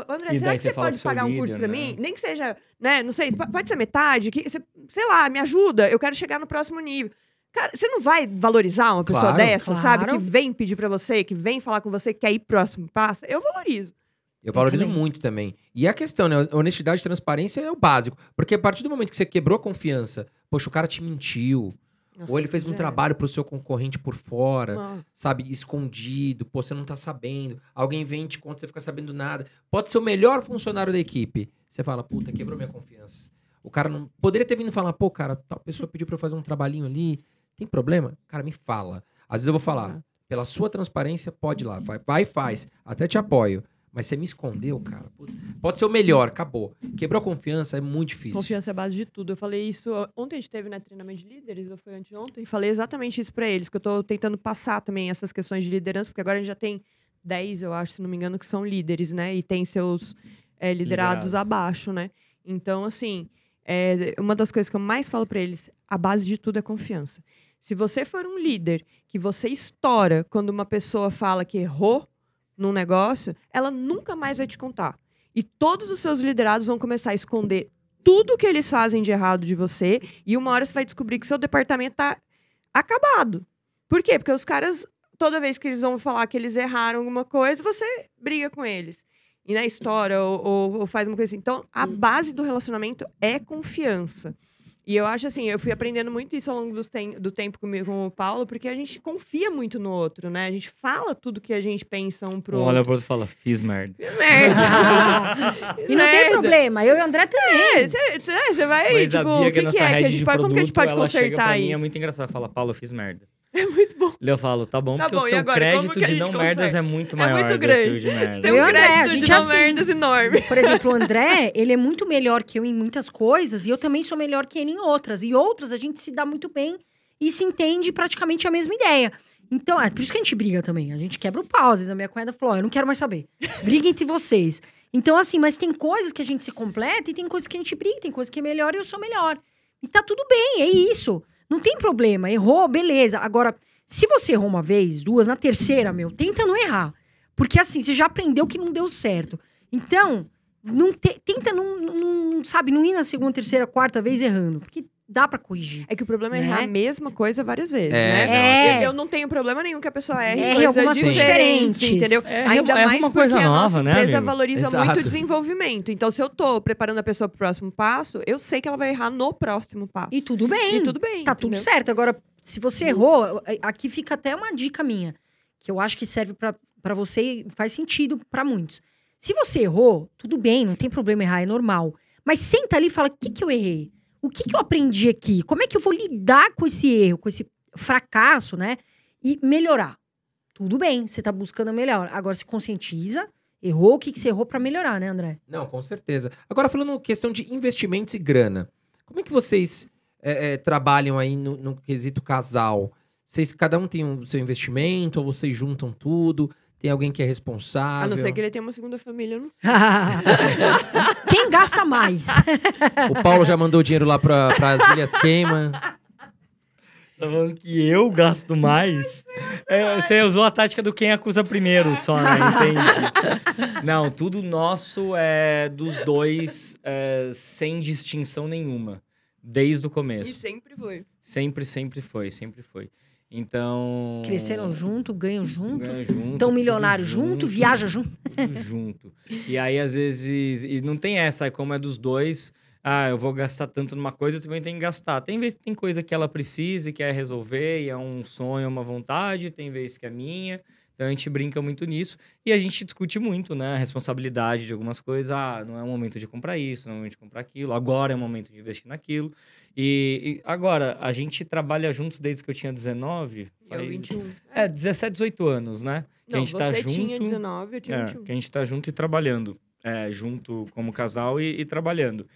André, E será que você pode pagar um curso para né? mim? Nem que seja, né? Não sei, po- pode ser metade. Que, você- sei lá, me ajuda. Eu quero chegar no próximo nível. Cara, você não vai valorizar uma pessoa Claro. dessa, sabe? Claro. Que vem pedir pra você, que vem falar com você, que quer ir próximo passo. Eu valorizo. Eu valorizo também. muito também. E a questão, né? Honestidade e transparência é o básico. Porque a partir do momento que você quebrou a confiança, poxa, o cara te mentiu. Ou ele fez um Nossa, trabalho pro seu concorrente por fora, Mano, sabe? Escondido. Pô, você não tá sabendo. Alguém vem e te conta, você fica sabendo nada. Pode ser o melhor funcionário da equipe. Você fala, puta, quebrou minha confiança. O cara não. Poderia ter vindo falar, pô, cara, tal pessoa pediu pra eu fazer um trabalhinho ali. Tem problema? Cara, me fala. Às vezes eu vou falar, pela sua transparência, pode ir lá. Vai, vai e faz. Até te apoio. Mas você me escondeu, cara. Putz, pode ser o melhor, acabou. Quebrou a confiança, é muito difícil. Confiança é a base de tudo. Eu falei isso. Ontem a gente teve né, treinamento de líderes, ou foi anteontem, e falei exatamente isso pra eles, que eu tô tentando passar também essas questões de liderança, porque agora a gente já tem 10, eu acho, se não me engano, que são líderes, né? E tem seus é, liderados, Liderados. abaixo, né? Então, assim, é, uma das coisas que eu mais falo pra eles, a base de tudo é confiança. Se você for um líder que você estoura quando uma pessoa fala que errou num negócio, ela nunca mais vai te contar. E todos os seus liderados vão começar a esconder tudo que eles fazem de errado de você, e uma hora você vai descobrir que seu departamento tá acabado. Por quê? Porque os caras, toda vez que eles vão falar que eles erraram alguma coisa, você briga com eles. E na história, ou, ou- ou faz uma coisa assim. Então, a base do relacionamento é confiança. E eu acho assim, eu fui aprendendo muito isso ao longo do, tem- do tempo comigo com o Paulo, porque a gente confia muito no outro, né? A gente fala tudo que a gente pensa um pro Um outro. olha pro outro e fala, fiz merda. Merda! (laughs) E não tem Merda. problema, eu e o André também. Você vai, Mas tipo, o que, que é que nossa é? Que a gente de pode, como que a gente pode produto, ela chega consertar pra mim, isso? é muito engraçado. Fala, Paulo, eu fiz merda. É muito bom. Eu falo, tá bom, Tá porque bom, o seu agora, crédito de não merdas consegue? é muito É maior muito do grande. que o de merda. Tem Eu e um o André, a crédito gente de é não assim. merdas enorme. Por exemplo, o André, ele é muito melhor que eu em muitas coisas e eu também sou melhor que ele em outras. E outras a gente se dá muito bem e se entende praticamente a mesma ideia. Então, é por isso que a gente briga também. A gente quebra o pau. Às vezes a minha cunhada falou: "Ó, eu não quero mais saber. Briga entre vocês. Então, assim, mas tem coisas que a gente se completa e tem coisas que a gente briga, tem coisas que é melhor e eu sou melhor. E tá tudo bem, é isso. Não tem problema. Errou, beleza. Agora, se você errou uma vez, duas, na terceira, meu, tenta não errar. Porque assim, você já aprendeu que não deu certo. Então, não te- tenta não, não, sabe, não ir na segunda, terceira, quarta vez errando. Porque dá pra corrigir. É que o problema é Né? errar a mesma coisa várias vezes, É, né? É. Eu não tenho problema nenhum que a pessoa erre, Erre coisas algumas diferentes, diferentes. entendeu? É, Ainda é mais uma porque coisa a nova, nossa né, empresa amigo? valoriza Exato. muito o desenvolvimento. Então, se eu tô preparando a pessoa pro próximo passo, eu sei que ela vai errar no próximo passo. E tudo bem. E tudo bem, Tá tudo entendeu? certo. Agora, se você errou, aqui fica até uma dica minha, que eu acho que serve pra pra você e faz sentido pra muitos. Se você errou, tudo bem, não tem problema errar, é normal. Mas senta ali e fala: o que, que eu errei? O que, que eu aprendi aqui? Como é que eu vou lidar com esse erro, com esse fracasso, né? E melhorar. Tudo bem, você tá buscando melhor. Agora se conscientiza, errou, o que, que você errou pra melhorar, né, André? Não, com certeza. Agora, falando questão de investimentos e grana, como é que vocês é, é, trabalham aí no, no quesito casal? Vocês, cada um tem o seu investimento, ou vocês juntam tudo? Tem alguém que é responsável? A não ser que ele tenha uma segunda família, eu não sei. (laughs) Quem gasta mais? O Paulo já mandou dinheiro lá para as Ilhas Queima. Tá falando que eu gasto mais? É, você usou a tática do quem acusa primeiro só, né? Entende? Não, tudo nosso é dos dois, é, sem distinção nenhuma. Desde o E começo. sempre foi. Sempre, sempre foi, sempre foi. Então. Cresceram junto, ganham junto. ganha junto. Tão tudo milionário junto, viaja junto. tudo junto. (laughs) E aí, às vezes, e não tem essa, como é dos dois, ah, eu vou gastar tanto numa coisa, eu também tenho que gastar. Tem vezes que tem coisa que ela precisa e quer resolver, e é um sonho, é uma vontade, tem vezes que é minha. Então a gente brinca muito nisso e a gente discute muito, né? A responsabilidade de algumas coisas. Ah, não é o momento de comprar isso, não é o momento de comprar aquilo. Agora é o momento de investir naquilo. E, e agora, a gente trabalha juntos desde que eu tinha 19. E eu faz- 21. É, 17, 18 anos, né? Que não, a gente tá você junto. tinha 19, eu tinha É, 21. que a gente tá junto e trabalhando. É, junto como casal e, e trabalhando.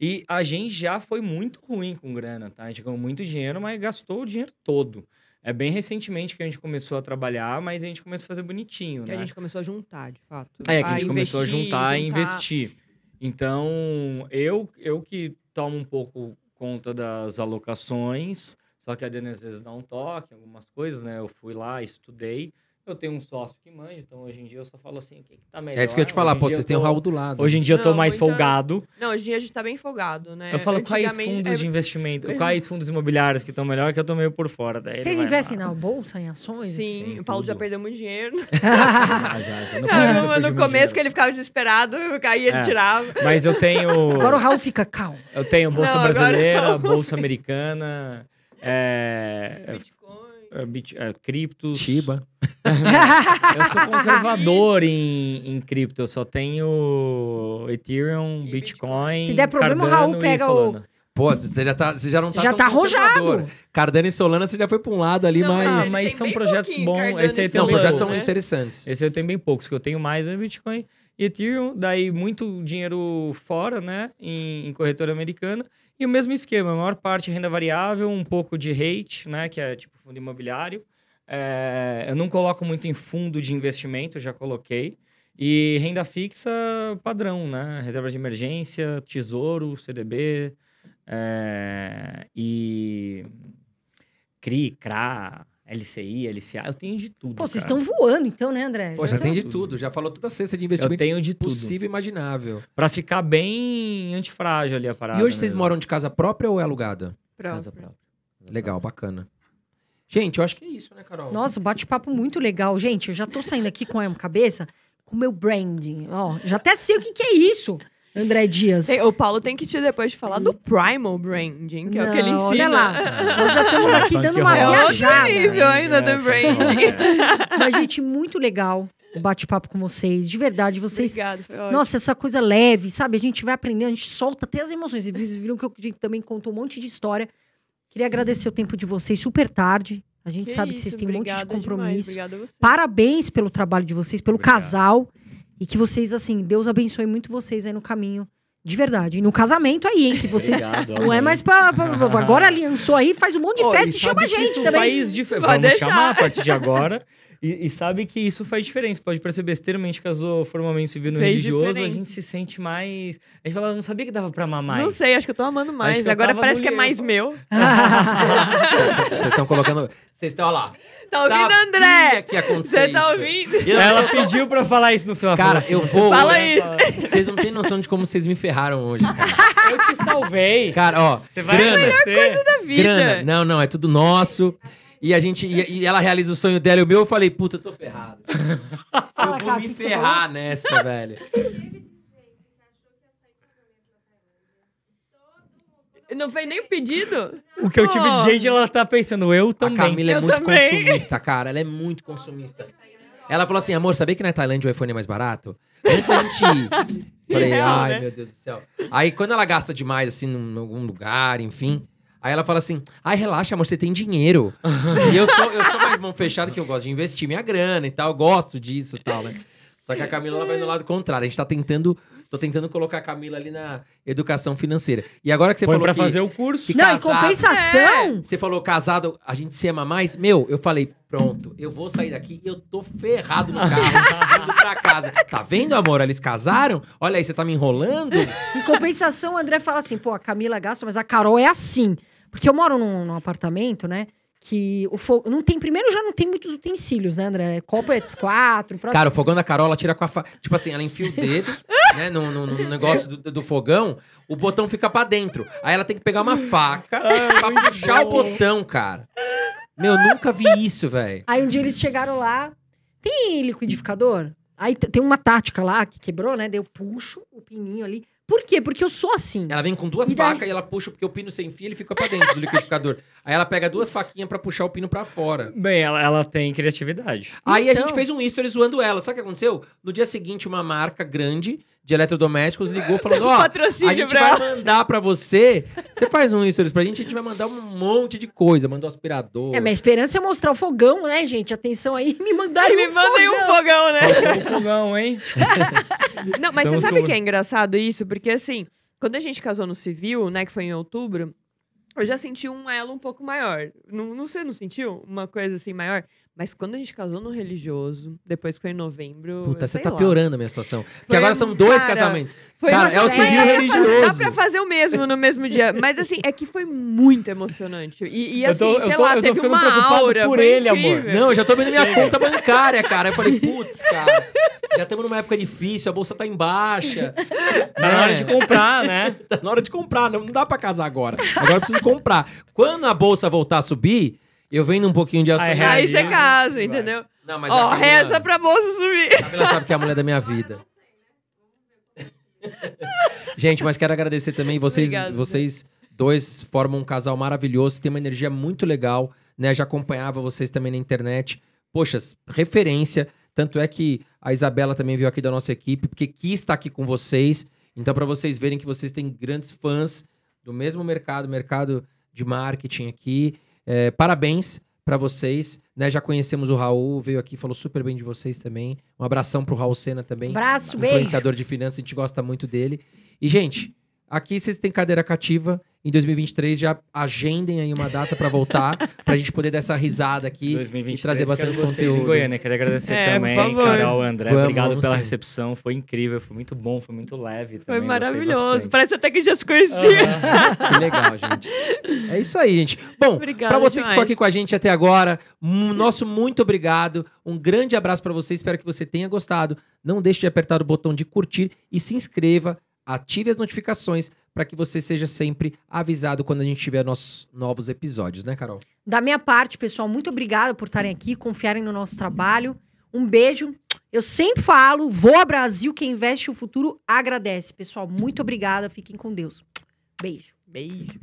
E a gente já foi muito ruim com grana, tá? A gente ganhou muito dinheiro, mas gastou o dinheiro todo. É bem recentemente que a gente começou a trabalhar, mas a gente começou a fazer bonitinho, Que né? a gente começou a juntar, de fato. É, que a gente começou a investir, juntar e juntar. investir. Então, eu, eu que tomo um pouco conta das alocações, só que a Dani às vezes dá um toque, algumas coisas, né? Eu fui lá, estudei. Eu tenho um sócio que manja, então hoje em dia eu só falo assim, o que, que tá melhor. É isso que eu ia te falar, Hoje pô, vocês têm o Raul do lado. Hoje em dia eu tô Não, mais muitas- folgado. Não, hoje em dia a gente tá bem folgado, né? Eu falo quais fundos é, de investimento, (laughs) quais fundos imobiliários que estão melhor, que eu tô meio por fora. Daí Vocês investem na bolsa, em ações? Sim, Sim, o Paulo já tudo. perdeu muito dinheiro. (laughs) Ah, já, já. No começo eu No, começo dinheiro. que ele ficava desesperado, eu caía, ele É. tirava. Mas eu tenho... Agora o Raul fica calmo. Eu tenho Bolsa Não, Brasileira, não. Bolsa Americana, é, é, Bitcoin. é, bit- é, criptos. Shiba. (laughs) Eu sou conservador em, em cripto. Eu só tenho Ethereum, E Bitcoin. Se der problema, o Cardano Raul e pega o-. Pô, você já, tá, você já não Você tá já tão tá arrojado. Cardano e Solana, você já foi pra um lado ali, Não, mas... Ah, mas são projetos bons. Cardano Esse aí tem Não, um projetos são né? interessantes. Esse eu tenho bem poucos, que eu tenho mais no Bitcoin e Ethereum, daí muito dinheiro fora, né, em, em corretora americana. E o mesmo esquema, a maior parte renda variável, um pouco de rate, né, que é tipo fundo imobiliário. É, eu não coloco muito em fundo de investimento, já coloquei. E renda fixa padrão, né, reserva de emergência, tesouro, CDB, é, e CRI, CRA, LCI, LCA, eu tenho de tudo. Pô, vocês estão voando então, né, André? Pô, já tá- tem de tudo. tudo. Já falou toda a cesta de Eu investimento tenho de tudo. possível e imaginável. Pra ficar bem antifrágil ali a parada. e hoje vocês mesmo. moram de casa própria ou é alugada? Pronto. Casa própria. Legal, bacana. Gente, eu acho que é isso, né, Carol? Nossa, bate-papo muito legal. Gente, eu já tô saindo aqui com a cabeça com o meu branding. Ó, já até sei o que, que é isso, André Dias. Tem- o Paulo tem que te depois falar do Primal Branding, que é o que ele Não, ensina. olha lá. Nós já estamos aqui dando uma É outro viajada. nível ainda do branding. Mas, gente, muito legal o bate-papo com vocês. De verdade, vocês. Obrigada, foi ótimo. Nossa, essa coisa leve, sabe? A gente vai aprendendo, a gente solta até as emoções. Vocês viram que eu a gente também contou um monte de história. Queria agradecer o tempo de vocês super tarde. A gente sabe que isso, vocês têm um monte de compromisso. Obrigada a você. Parabéns pelo trabalho de vocês, pelo Obrigado. casal. E que vocês, assim, Deus abençoe muito vocês aí no caminho De verdade. E no casamento aí, hein? Que vocês. (laughs) Obrigado, Não é mais pra, pra- pra- Agora aliançou aí, faz um monte de Ó, festa e e chama a gente isso também. Faz dif... Vamos deixar. chamar a partir de agora. E, e sabe que isso faz diferença. Pode parecer besteira, mas a gente casou formalmente civil no Fez religioso, a diferença. gente se sente mais. A gente fala, não sabia que dava pra amar mais. Não sei, acho que eu tô amando mais. Agora parece no que é mais meu. (laughs) Vocês estão colocando. Vocês estão, lá. Tá ouvindo, Sabia André? que ia acontecer Você tá isso. ouvindo? Eu- Ela pediu pra falar isso no final. Cara, falou eu assim, vou. Fala "Você isso." Vocês não têm noção de como vocês me ferraram hoje, cara. Eu te salvei. Cara, ó, Você vai grana, agradecer. Da vida. grana. Não, não, é tudo nosso. E a gente e, e ela realiza o sonho dela e o meu, eu falei, puta, eu tô ferrado. (laughs) Eu vou me ferrar nessa, velho. (laughs) Não fez nem o pedido? O que eu tive de gente, ela tá pensando, eu A também. Camila é Eu muito também. consumista, cara. Ela é muito consumista. Ela falou assim, amor, sabia que na Tailândia o iPhone é mais barato? Antes a gente ir. Falei, Real, ai, né? meu Deus do céu. Aí quando ela gasta demais, assim, num, em algum lugar, enfim. Aí ela fala assim, ai, relaxa, amor, você tem dinheiro. (laughs) e eu sou, eu sou mais mão fechada que eu gosto de investir minha grana e tal. Eu gosto disso e tal, né? Só que a Camila ela vai no lado contrário. A gente tá tentando. Tô tentando colocar a Camila ali na educação financeira. E agora que você Põe falou pra que, fazer o curso. que Não, em casado- compensação. você falou casado, a gente se ama mais? Meu, eu falei, pronto, eu vou sair daqui e eu tô ferrado no carro, indo pra casa. Tá vendo, amor? Eles casaram? Olha aí, você tá me enrolando? Em compensação, o André fala assim: pô, a Camila gasta, mas a Carol é assim. Porque eu moro num, num apartamento, né? Que o fogo. Não tem. Primeiro já não tem muitos utensílios, né, André? Copo é quatro. Pra... Cara, o fogão da Carol, ela tira com a fa... Tipo assim, ela enfia o dedo, (laughs) né, no, no- no negócio do, do fogão, o botão fica pra dentro. Aí ela tem que pegar uma faca pra puxar o botão, cara. Meu, nunca vi isso, velho. Aí um dia eles chegaram lá. Tem liquidificador? Aí tem uma tática lá que quebrou, né? Daí eu puxo o pininho ali. Por quê? Porque eu sou assim. Ela vem com duas E daí? facas e ela puxa, porque o pino sem fio ele fica pra dentro do liquidificador. (laughs) Aí ela pega duas faquinhas pra puxar o pino pra fora. Bem, ela, ela tem criatividade. Aí a Então. gente fez um history zoando ela. Sabe o que aconteceu? No dia seguinte, uma marca grande de eletrodomésticos ligou falando: Ó, a Patrocínio gente pra vai mandar pra você. Você faz um history pra gente, a gente vai mandar um monte de coisa. Mandou aspirador. É, minha esperança é mostrar o fogão, né, gente? Atenção aí, me mandarem Me um mandem um fogão. fogão, né? Faltou o fogão, hein? (laughs) Não, mas Estamos você sabe com- que é engraçado isso? Porque assim, quando a gente casou no civil, né, que foi em outubro, eu já senti um elo um pouco maior. Não, não você não sentiu uma coisa assim maior? Mas quando a gente casou no religioso, depois que foi em novembro. Puta, você tá lá. piorando a minha situação. Porque Foi agora um- são dois cara, casamentos. Foi Cara, é o civil religioso. Dá pra fazer o mesmo no mesmo dia. Mas assim, é que foi muito emocionante. E, e Eu assim, tô- eu sei tô- lá, eu tô teve ficando uma preocupado aura. por ele, amor. incrível. Não, eu já tô vendo minha conta bancária, cara. Eu falei, putz, cara, já estamos numa época difícil, a bolsa tá em baixa. Tá na hora de comprar, né? (laughs) Tá na hora de comprar, não, não dá pra casar agora. Agora eu preciso comprar. Quando a bolsa voltar a subir, eu vendo um pouquinho de Aí, ações. Aí você casa, vai. entendeu? Não, mas Ó, a Camila, reza pra bolsa subir. a Camila sabe que é a mulher da minha vida. (laughs) Gente, mas quero agradecer também. Vocês, Obrigada. vocês dois formam um casal maravilhoso, tem uma energia muito legal, né? Já acompanhava vocês também na internet. Poxa, referência. Tanto é que a Isabela também veio aqui da nossa equipe, porque quis estar aqui com vocês. Então, para vocês verem que vocês têm grandes fãs do mesmo mercado, mercado de marketing aqui. É, parabéns para vocês. Né? Já conhecemos o Raul, veio aqui, falou super bem de vocês também. Um abração pro Raul Sena também. Abraço, beijo. Influenciador de finanças, a gente gosta muito dele. E, gente, aqui vocês têm cadeira cativa. Em 2023 já agendem aí uma data para voltar, (laughs) pra gente poder dar essa risada aqui 2023, e trazer bastante quero vocês conteúdo. em Goiânia. Quero agradecer É, também. Carol, André. Vamos, obrigado vamos pela sim. recepção. Foi incrível, foi muito bom, foi muito leve Foi também. gostei maravilhoso. Parece até que a gente já se conhecia. Aham. (laughs) Que legal, gente. É isso aí, gente. Bom, pra você que demais. ficou aqui com a gente até agora, nosso muito obrigado. Um grande abraço pra você. Espero que você tenha gostado. Não deixe de apertar o botão de curtir e se inscreva. Ative as notificações para que você seja sempre avisado quando a gente tiver nossos novos episódios, né, Carol? Da minha parte, pessoal, muito obrigada por estarem aqui, confiarem no nosso trabalho. Um beijo. Eu sempre falo, voa Brasil, quem investe o futuro agradece. Pessoal, muito obrigada. Fiquem com Deus. Beijo. Beijo.